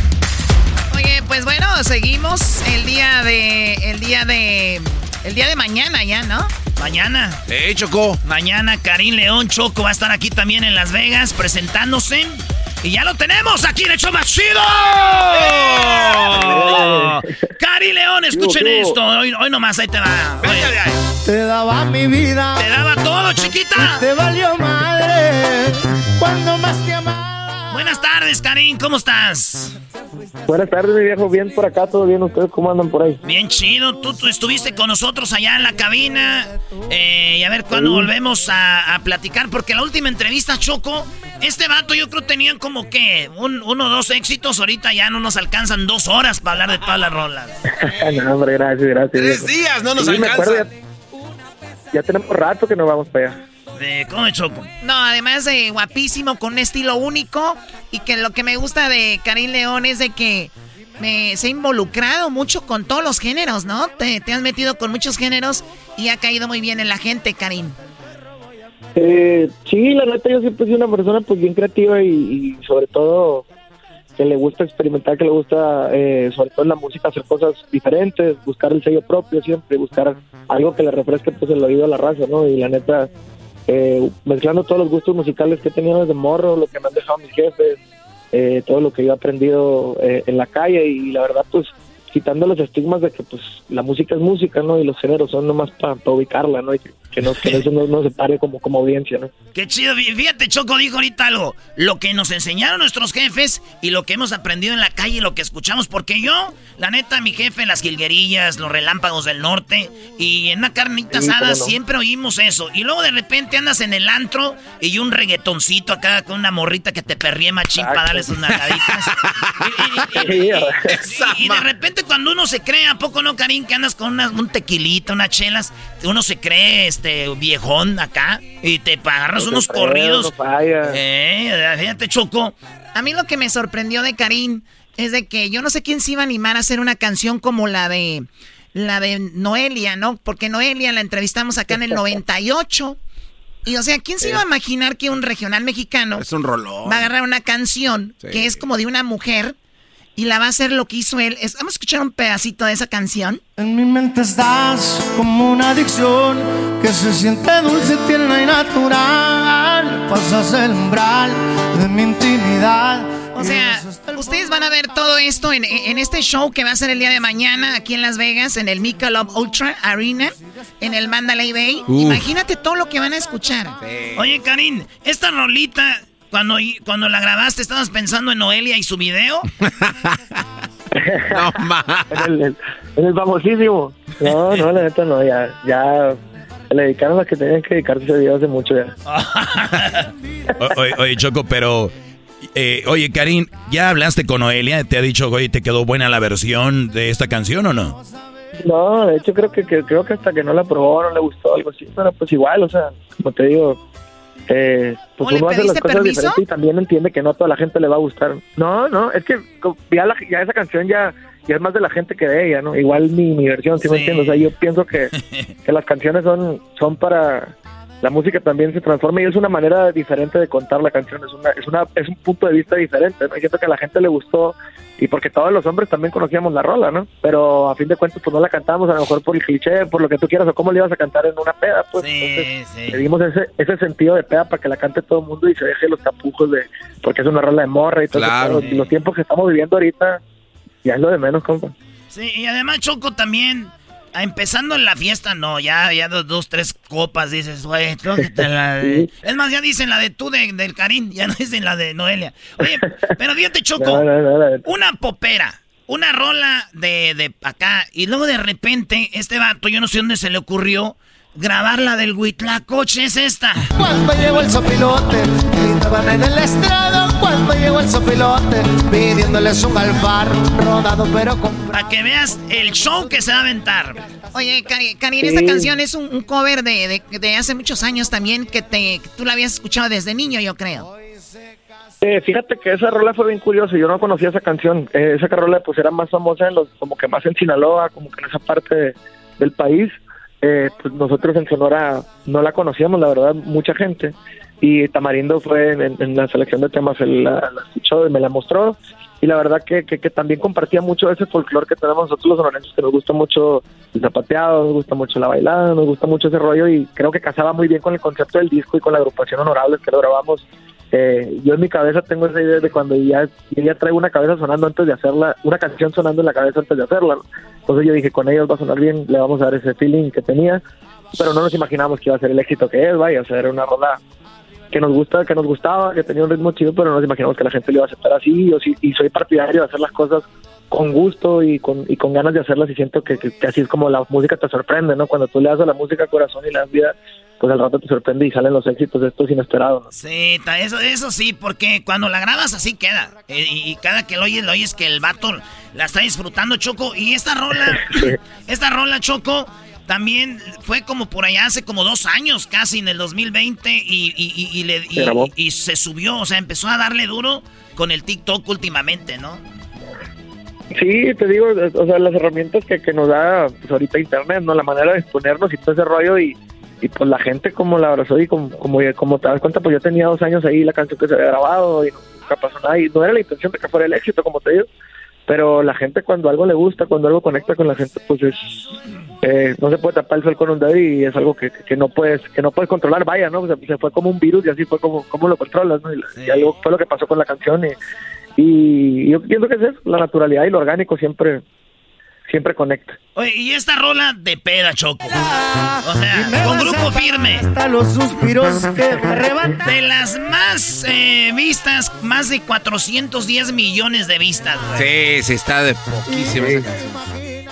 Oye, pues bueno, seguimos el día de. El día de. El día de mañana ya, ¿no? Mañana. Eh, Choco. Mañana Karim León Choco va a estar aquí también en Las Vegas presentándose. Y ya lo tenemos aquí en show más chido. Karim León, escuchen esto. Hoy, hoy nomás, ahí te va. Oye. Te daba mi vida. Te daba todo, chiquita. Te valió madre. Cuando más te amaba. Buenas tardes, Karim, ¿cómo estás? Buenas tardes, mi viejo. Bien por acá, todo bien. ¿Ustedes cómo andan por ahí? Bien chido, tú, tú estuviste con nosotros allá en la cabina. Eh, y a ver cuándo Sí. volvemos a, a platicar, porque la última entrevista, Choco, este vato yo creo tenían como que un, uno o dos éxitos. Ahorita ya no nos alcanzan dos horas para hablar de todas las rolas. no, hombre, gracias, gracias. Tres viejo. días, no nos Sí, me alcanza. acuerdo, ya, ya tenemos rato que nos vamos para allá. De, ¿Cómo de Choco? No, además de guapísimo, con un estilo único. Y que lo que me gusta de Karim León es de que me, se ha involucrado mucho con todos los géneros, ¿no? Te, te has metido con muchos géneros y ha caído muy bien en la gente, Karim. Eh, sí, la neta, yo siempre he sido una persona pues bien creativa y, y sobre todo que le gusta experimentar, que le gusta, eh, sobre todo en la música, hacer cosas diferentes, buscar el sello propio siempre, buscar algo que le refresque pues el oído a la raza, ¿no? Y la neta, eh, mezclando todos los gustos musicales que he tenido desde morro, lo que me han dejado mis jefes, eh, todo lo que yo he aprendido eh, en la calle y la verdad pues quitando los estigmas de que pues la música es música, ¿no? Y los géneros son nomás para ubicarla, ¿no? Y que, que no, que eso no, no se pare como, como audiencia, ¿no? Qué chido, Fí- fíjate, Choco dijo ahorita algo. Lo que nos enseñaron nuestros jefes y lo que hemos aprendido en la calle y lo que escuchamos. Porque yo, la neta, mi jefe, las jilguerillas, los relámpagos del norte y en una carnita Sí, asada no. siempre oímos eso. Y luego de repente andas en el antro y un reggaetoncito acá con una morrita que te perríe machín para darle sus nalgaditas. y, y- y- y de repente cuando uno se cree, ¿a poco no, Karim? Que andas con una- un tequilita, unas chelas, uno se cree este viejón acá y te agarras No unos corridos. no falla. Eh, fíjate, Choco. A mí lo que me sorprendió de Karim es de que yo no sé quién se iba a animar a hacer una canción como la de la de Noelia, ¿no? Porque Noelia la entrevistamos acá en el 98. Y o sea, ¿quién se iba a imaginar que un regional mexicano Es un rolón. va a agarrar una canción Sí. que es como de una mujer y la va a hacer lo que hizo él? Vamos a escuchar un pedacito de esa canción. En mi mente estás como una adicción que se siente dulce, tierna y natural. Pasas el umbral de mi intimidad. O sea, ustedes van a ver todo esto en, en, este show que va a ser el día de mañana aquí en Las Vegas, en el Michelob Ultra Arena, en el Mandalay Bay. Imagínate todo lo que van a escuchar. Oye, Karim, esta rolita, cuando, cuando la grabaste, ¿estabas pensando en Noelia y su video? no, más. En el, en el famosísimo. No, no, la neta no, ya, ya le dedicaron a que tenían que dedicarse ese video hace mucho ya. oye, oye, Choco, pero... Eh, oye, Karim, ¿ya hablaste con Noelia? ¿Te ha dicho, oye, te quedó buena la versión de esta canción o no? No, de hecho creo que, que creo que hasta que no la probó no le gustó algo así, pero pues igual, o sea, como te digo, eh, pues uno hace las cosas diferentes y también entiende que no a toda la gente le va a gustar. No, no, es que ya, la, ya esa canción ya, ya es más de la gente que de ella, ¿no? Igual mi, mi versión, ¿sí, me entiendes? O sea, yo pienso que, que las canciones son, son para... La música también se transforma y es una manera diferente de contar la canción, es una, es una, es un punto de vista diferente, ¿no? Y siento que a la gente le gustó y porque todos los hombres también conocíamos la rola, ¿no? Pero a fin de cuentas pues no la cantamos a lo mejor por el cliché, por lo que tú quieras o cómo le ibas a cantar en una peda, pues entonces le dimos ese, ese sentido de peda para que la cante todo el mundo y se deje los tapujos de, porque es una rola de morra y todo Claro. eso, pero los tiempos que estamos viviendo ahorita ya es lo de menos, compa. Sí, y además Choco también, empezando en la fiesta, no, ya, ya dos, dos tres copas, dices, güey, la de... Es más, ya dicen la de tú de, del Karim, ya no dicen la de Noelia. Oye, pero fíjate, Choco, No, no, no, la- una popera, una rola de, de acá, y luego de repente, este vato, yo no sé dónde se le ocurrió grabar la del Huitlacoche, es esta. Cuando llegó el sopilote, gritaban en el estrado. Cuando llegó el sopilote, pidiéndoles un alfar rodado pero con... Para que veas el show que se va a aventar. Oye, Sí. esta canción es un, un cover de, de, de hace muchos años también que te que tú la habías escuchado desde niño, yo creo. Eh, fíjate que esa rola fue bien curiosa, yo no conocía esa canción, eh, esa rola pues era más famosa en los, como que más en Sinaloa, como que en esa parte de- del país, eh, pues nosotros en Sonora no la conocíamos, la verdad, mucha gente, y Tamarindo fue en, la selección de temas, él la, la y me la mostró, y la verdad que, que, que también compartía mucho ese folclore que tenemos nosotros los sonorenses, que nos gusta mucho el zapateado, nos gusta mucho la bailada, nos gusta mucho ese rollo, y creo que casaba muy bien con el concepto del disco y con la agrupación Honorables que lo grabamos eh, yo en mi cabeza tengo esa idea de cuando ya, ya traigo una cabeza sonando antes de hacerla, una canción sonando en la cabeza antes de hacerla. Entonces yo dije, con ellos va a sonar bien, le vamos a dar ese feeling que tenía, pero no nos imaginamos que iba a ser el éxito que es, vaya, o sea, era una rola que nos gusta, que nos gustaba, que tenía un ritmo chido, pero no nos imaginamos que la gente lo iba a aceptar así, sí- y soy partidario de hacer las cosas con gusto y con, y con ganas de hacerlas y siento que, que- que así es como la música te sorprende, ¿no? Cuando tú le das a la música corazón y das vida, pues al rato te sorprende y salen los éxitos de estos inesperados, ¿no? Sí, eso, eso sí, porque cuando la grabas así queda. Eh, Y, y cada que lo oyes, lo oyes que el vato la está disfrutando, Choco. Y esta rola, esta rola, Choco, también fue como por allá hace como dos años casi, en el 2020, y, y, y, y le, se subió, o sea, empezó a darle duro con el TikTok últimamente, ¿no? Sí, te digo, o sea, las herramientas que, que nos da pues, ahorita Internet, ¿no? La manera de exponernos y todo ese rollo y, y pues la gente como la abrazó y como, como, como te das cuenta, pues yo tenía dos años ahí la canción que se había grabado y nunca pasó nada y no era la intención de que fuera el éxito, como te digo, pero la gente cuando algo le gusta, cuando algo conecta con la gente, pues es, eh, no se puede tapar el sol con un dedo y es algo que, que no puedes que no puedes controlar, vaya, ¿no? O sea, se fue como un virus y así fue como, como lo controlas, ¿no? Y, y algo fue lo que pasó con la canción y, y yo pienso que es eso, la naturalidad y lo orgánico siempre siempre conecta. Oye, y esta rola de peda, Choco. O sea, con grupo firme. Hasta los suspiros que me arrebatan. De las más eh, vistas, más de 410 millones de vistas, güey. Sí, sí, está de canción.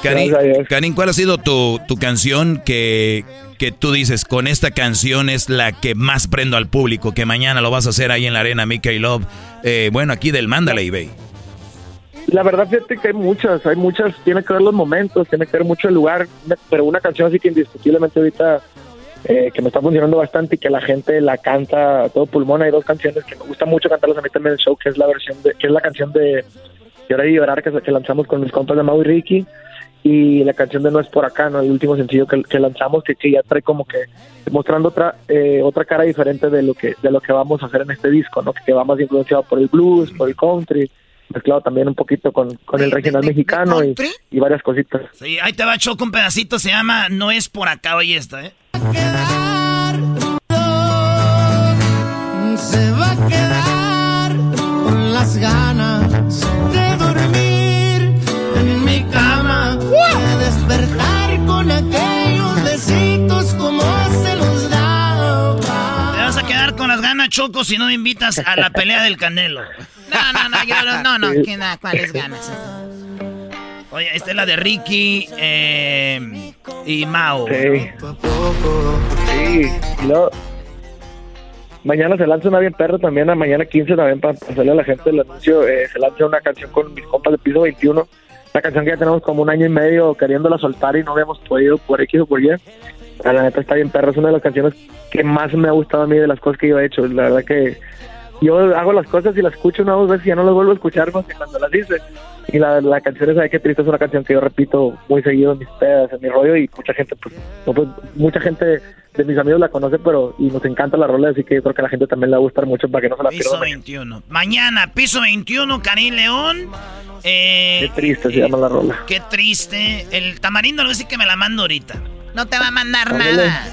Karin, Karin, ¿cuál ha sido tu, tu canción que, que tú dices, con esta canción es la que más prendo al público, que mañana lo vas a hacer ahí en la arena Mickey Love, eh, bueno, aquí del Mandalay Bay? La verdad, fíjate que hay muchas, hay muchas, tiene que ver los momentos, tiene que ver mucho el lugar, pero una canción así que indiscutiblemente ahorita eh, que me está funcionando bastante y que la gente la canta a todo pulmón, hay dos canciones que me gusta mucho cantarlas a mí también en el show, que es la versión de, que es la canción de Llorar y Llorar que, que lanzamos con mis compas de Mau y Ricky y la canción de No es por acá, ¿no? El último sencillo que, que lanzamos que, que ya trae como que mostrando otra eh, otra cara diferente de lo que de lo que vamos a hacer en este disco, ¿no? Que va más influenciado por el blues, por el country, mezclado también un poquito con, con el regional mexicano y, y varias cositas. Sí, ahí te va Choco un pedacito, se llama No es por acá, oye esta, ¿eh? Se va a quedar con las ganas Choco, si no me invitas a la pelea del Canelo. No, no, no, yo no, no, no, ¿qué nada? ¿cuáles ganas? Oye, esta es la de Ricky eh, y Mao. Sí. Sí, y luego, Mañana se lanza una bien perro también, a mañana 15 también para hacerle a la gente el anuncio. eh, se lanza una canción con mis compas de piso 21. Una canción que ya tenemos como un año y medio queriéndola soltar y no habíamos podido por X o por Y. La neta está bien perro, es una de las canciones que más me ha gustado a mí de las cosas que yo he hecho. La verdad que yo hago las cosas y las escucho una o dos veces y ya no las vuelvo a escuchar más que cuando las hice. Y la, la canción esa de que triste es una canción que yo repito muy seguido en mis pedas, en mi rollo y mucha gente, pues, no, pues, mucha gente de mis amigos la conoce, pero y nos encanta la rola, así que yo creo que a la gente también le va a gustar mucho para que no se la Piso pierdan. 21. Mañana, piso 21, Karim León. Eh, Qué triste se llama la rola. Qué triste. El tamarindo no sé que me la mando ahorita. No te va a mandar nada.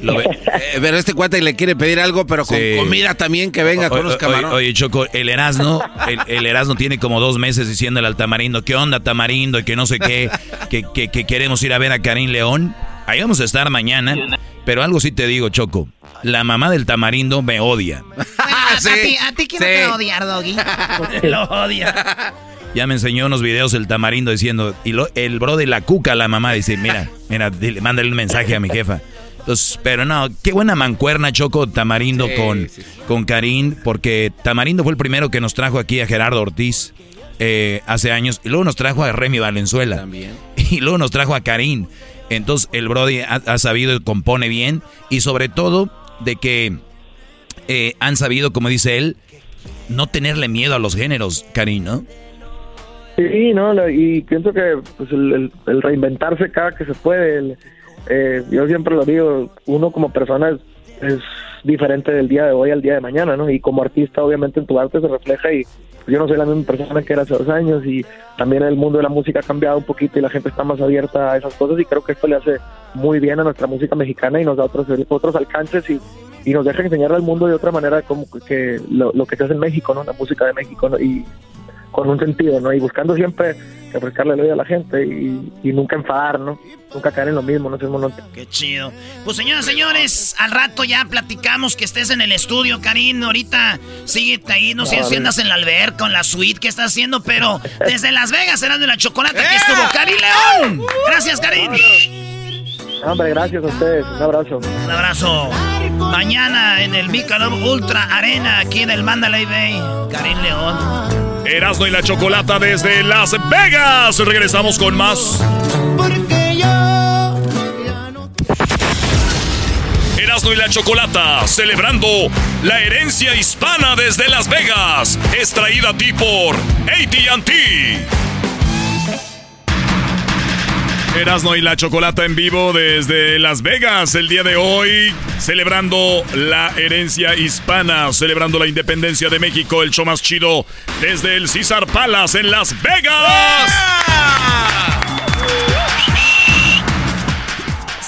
Lo ve- eh, pero este cuate le quiere pedir algo, pero con Sí. comida también, que venga con O- los camarones. Oye, Choco, el Erasmo, el, el Erasmo tiene como dos meses diciéndole al Tamarindo, ¿qué onda Tamarindo? Y que no sé qué, que, que- que queremos ir a ver a Karim León. Ahí vamos a estar mañana. Pero algo sí te digo, Choco. La mamá del Tamarindo me odia. A, a ti, a ti te odiar, Doggy. Lo odia. Ya me enseñó unos videos el Tamarindo diciendo, y lo- el bro de la cuca, la mamá, dice, mira, mira, dile, mándale un mensaje a mi jefa. Entonces, pero no, qué buena mancuerna, Choco, Tamarindo Sí, con, sí, sí. con Karim, porque Tamarindo fue el primero que nos trajo aquí a Gerardo Ortiz eh, hace años, y luego nos trajo a Remy Valenzuela. También. Y luego nos trajo a Karim. Entonces, el Brody ha, ha sabido y compone bien, y sobre todo de que eh, han sabido, como dice él, no tenerle miedo a los géneros, Karim, ¿no? Sí, no, y pienso que pues, el, el- reinventarse cada que se puede. el- eh, yo siempre lo digo, uno como persona es, diferente del día de hoy al día de mañana, ¿no? Y como artista, obviamente, en tu arte se refleja y pues, yo no soy la misma persona que era hace dos años y también el mundo de la música ha cambiado un poquito y la gente está más abierta a esas cosas y creo que esto le hace muy bien a nuestra música mexicana y nos da otros, otros alcances y, y nos deja enseñarle al mundo de otra manera como que lo, lo que se hace en México, ¿no? La música de México, ¿no? Y con un sentido, ¿no? Y buscando siempre refrescarle el oído a la gente y, y nunca enfadar, ¿no? Nunca caer en lo mismo, no monótono. Qué chido. Pues señoras señores, al rato ya platicamos que estés en el estudio, Karim. Ahorita síguete ahí, no sé si andas en la alberca, en la suite, ¿qué estás haciendo? Pero desde Las Vegas, será de la chocolate, aquí estuvo Karim León. Gracias, Karim. Hombre, gracias a ustedes. Un abrazo. Un abrazo. Mañana en el Michelob Ultra Arena, aquí en el Mandalay Bay, Karim León. Erasmo y la Chocolata desde Las Vegas. Regresamos con más. Porque yo Erasmo y la Chocolata, celebrando la herencia hispana desde Las Vegas. Es traída a ti por ATT. Erasmo y la Chocolata en vivo desde Las Vegas el día de hoy, celebrando la herencia hispana, celebrando la independencia de México, el show más chido desde el César Palace en Las Vegas.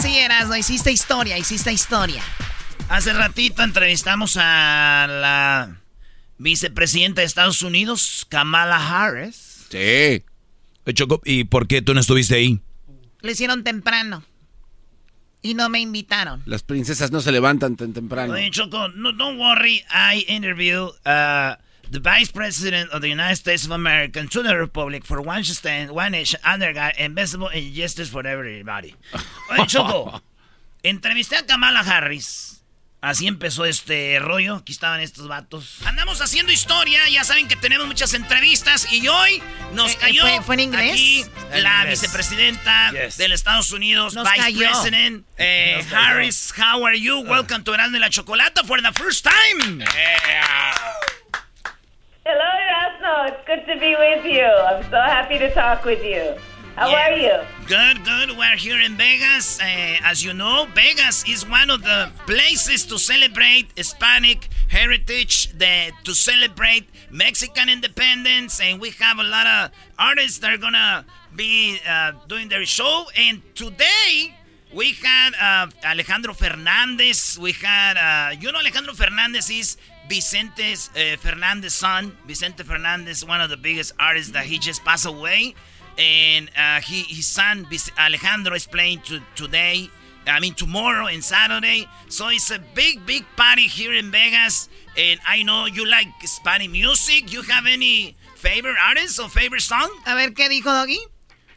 Sí, Erasmo, hiciste historia, hiciste historia. Hace ratito entrevistamos a la vicepresidenta de Estados Unidos, Kamala Harris. Sí. Choco, ¿y por qué tú no estuviste ahí? Lo hicieron temprano. Y no me invitaron. Las princesas no se levantan tan temprano. Oye, Choco, no, don't worry. I interview uh, the Vice President of the United States of America to the Republic for one stand, one nation, under God, invisible and justice for everybody. Oye, Choco, entrevisté a Kamala Harris. Así empezó este rollo. Aquí estaban estos vatos. Andamos haciendo historia. Ya saben que tenemos muchas entrevistas. Y hoy nos Eh, eh, cayó ¿fue- fue en inglés? aquí En la inglés. vicepresidenta Yes. de los Estados Unidos, Nos Vice cayó. President eh, Nos cayó. Harris. How are you? Welcome to Erasmo y la Chocolata for the first time. Hello, Erasmo. It's good to be with you. I'm so happy to talk with you. How Yeah. are you? Good, good. We're here in Vegas. Uh, as you know, Vegas is one of the places to celebrate Hispanic heritage, the, to celebrate Mexican independence, and we have a lot of artists that are gonna be uh, doing their show. And today we had uh, Alejandro Fernandez. We had, uh, you know, Alejandro Fernandez is Vicente's uh, Fernandez son, Vicente Fernandez, one of the biggest artists that he just passed away, and uh, he, his son Alejandro is playing to, today. I mean tomorrow and Saturday. So it's a big, big party here in Vegas. And I know you like Spanish music. You have any favorite artist or favorite song? A ver qué dijo Doggy.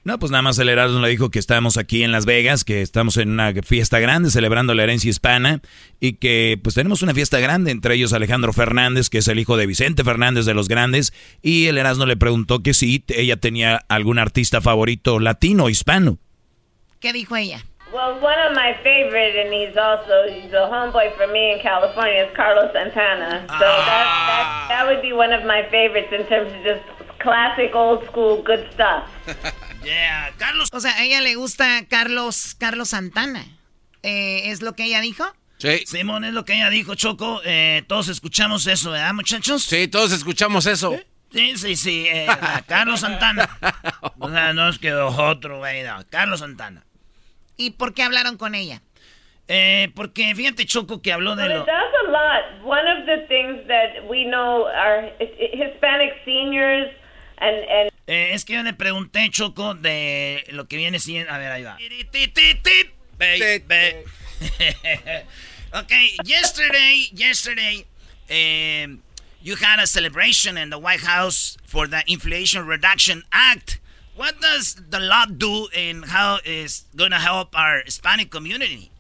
No, pues nada más el Erasmo le dijo que estamos aquí en Las Vegas, que estamos en una fiesta grande celebrando la herencia hispana y que pues tenemos una fiesta grande, entre ellos Alejandro Fernández, que es el hijo de Vicente Fernández de los Grandes, y el Erasmo le preguntó que si ella tenía algún artista favorito latino o hispano. ¿Qué dijo ella? Well, one of my favorite, and he's also he's a homeboy for me in California, is Carlos Santana. So that, that that would be one of my favorites in terms of just classic, old school, good stuff. Yeah, Carlos. O sea, a ella le gusta Carlos, Carlos Santana. Eh, ¿Es lo que ella dijo? Sí. Simón, es lo que ella dijo, Choco. Eh, todos escuchamos eso, ¿verdad, muchachos? Sí, todos escuchamos eso. Sí, sí, sí. eh, a Carlos Santana. O sea, no es que otro, güey. no, Carlos Santana. ¿Y por qué hablaron con ella? Eh, porque fíjate, Choco, que habló de lo... does a lot. One of the things that we know are Hispanic seniors and and Eh, es que yo le pregunté, Choco, de lo que viene siendo... A ver, ahí va. Okay, yesterday, yesterday, um, you had a celebration in the White House for the Inflation Reduction Act. What does the law do and how is going to help our Hispanic community?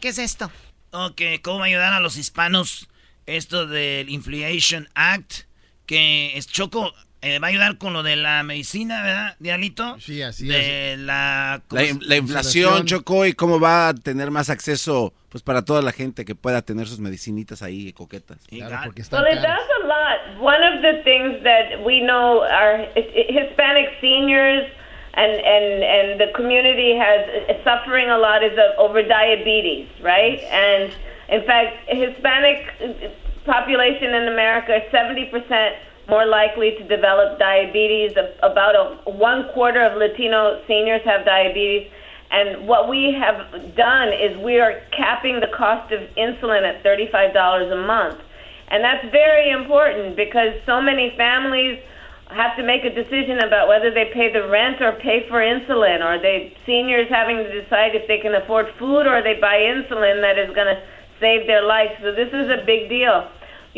¿Qué es esto? Ok, ¿cómo va a ayudar a los hispanos esto del Inflation Act? Que es Choco, eh, va a ayudar con lo de la medicina, ¿verdad, Diablito? Sí, así de la... La, in- la inflación, Choco, y cómo va a tener más acceso pues para toda la gente que pueda tener sus medicinitas ahí coquetas. Claro, porque well, it does a lot. One of the things that we know are Hispanic seniors and and and the community has is suffering a lot is over diabetes, right? And in fact, Hispanic population in America is seventy percent more likely to develop diabetes. About a, one quarter of Latino seniors have diabetes. And what we have done is we are capping the cost of insulin at $35 a month. And that's very important because so many families have to make a decision about whether they pay the rent or pay for insulin, or they seniors having to decide if they can afford food or they buy insulin that is going to save their life. So this is a big deal.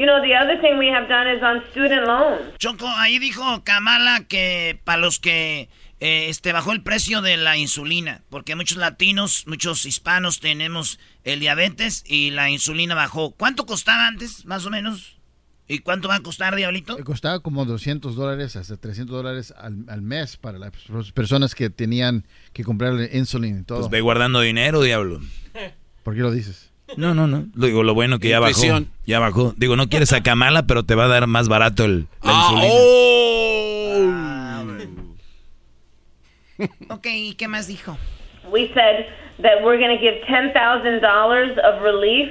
You know, the other thing we have done is on student loans. Choco, ahí dijo Kamala que para los que eh, este bajó el precio de la insulina, porque muchos latinos, muchos hispanos tenemos el diabetes y la insulina bajó. ¿Cuánto costaba antes, más o menos? ¿Y cuánto va a costar, Diablito? Eh, Costaba como 200 dólares hasta 300 dólares al, al mes para las personas que tenían que comprarle insulina y todo. Pues ve guardando dinero, diablo. ¿Por qué lo dices? No, no, no. Lo Digo, lo bueno que ya bajó. Ya bajó. Digo, no quieres a Kamala, pero te va a dar más barato el, la Ah, insulina. Ok, ¿y qué más dijo? we said that we're going to give $10,000 of relief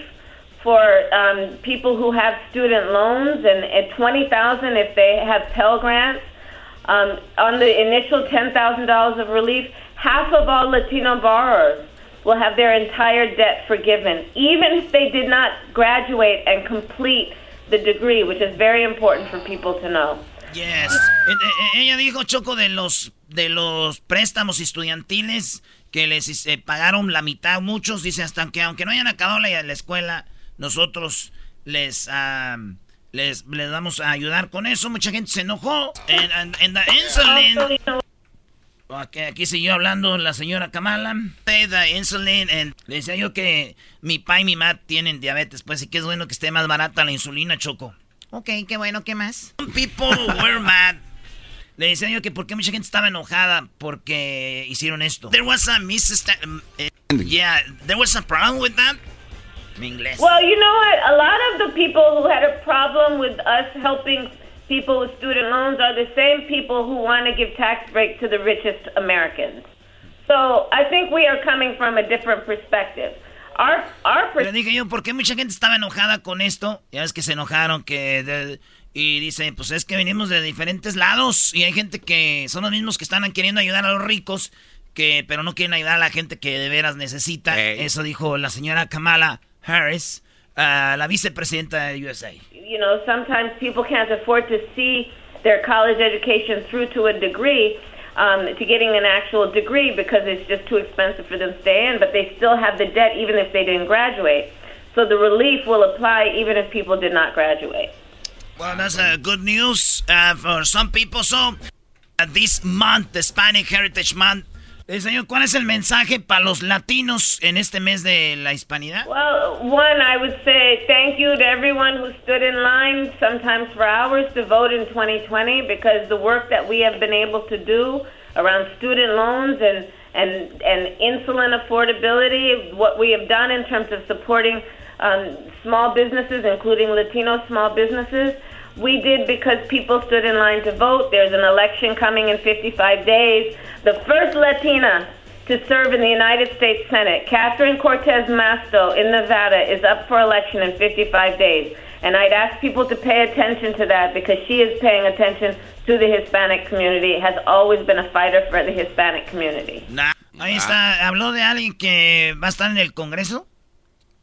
for um, people who have student loans and at 20000 if they have Pell Grants. Um, on the initial $10,000 of relief, half of all Latino borrowers will have their entire debt forgiven, even if they did not graduate and complete the degree, which is very important for people to know. Yes. Eh, eh, Ella dijo, Choco, de los, de los préstamos estudiantiles que les eh, pagaron la mitad, muchos, dice, hasta que aunque no hayan acabado la, la escuela, nosotros les, les, les vamos a ayudar con eso. Mucha gente se enojó. En, en, en the insulin. Aquí, aquí siguió hablando la señora Kamala. Say the insulin, and le decía yo que mi pa y mi ma tienen diabetes, pues, y que es bueno que esté más barata la insulina, Choco. Ok, qué bueno, ¿qué más? People were mad. Le decía yo que porque mucha gente estaba enojada porque hicieron esto. There was a misunderstanding. yeah, there was a problem with that. Mi inglés. Well, you know what? A lot of the people who had a problem with us helping people with student loans are the same people who want to give tax breaks to the richest Americans. So I think we are coming from a different perspective. Our, our Le dije yo, ¿por qué mucha gente estaba enojada con esto? Ya ves que se enojaron, que... de- y dice, pues es que venimos de diferentes lados y hay gente que son los mismos que están queriendo ayudar a los ricos, que pero no quieren ayudar a la gente que de veras necesita. Eso dijo la señora Kamala Harris. A la vicepresidenta de USA. You know, sometimes people can't afford to see their college education through to a degree, um, to getting an actual degree because it's just too expensive for them to stay in, but they still have the debt even if they didn't graduate. So the relief will apply even if people did not graduate. Well, that's uh, good news uh, for some people. So, uh, this month, the Hispanic Heritage Month, eh, señor, ¿cuál es el mensaje para los latinos en este mes de la hispanidad? Well, one, I would say thank you to everyone who stood in line, sometimes for hours, to vote in 2020 because the work that we have been able to do around student loans and, and, and insulin affordability, what we have done in terms of supporting um, small businesses, including Latino small businesses, we did because people stood in line to vote. There's an election coming in 55 days. The first Latina to serve in the United States Senate, Catherine Cortez Masto in Nevada, is up for election in 55 days. And I'd ask people to pay attention to that because she is paying attention to the Hispanic community, has always been a fighter for the Hispanic community. Nah. Ahí está, habló de alguien que va a estar en el Congreso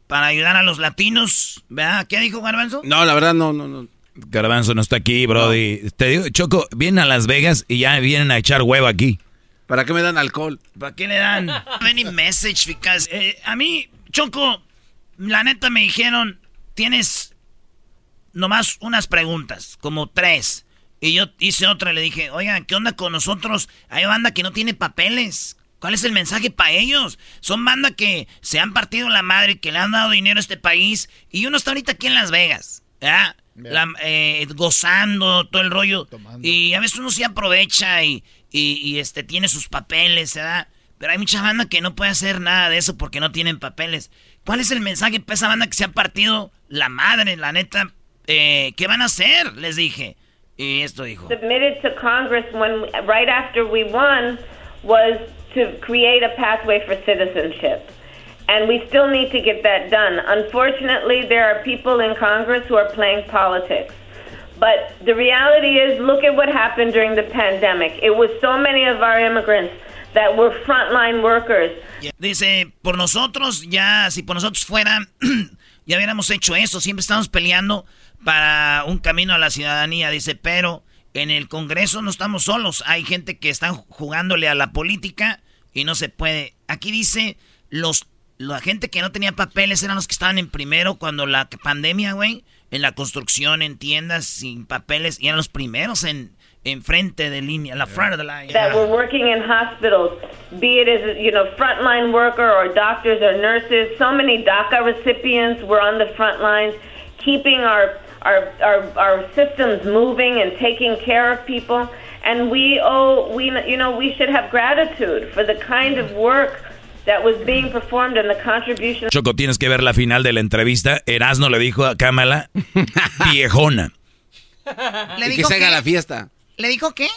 para ayudar a los latinos. ¿Verdad? ¿Qué dijo Garbanzo? No, la verdad no, no, no. Garbanzo no está aquí, Brody. Te digo, Choco, vienen a Las Vegas y ya vienen a echar huevo aquí. ¿Para qué me dan alcohol? ¿Para qué le dan? Any message, because eh, a mí, Choco, la neta me dijeron, tienes nomás unas preguntas, como tres. Y yo hice otra, le dije, oigan, ¿qué onda con nosotros? Hay banda que no tiene papeles. ¿Cuál es el mensaje para ellos? Son banda que se han partido la madre, que le han dado dinero a este país. Y uno está ahorita aquí en Las Vegas. ¿ya? La- eh, gozando todo el rollo. Y a veces uno sí aprovecha y, y- y, este, tiene sus papeles, ¿verdad? Pero hay mucha banda que no puede hacer nada de eso porque no tienen papeles. ¿Cuál es el mensaje para esa banda que se ha partido la madre, la neta? Eh, ¿Qué van a hacer? Les dije. Y esto dijo. submitted to Congress when right after we won was to create a pathway for citizenship. And we still need to get that done. Unfortunately, there are people in Congress who are playing politics. But the reality is, look at what happened during the pandemic. It was so many of our immigrants that were frontline workers. Dice, por nosotros, ya, si por nosotros fuera, ya hubiéramos hecho eso. Siempre estamos peleando para un camino a la ciudadanía. Dice, pero en el Congreso no estamos solos. Hay gente que están jugándole a la política y no se puede. Aquí dice, los, la gente que no tenía papeles eran los que estaban en primero cuando la pandemia, güey, en la construcción, en tiendas sin papeles, y eran los primeros en, en frente de línea, la front of the line. that were working in hospitals, be it as you know frontline worker or doctors or nurses. So many DACA recipients were on the front lines, keeping our our our, our systems moving and taking care of people. And we owe we you know we should have gratitude for the kind of work that was being performed and the contribution. Choco, tienes que ver la final de la entrevista. Erasno le dijo a Kamala, viejona. ¿Le y que dijo se haga la fiesta. ¿Le dijo qué?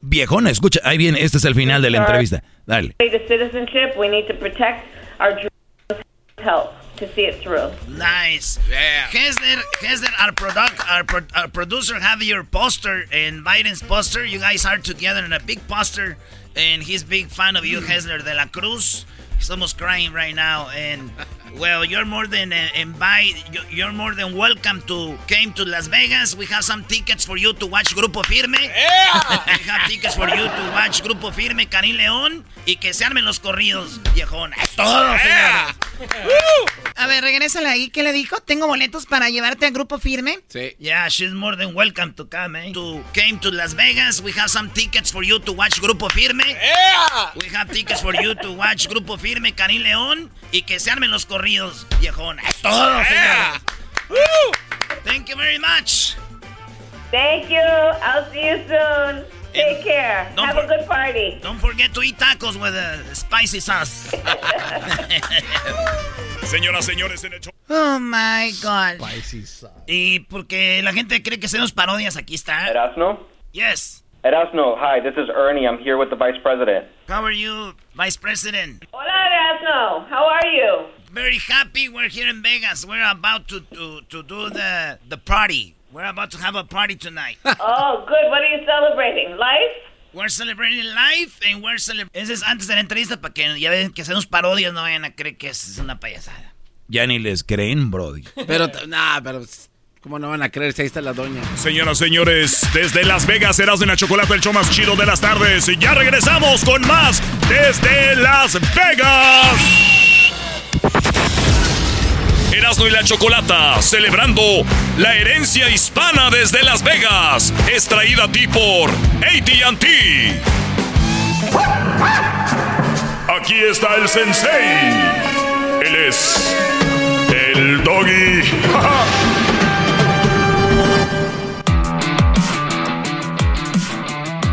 Viejona, escucha, ahí viene, este es el final de la entrevista. Dale. To citizenship, we need to protect our help to see it through. Nice. Yeah. Hesler, Hesler, our product, our, pro- our producer, have your poster and Biden's poster. You guys are together in a big poster, and he's big fan of you, Hesler de la Cruz. He's almost crying right now, and well, you're more than uh, invite. you- You're more than welcome to came to Las Vegas. We have some tickets for you to watch Grupo Firme. we have tickets for you to watch Grupo Firme, Karim León, y que se armen los corridos, viejón. Es todo, señores. A ver, regrésale ahí. ¿Qué le dijo? ¿Tengo boletos para llevarte al grupo firme? Sí. Yeah, she's more than welcome to come, eh? To came to Las Vegas. We have some tickets for you to watch Grupo Firme. Yeah. We have tickets for you to watch Grupo Firme, Karim León. Y que se armen los corridos, viejón. Es todo, señores. Thank you very much. Thank you. I'll see you soon. Take care. don't Have a good party. Don't forget to eat tacos with a spicy sauce. Señoras, señores, en el show. Oh my God. y porque la gente cree que hacemos parodias, aquí está. Erasno? Yes. Erasno, hi, this is Ernie. I'm here with the Vice President. How are you, Vice President? Hola, Erasno. How are you? Very happy. We're here in Vegas. We're about to, to, to do the, the party. We're about to have a party tonight. Oh, good. What are you celebrating? Life? We're celebrating life and we're celebrating... Ese es antes de la entrevista para que ya ven que hacemos parodias, no vayan a creer que es una payasada. Ya ni les creen, Brody. Pero, nah, pero, ¿cómo no van a creer si ahí está la doña? Señoras, señores, desde Las Vegas, serás de la chocolate, el show más chido de las tardes. Y ya regresamos con más desde Las Vegas. Erasmo y la Chocolata, celebrando la herencia hispana desde Las Vegas. Es traída a ti por ATT. Aquí está el sensei. Él es el doggy.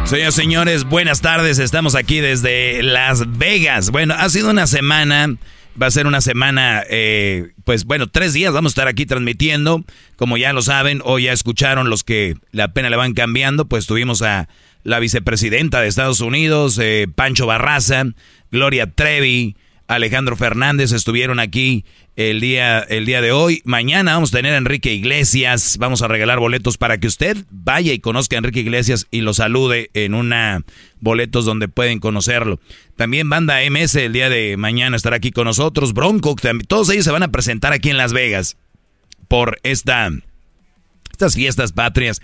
Señoras señores, buenas tardes. Estamos aquí desde Las Vegas. Bueno, ha sido una semana, va a ser una semana, eh, pues bueno, tres días vamos a estar aquí transmitiendo. Como ya lo saben, o ya escucharon los que la pena le van cambiando, pues tuvimos a la vicepresidenta de Estados Unidos, eh, Pancho Barraza, Gloria Trevi, Alejandro Fernández estuvieron aquí el día, el día de hoy. Mañana vamos a tener a Enrique Iglesias. Vamos a regalar boletos para que usted vaya y conozca a Enrique Iglesias y lo salude en una boletos donde pueden conocerlo. También Banda MS el día de mañana estará aquí con nosotros. Bronco, todos ellos se van a presentar aquí en Las Vegas por esta, estas fiestas patrias.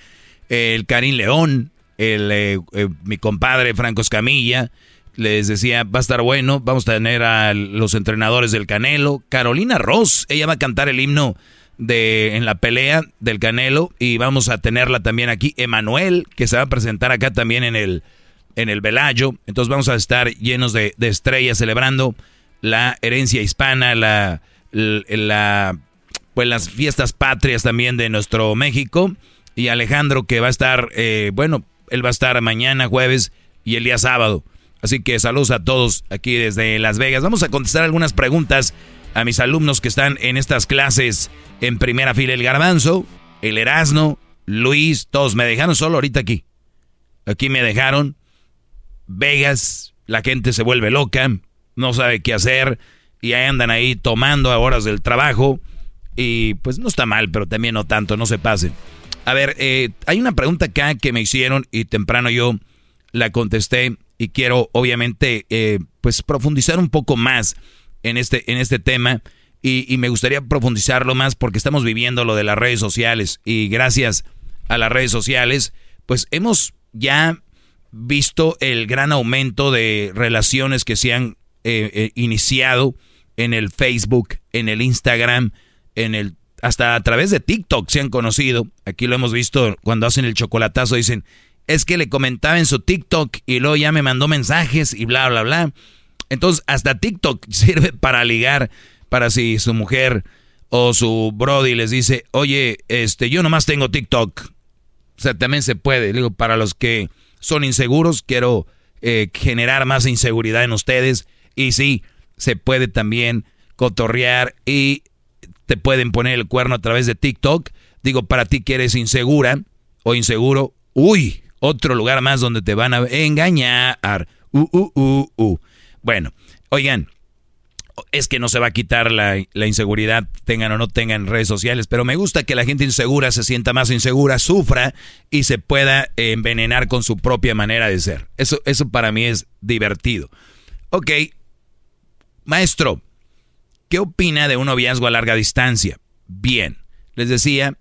El Karim León, el, eh, eh, mi compadre Franco Escamilla les decía, va a estar bueno, vamos a tener a los entrenadores del Canelo, Carolina Ross, ella va a cantar el himno de en la pelea del Canelo y vamos a tenerla también aquí, Emanuel, que se va a presentar acá también en el en el Velayo, entonces vamos a estar llenos de, estrellas celebrando la herencia hispana, la, la, pues las fiestas patrias también de nuestro México. Y Alejandro que va a estar, eh, bueno, él va a estar mañana jueves y el día sábado. Así que saludos a todos aquí desde Las Vegas. Vamos a contestar algunas preguntas a mis alumnos que están en estas clases en primera fila. El Garbanzo, el Erasno, Luis, todos me dejaron solo ahorita aquí. Aquí me dejaron. Vegas, la gente se vuelve loca, no sabe qué hacer y ahí andan ahí tomando a horas del trabajo. Y pues no está mal, pero también no tanto, no se pasen. A ver, eh, hay una pregunta acá que me hicieron y temprano yo la contesté y quiero obviamente eh, pues profundizar un poco más en este, en este tema y, me gustaría profundizarlo más porque estamos viviendo lo de las redes sociales y gracias a las redes sociales pues hemos ya visto el gran aumento de relaciones que se han eh, eh, iniciado en el Facebook, en el Instagram, en el hasta a través de TikTok se han conocido. Aquí lo hemos visto cuando hacen el chocolatazo dicen, es que le comentaba en su TikTok y luego ya me mandó mensajes y bla, bla, bla. Entonces, hasta TikTok sirve para ligar, para si su mujer o su brody les dice, oye, este, yo nomás tengo TikTok. O sea, también se puede. Digo, para los que son inseguros, quiero eh, generar más inseguridad en ustedes. Y sí, se puede también cotorrear y te pueden poner el cuerno a través de TikTok. Digo, para ti que eres insegura o inseguro, uy, otro lugar más donde te van a engañar. Uh, uh, uh, uh. Bueno, oigan, es que no se va a quitar la, inseguridad, tengan o no tengan redes sociales, pero me gusta que la gente insegura se sienta más insegura, sufra y se pueda envenenar con su propia manera de ser. Eso, eso para mí es divertido. Ok, maestro, ¿qué opina de un noviazgo a larga distancia? Bien, les decía,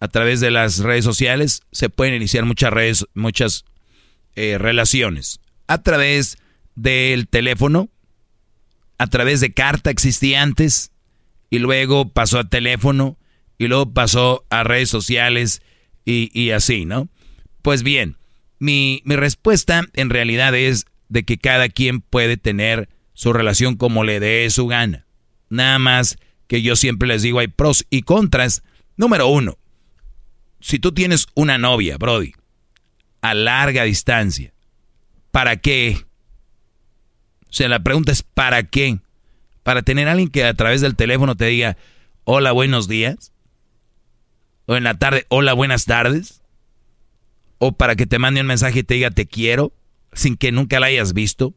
a través de las redes sociales se pueden iniciar muchas redes, muchas eh, relaciones. A través del teléfono, a través de carta existía antes, y luego pasó a teléfono, y luego pasó a redes sociales, y, así, ¿no? Pues bien, mi, mi respuesta en realidad es de que cada quien puede tener su relación como le dé su gana. Nada más que yo siempre les digo hay pros y contras. Número uno, si tú tienes una novia, Brody, a larga distancia, ¿para qué? O sea, la pregunta es ¿para qué? Para tener a alguien que a través del teléfono te diga, hola, buenos días. O en la tarde, hola, buenas tardes. O para que te mande un mensaje y te diga, te quiero, sin que nunca la hayas visto.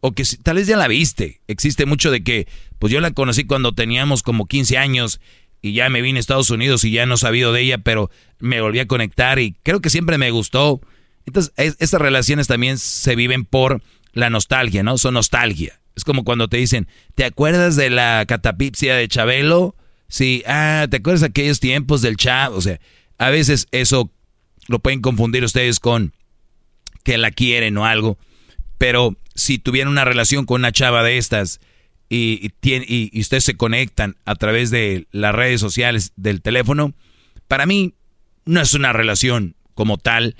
O que tal vez ya la viste. Existe mucho de que, pues yo la conocí cuando teníamos como 15 años y ya me vine a Estados Unidos y ya no he sabido de ella, pero me volví a conectar y creo que siempre me gustó. Entonces, estas relaciones también se viven por la nostalgia, ¿no? Son nostalgia. Es como cuando te dicen, ¿te acuerdas de la catapipsia de Chabelo? Sí, ah, ¿te acuerdas de aquellos tiempos del chat? O sea, a veces eso lo pueden confundir ustedes con que la quieren o algo. Pero si tuvieran una relación con una chava de estas y, y, ustedes se conectan a través de las redes sociales del teléfono, para mí no es una relación como tal.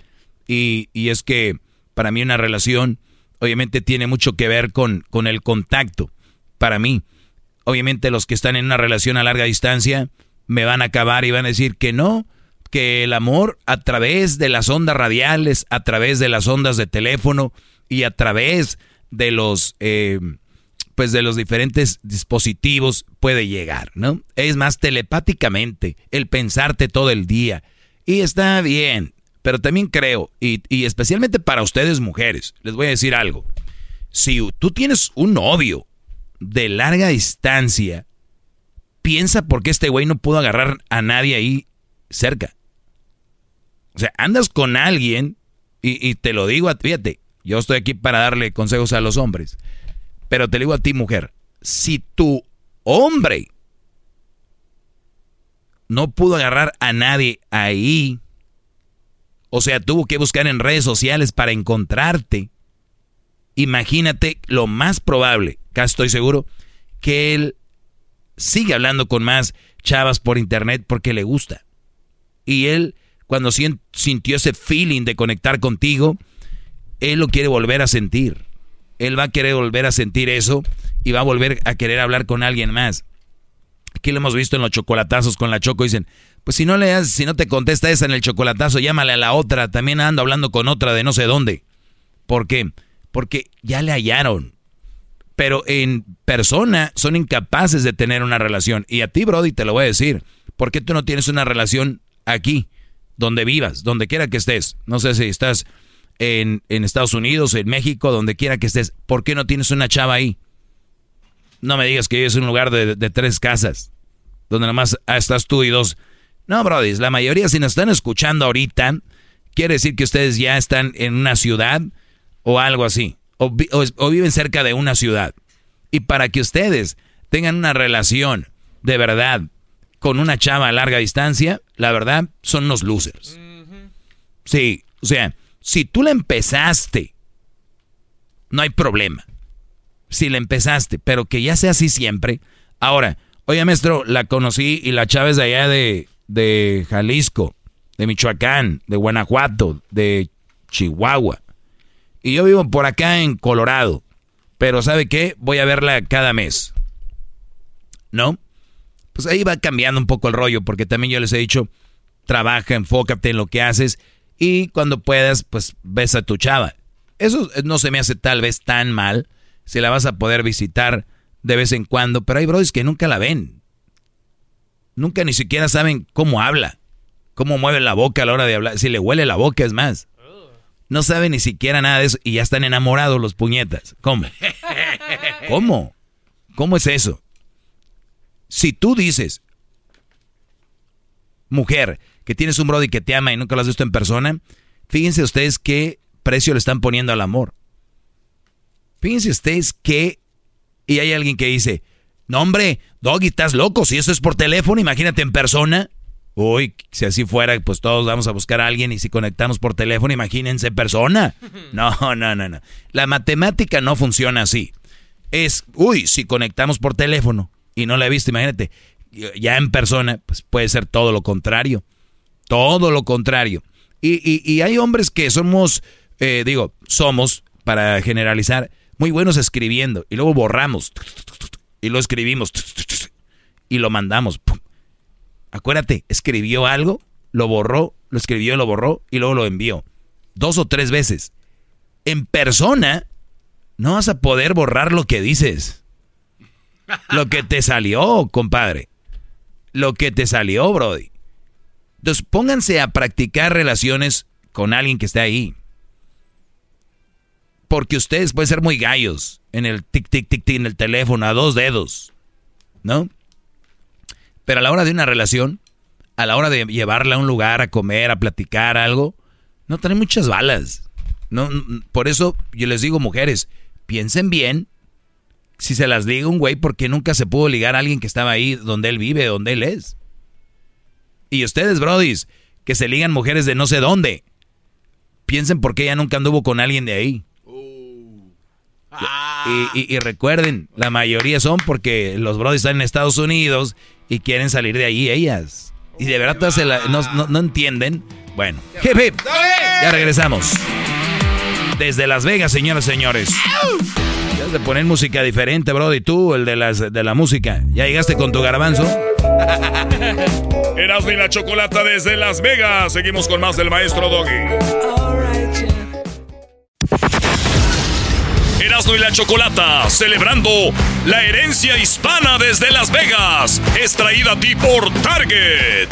Y, y es que para mí una relación obviamente tiene mucho que ver con, con el contacto. Para mí, obviamente los que están en una relación a larga distancia me van a acabar y van a decir que no, que el amor a través de las ondas radiales, a través de las ondas de teléfono y a través de los eh, pues de los diferentes dispositivos puede llegar, ¿no? Es más telepáticamente, el pensarte todo el día. Y está bien, pero también creo, y, y especialmente para ustedes mujeres, les voy a decir algo. Si tú tienes un novio de larga distancia, piensa por qué este güey no pudo agarrar a nadie ahí cerca. O sea, andas con alguien, y, y te lo digo, fíjate, yo estoy aquí para darle consejos a los hombres. Pero te digo a ti, mujer, si tu hombre no pudo agarrar a nadie ahí, o sea, tuvo que buscar en redes sociales para encontrarte, imagínate lo más probable, casi estoy seguro, que él sigue hablando con más chavas por internet porque le gusta. Y él, cuando sintió ese feeling de conectar contigo, él lo quiere volver a sentir él va a querer volver a sentir eso y va a volver a querer hablar con alguien más. Aquí lo hemos visto en los chocolatazos con la Choco. Dicen, pues si no le das, si no te contesta esa en el chocolatazo, llámale a la otra. También ando hablando con otra de no sé dónde. ¿Por qué? Porque ya le hallaron. Pero en persona son incapaces de tener una relación. Y a ti, Brody, te lo voy a decir. ¿Por qué tú no tienes una relación aquí? Donde vivas, donde quiera que estés. No sé si estás en, Estados Unidos, en México, donde quiera que estés, ¿por qué no tienes una chava ahí? No me digas que es un lugar de, tres casas, donde nada más estás tú y dos. No, Brody, la mayoría, si nos están escuchando ahorita, quiere decir que ustedes ya están en una ciudad o algo así, o, o viven cerca de una ciudad. Y para que ustedes tengan una relación de verdad con una chava a larga distancia, la verdad, son unos losers. Sí, o sea, si tú la empezaste, no hay problema. Si la empezaste, pero que ya sea así siempre. Ahora, oye, maestro, la conocí y la chava es de allá de, de Jalisco, de Michoacán, de Guanajuato, de Chihuahua. Y yo vivo por acá en Colorado. Pero ¿sabe qué? Voy a verla cada mes. ¿No? Pues ahí va cambiando un poco el rollo, porque también yo les he dicho, trabaja, enfócate en lo que haces y cuando puedas, pues ves a tu chava. Eso no se me hace tal vez tan mal si la vas a poder visitar de vez en cuando, pero hay brodis que nunca la ven. Nunca ni siquiera saben cómo habla, cómo mueve la boca a la hora de hablar, si le huele la boca es más. No saben ni siquiera nada de eso y ya están enamorados los puñetas. ¿Cómo? ¿Cómo? ¿Cómo es eso? Si tú dices, mujer, que tienes un brody que te ama y nunca lo has visto en persona, fíjense ustedes qué precio le están poniendo al amor. Fíjense ustedes que... Y hay alguien que dice, no hombre, Doggy, estás loco, si eso es por teléfono, imagínate en persona. Uy, si así fuera, pues todos vamos a buscar a alguien y si conectamos por teléfono, imagínense en persona. No, no, no, no. La matemática no funciona así. Es, uy, si conectamos por teléfono y no la he visto, imagínate, ya en persona, pues puede ser todo lo contrario. Todo lo contrario. Y, hay hombres que somos, eh, digo, somos, para generalizar, muy buenos escribiendo. Y luego borramos. Y lo escribimos. Y lo mandamos. Acuérdate, escribió algo, lo borró, lo escribió, lo borró y luego lo envió. Dos o tres veces. En persona, no vas a poder borrar lo que dices. Lo que te salió, compadre. Lo que te salió, Brody. Entonces pónganse a practicar relaciones con alguien que esté ahí. Porque ustedes pueden ser muy gallos en el tic, tic, tic, tic, en el teléfono, a dos dedos. ¿No? Pero a la hora de una relación, a la hora de llevarla a un lugar a comer, a platicar algo, no traen muchas balas. No, por eso yo les digo, mujeres, piensen bien si se las diga un güey porque nunca se pudo ligar a alguien que estaba ahí donde él vive, donde él es. Y ustedes, brodis, que se ligan mujeres de no sé dónde. Piensen por qué ella nunca anduvo con alguien de ahí. Y, y- y recuerden, la mayoría son porque los brodis están en Estados Unidos y quieren salir de ahí ellas. Y de verdad todas se la- no, no- no entienden. Bueno, hip hip. Ya regresamos. Desde Las Vegas, señoras y señores. De poner música diferente, brody. Tú, el de, las, de la música. ¿Ya llegaste con tu garbanzo? Erasmo y la chocolata desde Las Vegas. Seguimos con más del maestro Doggy. Erasmo y la chocolata celebrando la herencia hispana desde Las Vegas. Es traída a ti por Target.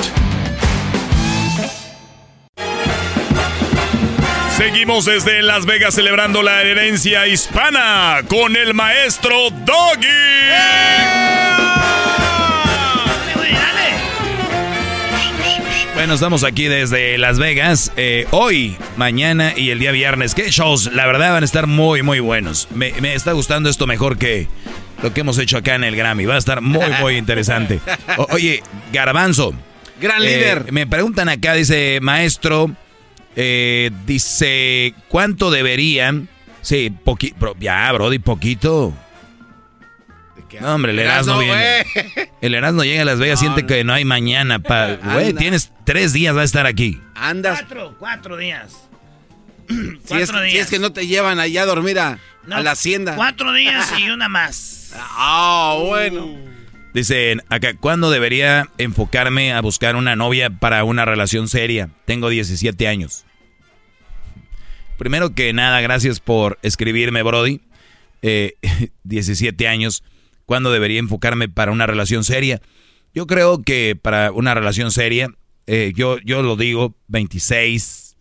Seguimos desde Las Vegas celebrando la herencia hispana con el maestro Doggy. Bueno, estamos aquí desde Las Vegas. eh, hoy, mañana y el día viernes. ¿Qué shows? La verdad van a estar muy, muy buenos. Me, me está gustando esto mejor que lo que hemos hecho acá en el Grammy. Va a estar muy, muy interesante. O- oye, Garbanzo. Gran eh, líder. me preguntan acá, dice, maestro, eh, dice, ¿cuánto deberían? Sí, poquito. Ya, Brody, poquito. No, hombre, el Erasmo viene. El Erasmo llega a Las Vegas, siente que no hay mañana. pa- Güey, tienes tres días, va a estar aquí. Andas. Cuatro, cuatro días. Si es, si es que no te llevan allá a dormir a, No, a la hacienda. Cuatro días y una más. Ah, bueno. Dicen acá, ¿cuándo debería enfocarme a buscar una novia para una relación seria? Tengo 17 años. Primero que nada, gracias por escribirme, Brody. Eh, 17 años. ¿Cuándo debería enfocarme para una relación seria? Yo creo que para una relación seria, eh, yo, yo lo digo, 26,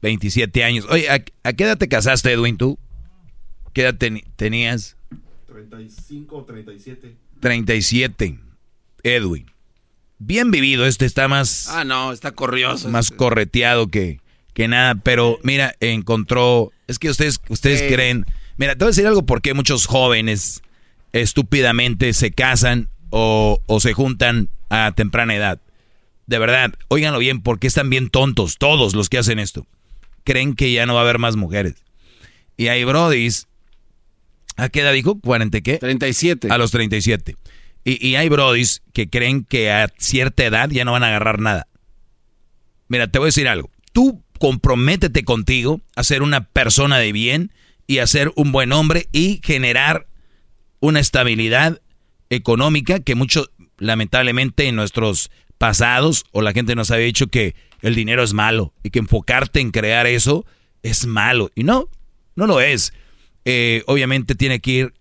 27 años. Oye, ¿a, qué edad te casaste, Edwin, tú? ¿Qué edad tenías? 35 o 37. 37. Edwin. Bien vivido, este está más, Ah, no, está corrioso. más correteado que, que nada, pero mira, encontró, es que ustedes, ustedes creen, mira, te voy a decir algo porque muchos jóvenes estúpidamente se casan o, o se juntan a temprana edad. De verdad, óiganlo bien, porque están bien tontos todos los que hacen esto. Creen que ya no va a haber más mujeres. Y hay brodis, ¿a qué edad dijo? ¿40 qué? 37. A los 37. Y, y hay brodis que creen que a cierta edad ya no van a agarrar nada. Mira, te voy a decir algo. Tú comprométete contigo a ser una persona de bien y a ser un buen hombre y generar una estabilidad económica que mucho, lamentablemente, en nuestros pasados o la gente nos había dicho que el dinero es malo y que enfocarte en crear eso es malo. Y no, no lo es. Eh, obviamente tiene que ir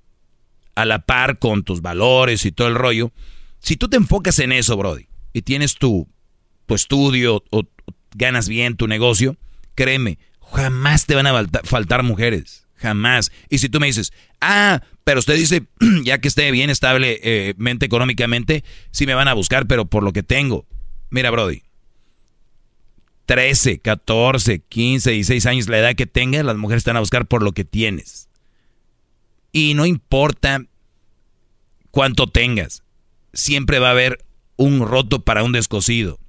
a la par con tus valores y todo el rollo. Si tú te enfocas en eso, Brody, y tienes tu, tu estudio o, ganas bien tu negocio, créeme, jamás te van a falta- faltar mujeres. Jamás. Y si tú me dices, ah, pero usted dice, ya que esté bien estable eh, mente económicamente, sí me van a buscar, pero por lo que tengo. Mira, Brody, 13, 14, 15, 16 años, la edad que tengas, las mujeres están a buscar por lo que tienes. Y no importa cuánto tengas, siempre va a haber un roto para un descosido.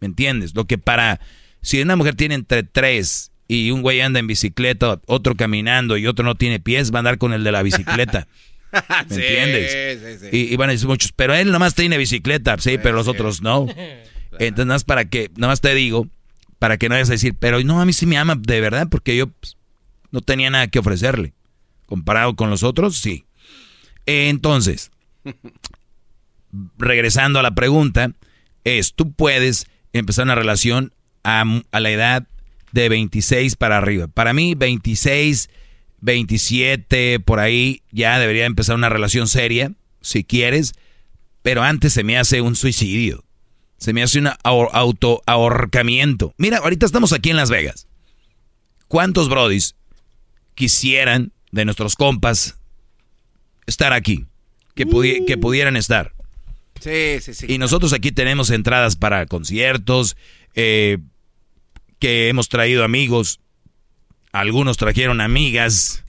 ¿Me entiendes? Lo que para, si una mujer tiene entre tres y un güey anda en bicicleta, otro caminando y otro no tiene pies, va a andar con el de la bicicleta. ¿Me Sí, entiendes? sí, sí. Y, y van a decir muchos, pero él nomás tiene bicicleta, sí, pero los otros no. Entonces, nada más para que, nada más te digo, para que no vayas a decir, pero no, a mí sí me ama de verdad, porque yo pues, no tenía nada que ofrecerle. Comparado con los otros, sí. Entonces, regresando a la pregunta, es, tú puedes empezar una relación a, la edad de 26 para arriba. Para mí, 26, 27, por ahí, ya debería empezar una relación seria, si quieres, pero antes se me hace un suicidio. Se me hace un auto ahorcamiento. Mira, ahorita estamos aquí en Las Vegas. ¿Cuántos brodis quisieran de nuestros compas estar aquí? Que, pudi- que pudieran estar. Sí, sí, sí. Y nosotros aquí tenemos entradas para conciertos, eh, que hemos traído amigos, algunos trajeron amigas.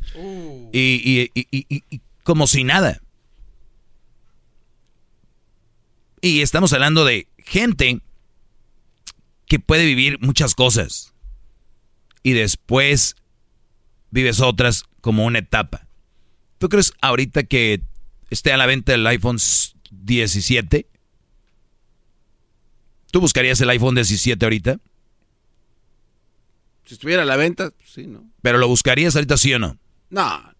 Y, y- y- y- y como si nada. Y estamos hablando de gente que puede vivir muchas cosas y después vives otras como una etapa. ¿Tú crees ahorita que esté a la venta el iPhone 17? ¿Tú buscarías el iPhone 17 ahorita? Si estuviera a la venta, sí, ¿no? ¿Pero lo buscarías ahorita sí o no? No.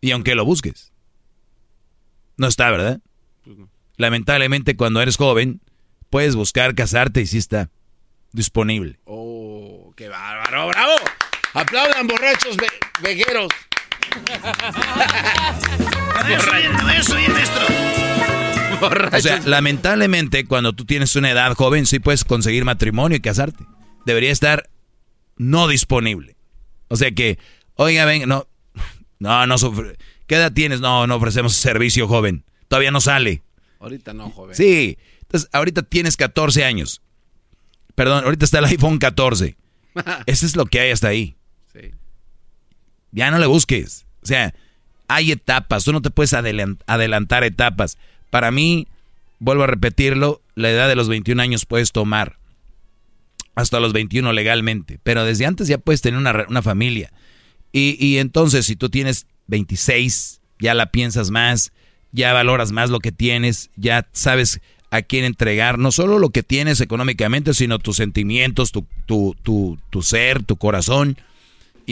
Y aunque lo busques. No está, ¿verdad? Pues no. Lamentablemente cuando eres joven, puedes buscar casarte y sí está disponible. Oh, qué bárbaro, bravo. Aplaudan borrachos ve vegueros. Eso bien, maestro. O sea, lamentablemente cuando tú tienes una edad joven sí puedes conseguir matrimonio y casarte. Debería estar no disponible. O sea que, oiga, ven, no, no, no, sufre. ¿qué edad tienes? No, no ofrecemos servicio joven. Todavía no sale. Ahorita no, joven. Sí, entonces ahorita tienes 14 años. Perdón, ahorita está el iPhone 14. Eso es lo que hay hasta ahí. Ya no le busques. O sea, hay etapas. Tú no te puedes adelan- adelantar etapas. Para mí, vuelvo a repetirlo, la edad de los 21 años puedes tomar. Hasta los 21 legalmente. Pero desde antes ya puedes tener una, una familia. Y, y entonces, si tú tienes 26, ya la piensas más, ya valoras más lo que tienes, ya sabes a quién entregar, no solo lo que tienes económicamente, sino tus sentimientos, tu, tu, tu, tu ser, tu corazón.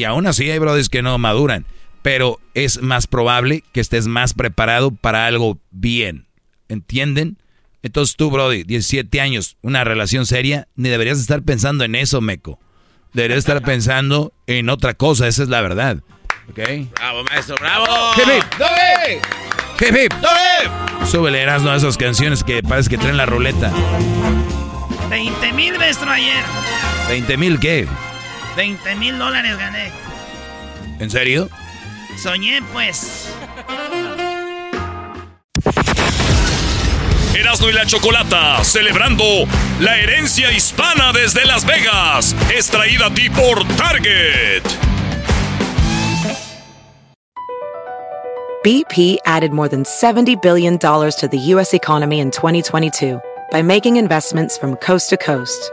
Y aún así hay brothers que no maduran, pero es más probable que estés más preparado para algo bien. ¿Entienden? Entonces tú, Brody, 17 años, una relación seria, ni deberías estar pensando en eso, Meco. Deberías estar pensando en otra cosa, esa es la verdad. ¿Ok? Bravo, maestro, bravo. Hip, hip. ¡Doble! Hip, hip. ¡Doble! Súbele, Erasmo, a esas canciones que parece que traen la ruleta. 20 mil, maestro, ayer. ¿20 mil qué? 20 mil dólares gané. ¿En serio? Soñé, pues. Erasmo y la Chocolata, celebrando la herencia hispana desde Las Vegas. Es traída a ti por Target. BP added more than $70 billion to the U.S. economy in 2022 by making investments from coast to coast.